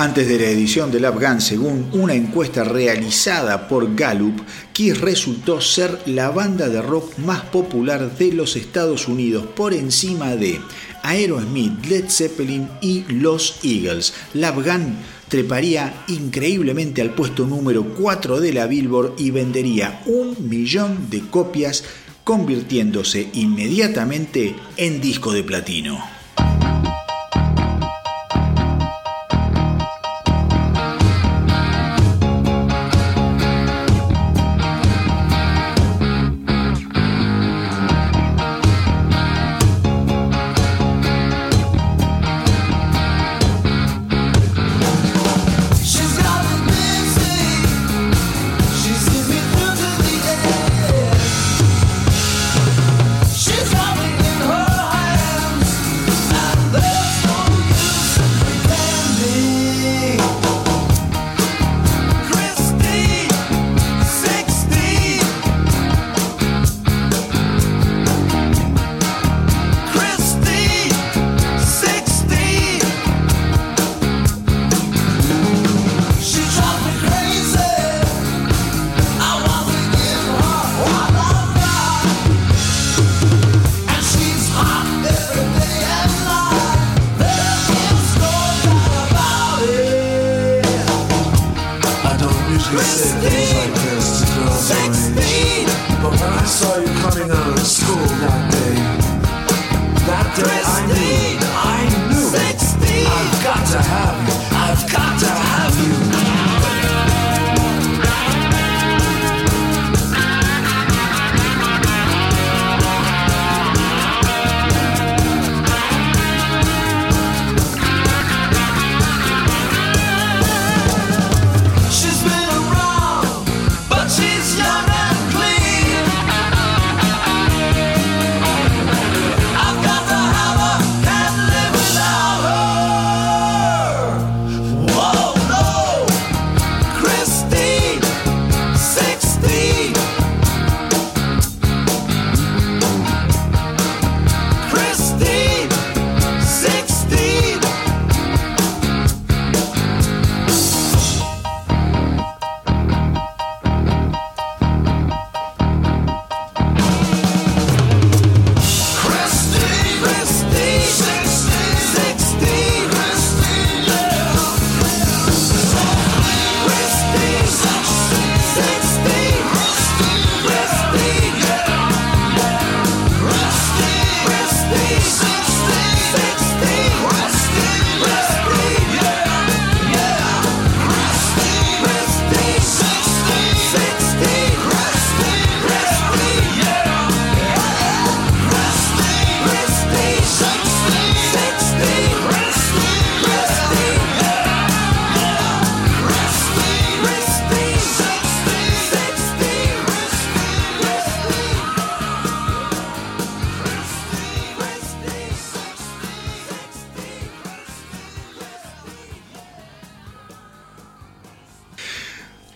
Antes de la edición del Afghan, según una encuesta realizada por Gallup, Kiss resultó ser la banda de rock más popular de los Estados Unidos por encima de Aerosmith, Led Zeppelin y los Eagles. La Afghan treparía increíblemente al puesto número 4 de la Billboard y vendería un millón de copias, convirtiéndose inmediatamente en disco de platino.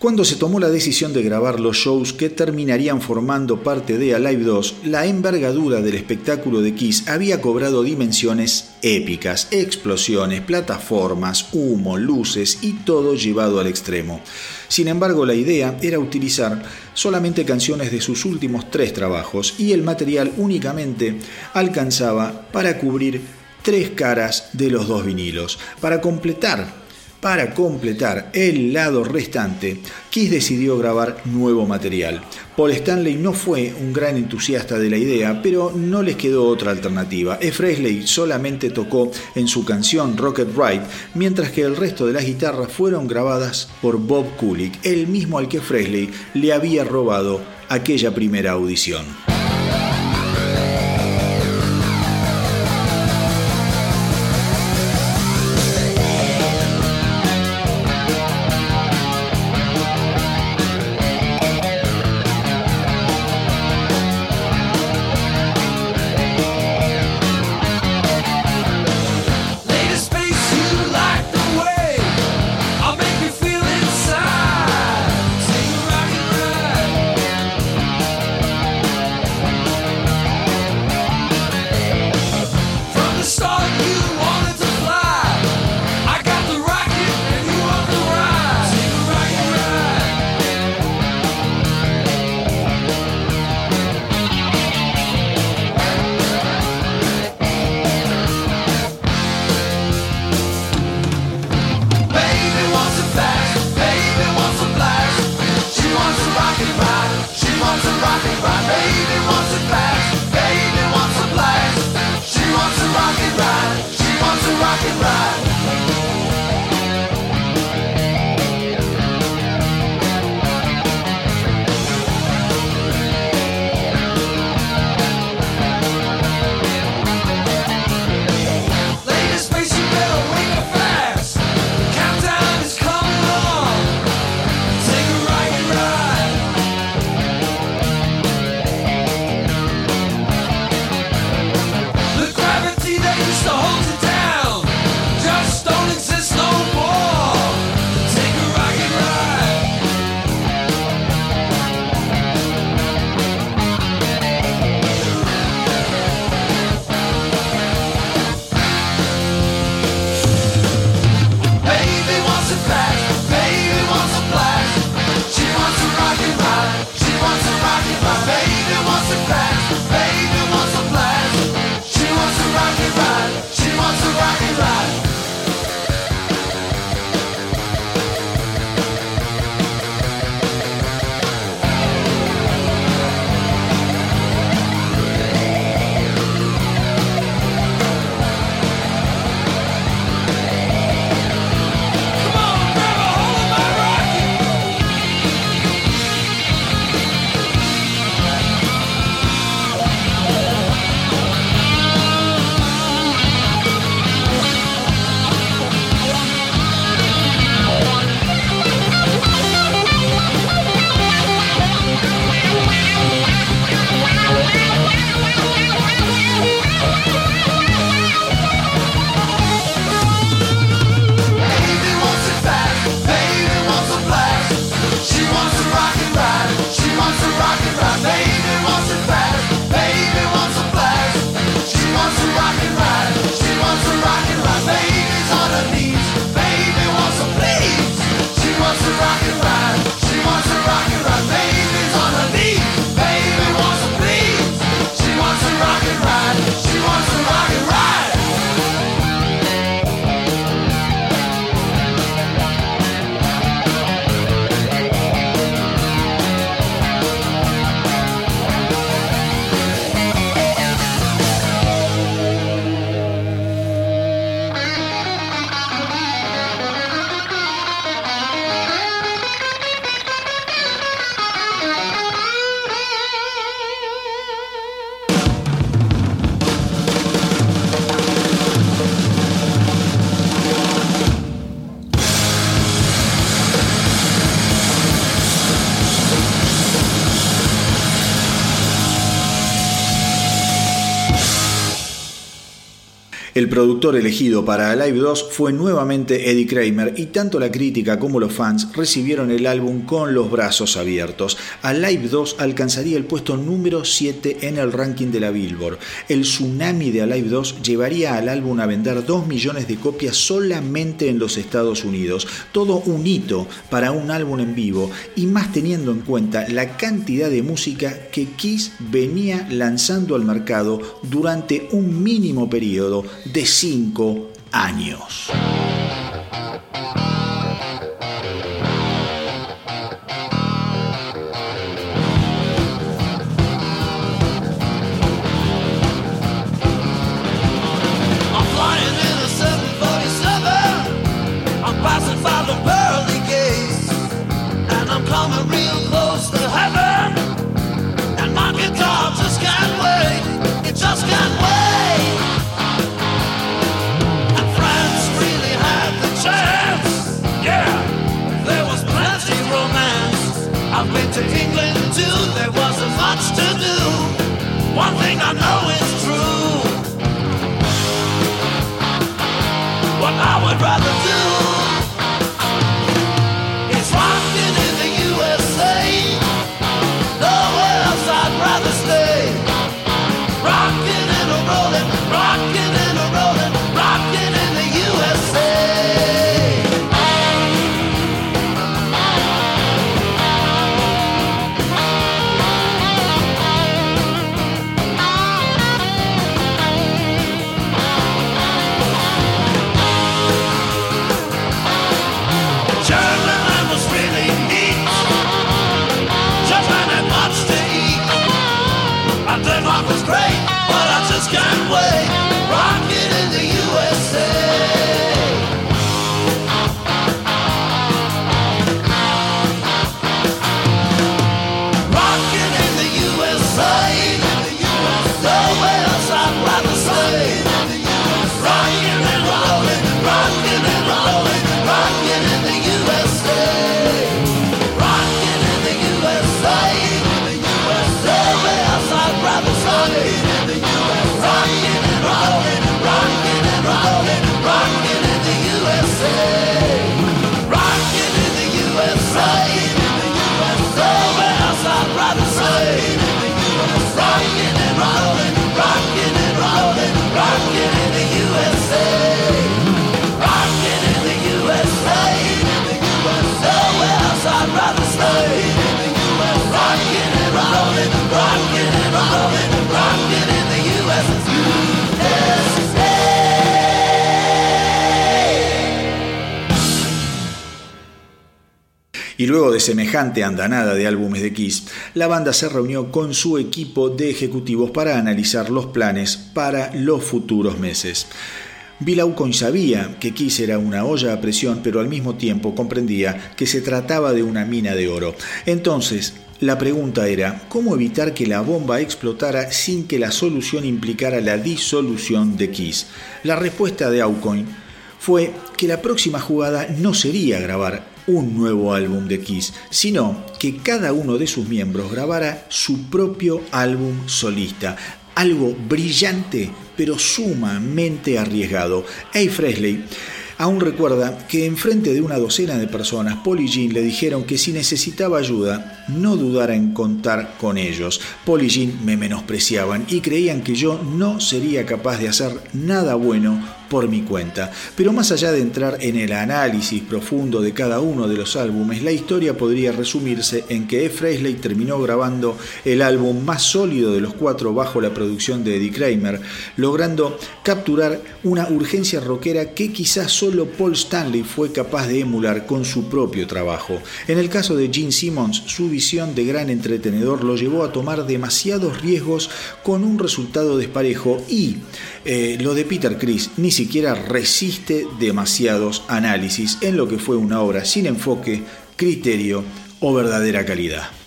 Cuando se tomó la decisión de grabar los shows que terminarían formando parte de Alive 2, la envergadura del espectáculo de Kiss había cobrado dimensiones épicas, explosiones, plataformas, humo, luces y todo llevado al extremo. Sin embargo, la idea era utilizar solamente canciones de sus últimos tres trabajos y el material únicamente alcanzaba para cubrir tres caras de los dos vinilos. Para completar para completar el lado restante, Kiss decidió grabar nuevo material. Paul Stanley no fue un gran entusiasta de la idea, pero no les quedó otra alternativa. E. Fresley solamente tocó en su canción Rocket Ride, mientras que el resto de las guitarras fueron grabadas por Bob Kulick, el mismo al que Fresley le había robado aquella primera audición. El productor elegido para Alive 2 fue nuevamente Eddie Kramer y tanto la crítica como los fans recibieron el álbum con los brazos abiertos. Alive 2 alcanzaría el puesto número 7 en el ranking de la Billboard. El tsunami de Alive 2 llevaría al álbum a vender 2 millones de copias solamente en los Estados Unidos. Todo un hito para un álbum en vivo y más teniendo en cuenta la cantidad de música que Kiss venía lanzando al mercado durante un mínimo periodo de 5 años. Luego de semejante andanada de álbumes de Kiss, la banda se reunió con su equipo de ejecutivos para analizar los planes para los futuros meses. Bill Aucoin sabía que Kiss era una olla a presión, pero al mismo tiempo comprendía que se trataba de una mina de oro. Entonces, la pregunta era, ¿cómo evitar que la bomba explotara sin que la solución implicara la disolución de Kiss? La respuesta de Aucoin fue que la próxima jugada no sería grabar un nuevo álbum de Kiss, sino que cada uno de sus miembros grabara su propio álbum solista. Algo brillante, pero sumamente arriesgado. A. Fresley Aún recuerda que enfrente de una docena de personas, Paul y Jean le dijeron que si necesitaba ayuda, no dudara en contar con ellos. Paul y Jean me menospreciaban y creían que yo no sería capaz de hacer nada bueno por mi cuenta. Pero más allá de entrar en el análisis profundo de cada uno de los álbumes, la historia podría resumirse en que E. Fresley terminó grabando el álbum más sólido de los cuatro bajo la producción de Eddie Kramer, logrando capturar una urgencia rockera que quizás solo Paul Stanley fue capaz de emular con su propio trabajo. En el caso de Gene Simmons, su visión de gran entretenedor lo llevó a tomar demasiados riesgos con un resultado desparejo y eh, lo de Peter Criss ni siquiera resiste demasiados análisis en lo que fue una obra sin enfoque, criterio o verdadera calidad.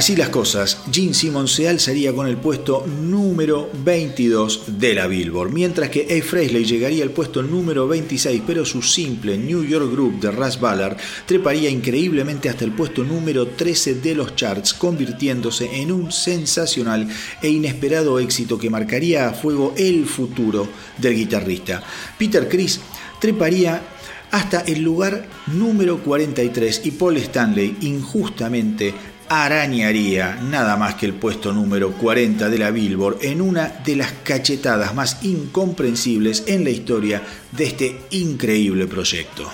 Así las cosas, Gene Simmons se alzaría con el puesto número 22 de la Billboard, mientras que A. Frehley llegaría al puesto número 26, pero su simple New York Group de Russ Ballard treparía increíblemente hasta el puesto número 13 de los charts, convirtiéndose en un sensacional e inesperado éxito que marcaría a fuego el futuro del guitarrista. Peter Criss treparía hasta el lugar número 43 y Paul Stanley injustamente arañaría nada más que el puesto número 40 de la Billboard en una de las cachetadas más incomprensibles en la historia de este increíble proyecto.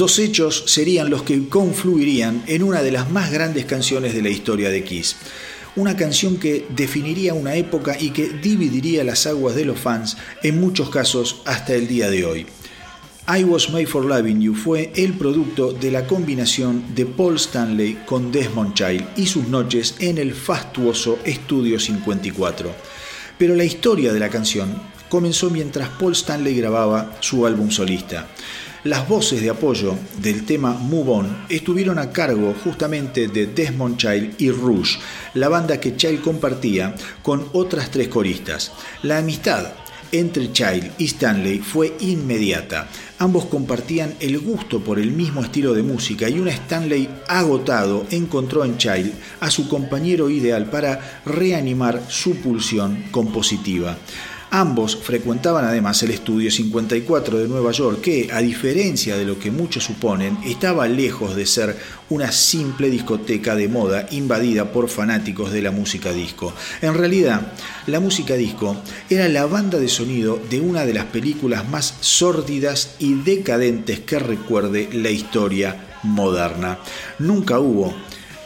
Dos hechos serían los que confluirían en una de las más grandes canciones de la historia de Kiss. Una canción que definiría una época y que dividiría las aguas de los fans, en muchos casos hasta el día de hoy. I Was Made for Loving You fue el producto de la combinación de Paul Stanley con Desmond Child y sus noches en el fastuoso Estudio 54. Pero la historia de la canción comenzó mientras Paul Stanley grababa su álbum solista. Las voces de apoyo del tema Move On estuvieron a cargo justamente de Desmond Child y Rouge, la banda que Child compartía con otras tres coristas. La amistad entre Child y Stanley fue inmediata. Ambos compartían el gusto por el mismo estilo de música y un Stanley agotado encontró en Child a su compañero ideal para reanimar su pulsión compositiva. Ambos frecuentaban además el Estudio 54 de Nueva York, que, a diferencia de lo que muchos suponen, estaba lejos de ser una simple discoteca de moda invadida por fanáticos de la música disco. En realidad, la música disco era la banda de sonido de una de las películas más sórdidas y decadentes que recuerde la historia moderna. Nunca hubo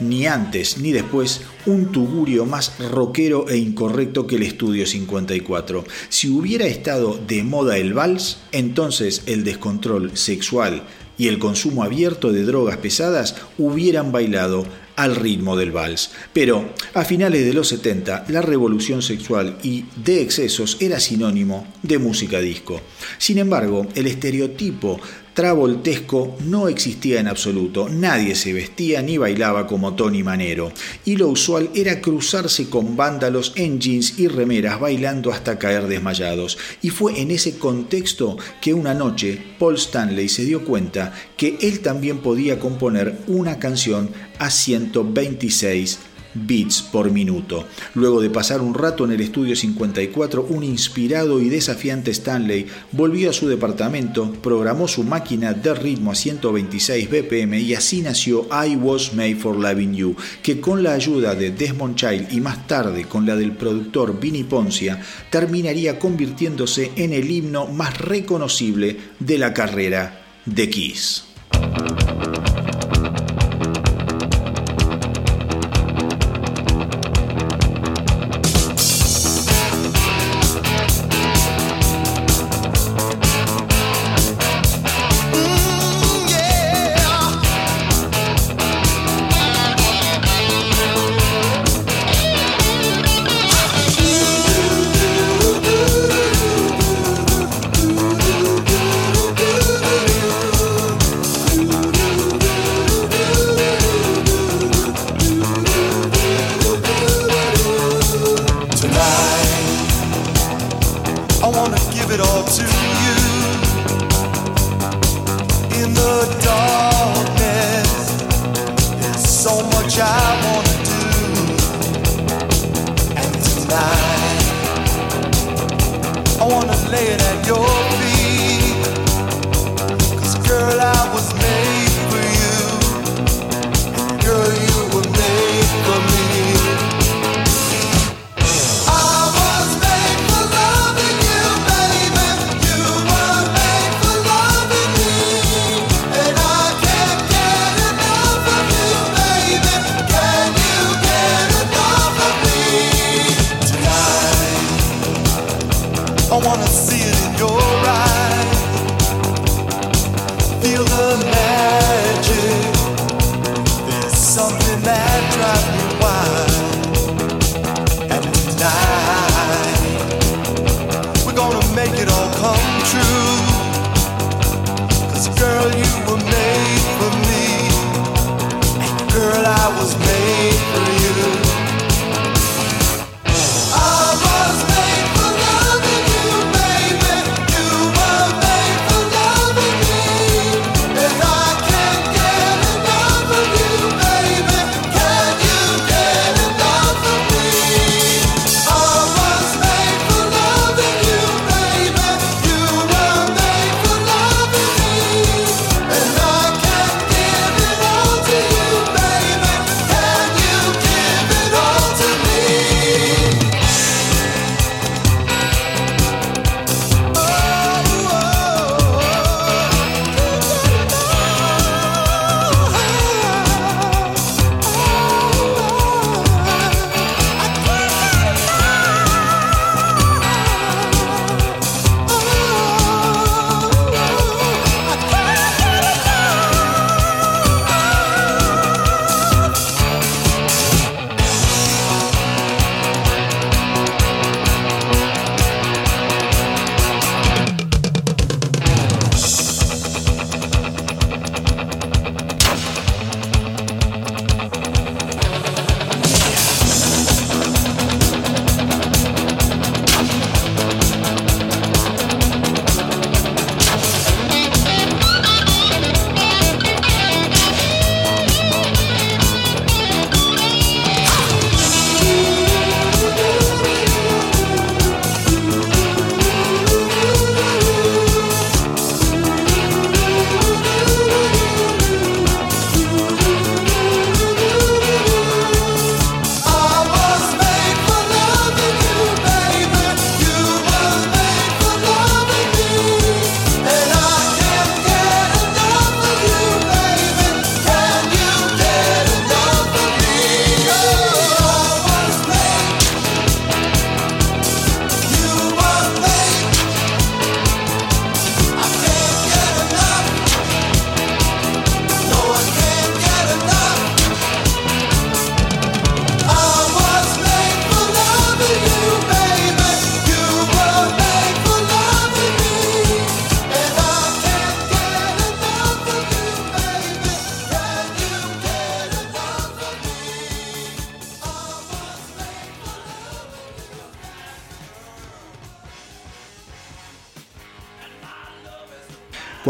ni antes ni después un tugurio más rockero e incorrecto que el Estudio 54. Si hubiera estado de moda el vals, entonces el descontrol sexual y el consumo abierto de drogas pesadas hubieran bailado al ritmo del vals. Pero a finales de los 70 la revolución sexual y de excesos era sinónimo de música disco. Sin embargo, el estereotipo travoltesco no existía en absoluto, nadie se vestía ni bailaba como Tony Manero, y lo usual era cruzarse con vándalos en jeans y remeras bailando hasta caer desmayados. Y fue en ese contexto que una noche Paul Stanley se dio cuenta que él también podía componer una canción a 126 beats por minuto. Luego de pasar un rato en el estudio 54, un inspirado y desafiante Stanley volvió a su departamento, programó su máquina de ritmo a 126 BPM y así nació I Was Made for Loving You, que con la ayuda de Desmond Child y más tarde con la del productor Vinnie Poncia, terminaría convirtiéndose en el himno más reconocible de la carrera de Kiss. I wanna see it in your eyes.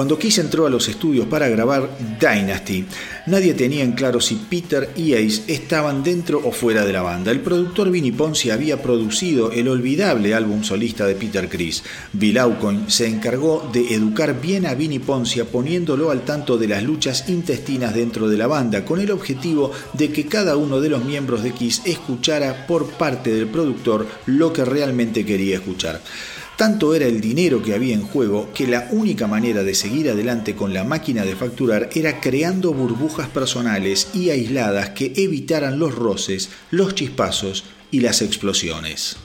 Cuando Kiss entró a los estudios para grabar Dynasty, nadie tenía en claro si Peter y Ace estaban dentro o fuera de la banda. El productor Vinnie Ponce había producido el olvidable álbum solista de Peter Criss. Bill Aucoin se encargó de educar bien a Vinnie Poncia poniéndolo al tanto de las luchas intestinas dentro de la banda, con el objetivo de que cada uno de los miembros de Kiss escuchara por parte del productor lo que realmente quería escuchar. Tanto era el dinero que había en juego que la única manera de seguir adelante con la máquina de facturar era creando burbujas personales y aisladas que evitaran los roces, los chispazos y las explosiones.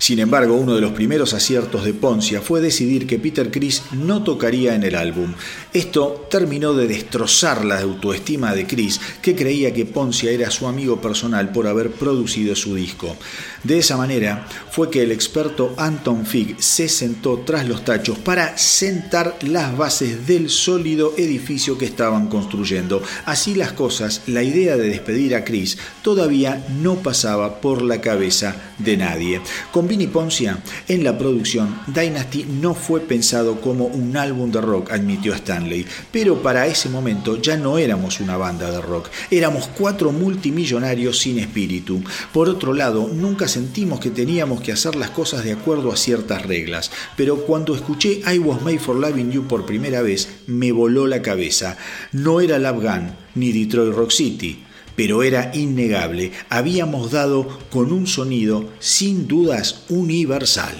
Sin embargo, uno de los primeros aciertos de Poncia fue decidir que Peter Criss no tocaría en el álbum. Esto terminó de destrozar la autoestima de Chris, que creía que Poncia era su amigo personal por haber producido su disco. De esa manera fue que el experto Anton Fig se sentó tras los tachos para sentar las bases del sólido edificio que estaban construyendo. Así las cosas, la idea de despedir a Chris todavía no pasaba por la cabeza de nadie. Con Vinny Poncia en la producción, Dynasty no fue pensado como un álbum de rock, admitió Pero para ese momento ya no éramos una banda de rock, éramos cuatro multimillonarios sin espíritu. Por otro lado, nunca sentimos que teníamos que hacer las cosas de acuerdo a ciertas reglas, pero cuando escuché I Was Made for Loving You por primera vez, me voló la cabeza. No era Love Gun ni Detroit Rock City, pero era innegable, habíamos dado con un sonido sin dudas universal.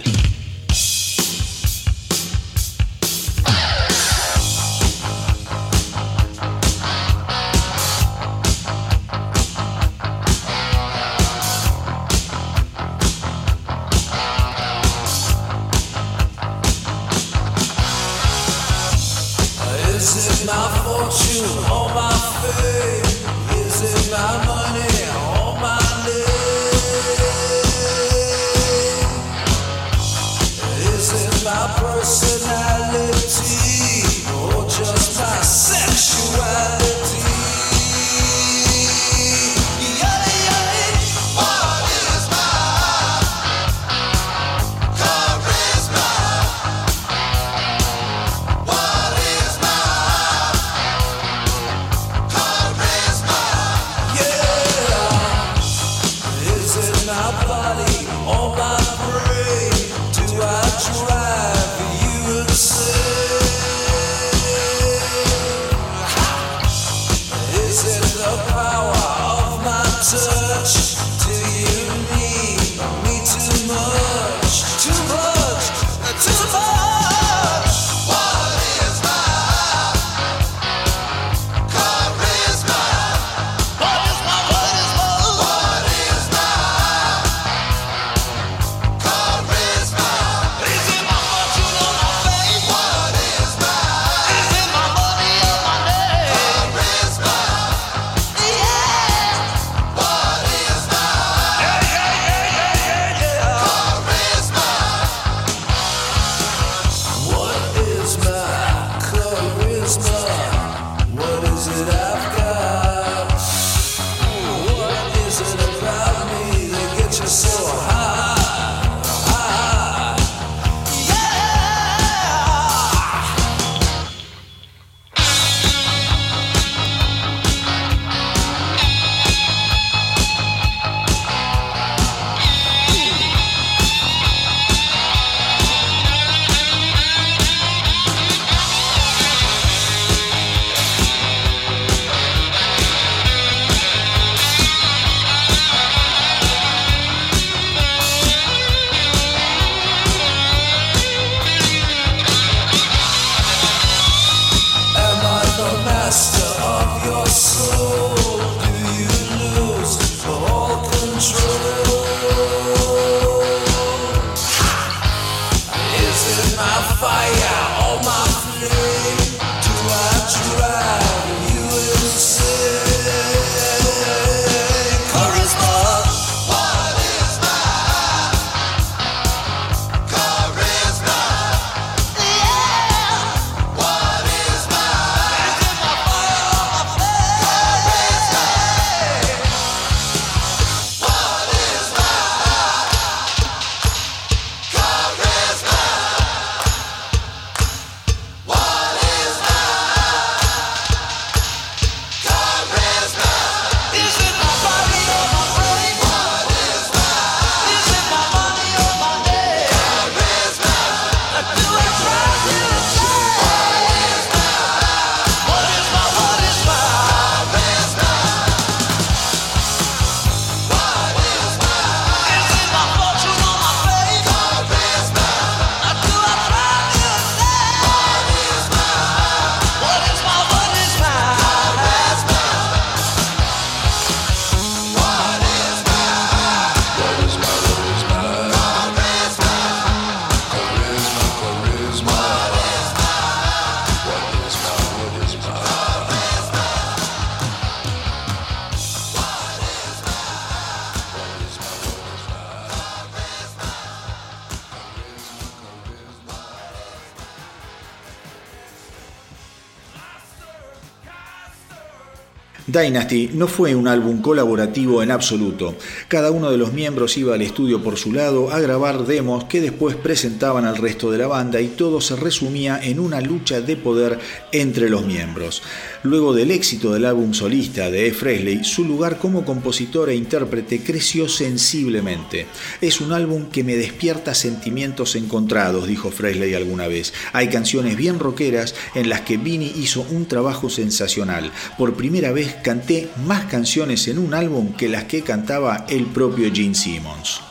Dynasty no fue un álbum colaborativo en absoluto. Cada uno de los miembros iba al estudio por su lado a grabar demos que después presentaban al resto de la banda y todo se resumía en una lucha de poder entre los miembros. Luego del éxito del álbum solista de E. Fresley, su lugar como compositor e intérprete creció sensiblemente. Es un álbum que me despierta sentimientos encontrados, dijo Fresley alguna vez. Hay canciones bien rockeras en las que Vinnie hizo un trabajo sensacional. Por primera vez canté más canciones en un álbum que las que cantaba el propio Gene Simmons.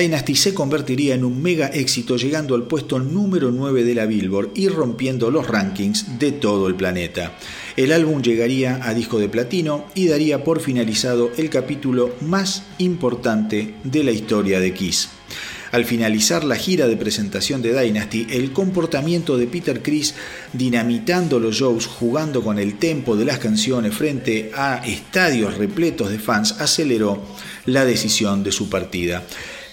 Dynasty se convertiría en un mega éxito llegando al puesto número 9 de la Billboard y rompiendo los rankings de todo el planeta. El álbum llegaría a disco de platino y daría por finalizado el capítulo más importante de la historia de Kiss. Al finalizar la gira de presentación de Dynasty, el comportamiento de Peter Criss dinamitando los shows, jugando con el tempo de las canciones frente a estadios repletos de fans, aceleró la decisión de su partida.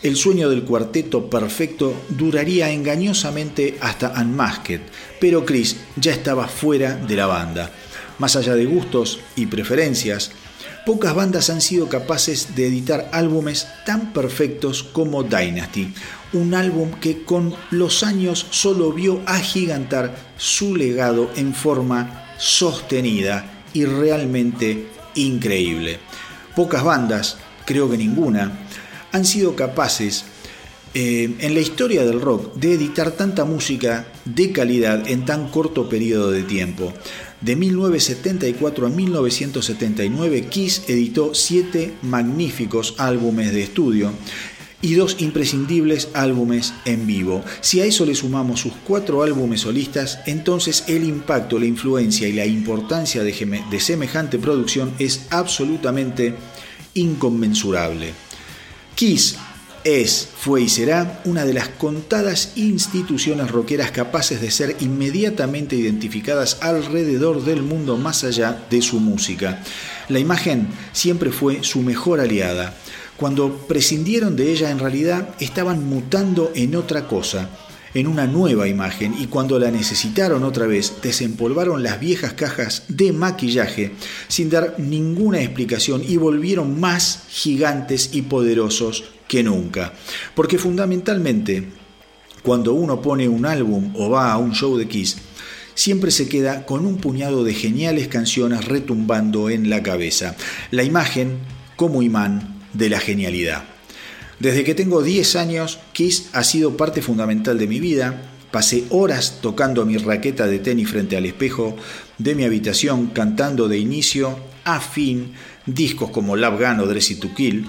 El sueño del cuarteto perfecto duraría engañosamente hasta Unmasked, pero Chris ya estaba fuera de la banda. Más allá de gustos y preferencias, pocas bandas han sido capaces de editar álbumes tan perfectos como Dynasty, un álbum que con los años solo vio agigantar su legado en forma sostenida y realmente increíble. Pocas bandas, creo que ninguna, han sido capaces eh, en la historia del rock de editar tanta música de calidad en tan corto periodo de tiempo. De 1974 a 1979, Kiss editó siete magníficos álbumes de estudio y dos imprescindibles álbumes en vivo. Si a eso le sumamos sus cuatro álbumes solistas, entonces el impacto, la influencia y la importancia de, de semejante producción es absolutamente inconmensurable. Kiss es, fue y será una de las contadas instituciones rockeras capaces de ser inmediatamente identificadas alrededor del mundo más allá de su música. La imagen siempre fue su mejor aliada. Cuando prescindieron de ella en realidad estaban mutando en otra cosa, en una nueva imagen y cuando la necesitaron otra vez desempolvaron las viejas cajas de maquillaje sin dar ninguna explicación y volvieron más gigantes y poderosos que nunca. Porque fundamentalmente cuando uno pone un álbum o va a un show de Kiss, siempre se queda con un puñado de geniales canciones retumbando en la cabeza. La imagen como imán de la genialidad. Desde que tengo 10 años, Kiss ha sido parte fundamental de mi vida. Pasé horas tocando mi raqueta de tenis frente al espejo de mi habitación, cantando de inicio a fin discos como Love Gun o Dressy to Kill.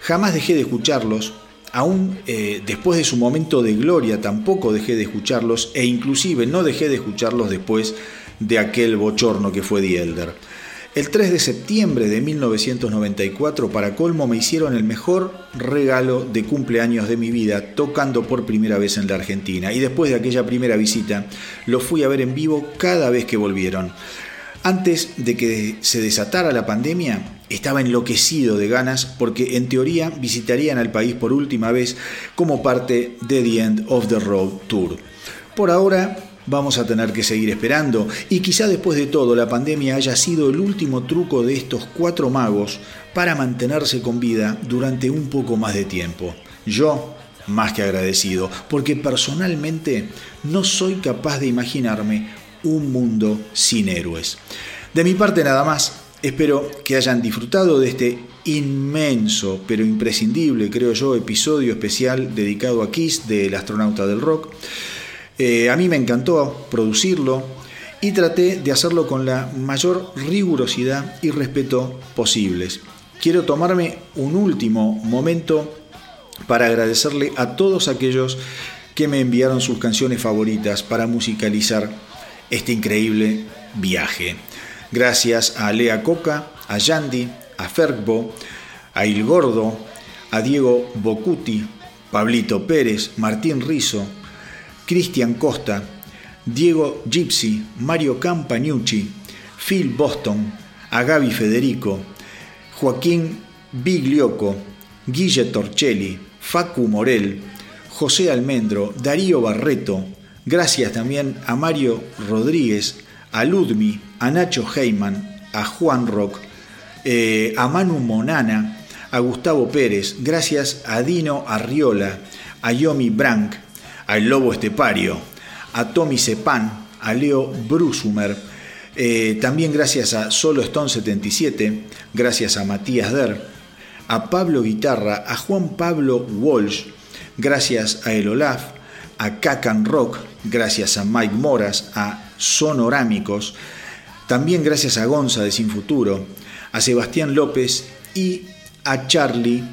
Jamás dejé de escucharlos, aún eh, después de su momento de gloria tampoco dejé de escucharlos e inclusive no dejé de escucharlos después de aquel bochorno que fue The Elder. El 3 de septiembre de 1994, para colmo, me hicieron el mejor regalo de cumpleaños de mi vida, tocando por primera vez en la Argentina. Y después de aquella primera visita, lo fui a ver en vivo cada vez que volvieron. Antes de que se desatara la pandemia, estaba enloquecido de ganas porque en teoría visitarían al país por última vez como parte de The End of the Road Tour. Por ahora vamos a tener que seguir esperando y quizá después de todo la pandemia haya sido el último truco de estos cuatro magos para mantenerse con vida durante un poco más de tiempo. Yo, más que agradecido, porque personalmente no soy capaz de imaginarme un mundo sin héroes. De mi parte nada más, espero que hayan disfrutado de este inmenso pero imprescindible, creo yo, episodio especial dedicado a Kiss del astronauta del rock. Eh, a mí me encantó producirlo y traté de hacerlo con la mayor rigurosidad y respeto posibles. Quiero tomarme un último momento para agradecerle a todos aquellos que me enviaron sus canciones favoritas para musicalizar este increíble viaje. Gracias a Lea Coca, a Yandy, a Fergbo, a Il Gordo, a Diego Bocuti, Pablito Pérez, Martín Rizo, Cristian Costa, Diego Gypsy, Mario Campagnucci, Phil Boston, a Gaby Federico, Joaquín Biglioco, Guille Torcelli, Facu Morel, José Almendro, Darío Barreto, gracias también a Mario Rodríguez, a Ludmi, a Nacho Heyman, a Juan Rock, eh, a Manu Monana, a Gustavo Pérez, gracias a Dino Arriola, a Yomi Brank, al Lobo Estepario, a Tommy Sepan, a Leo Brusumer, eh, también gracias a Solo Stone 77, gracias a Matías Der, a Pablo Guitarra, a Juan Pablo Walsh, gracias a El Olaf, a Kakan Rock, gracias a Mike Moras, a Sonorámicos, también gracias a Gonza de Sin Futuro, a Sebastián López y a Charlie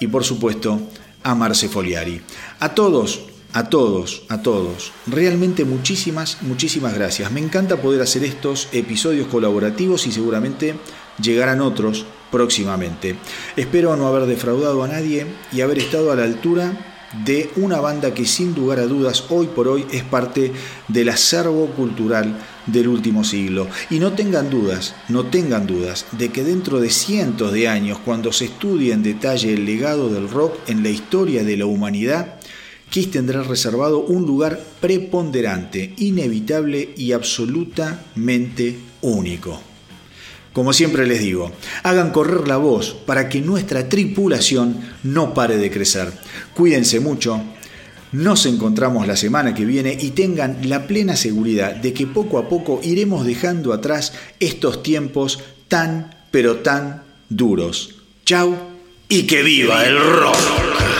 y por supuesto a Marce Foliari. A todos, a todos, a todos, realmente muchísimas, muchísimas gracias. Me encanta poder hacer estos episodios colaborativos y seguramente llegarán otros próximamente. Espero no haber defraudado a nadie y haber estado a la altura de una banda que sin lugar a dudas hoy por hoy es parte del acervo cultural del último siglo. Y no tengan dudas, no tengan dudas de que dentro de cientos de años, cuando se estudie en detalle el legado del rock en la historia de la humanidad, Kiss tendrá reservado un lugar preponderante, inevitable y absolutamente único. Como siempre les digo, hagan correr la voz para que nuestra tripulación no pare de crecer. Cuídense mucho, nos encontramos la semana que viene y tengan la plena seguridad de que poco a poco iremos dejando atrás estos tiempos tan, pero tan duros. Chau y que viva el rock.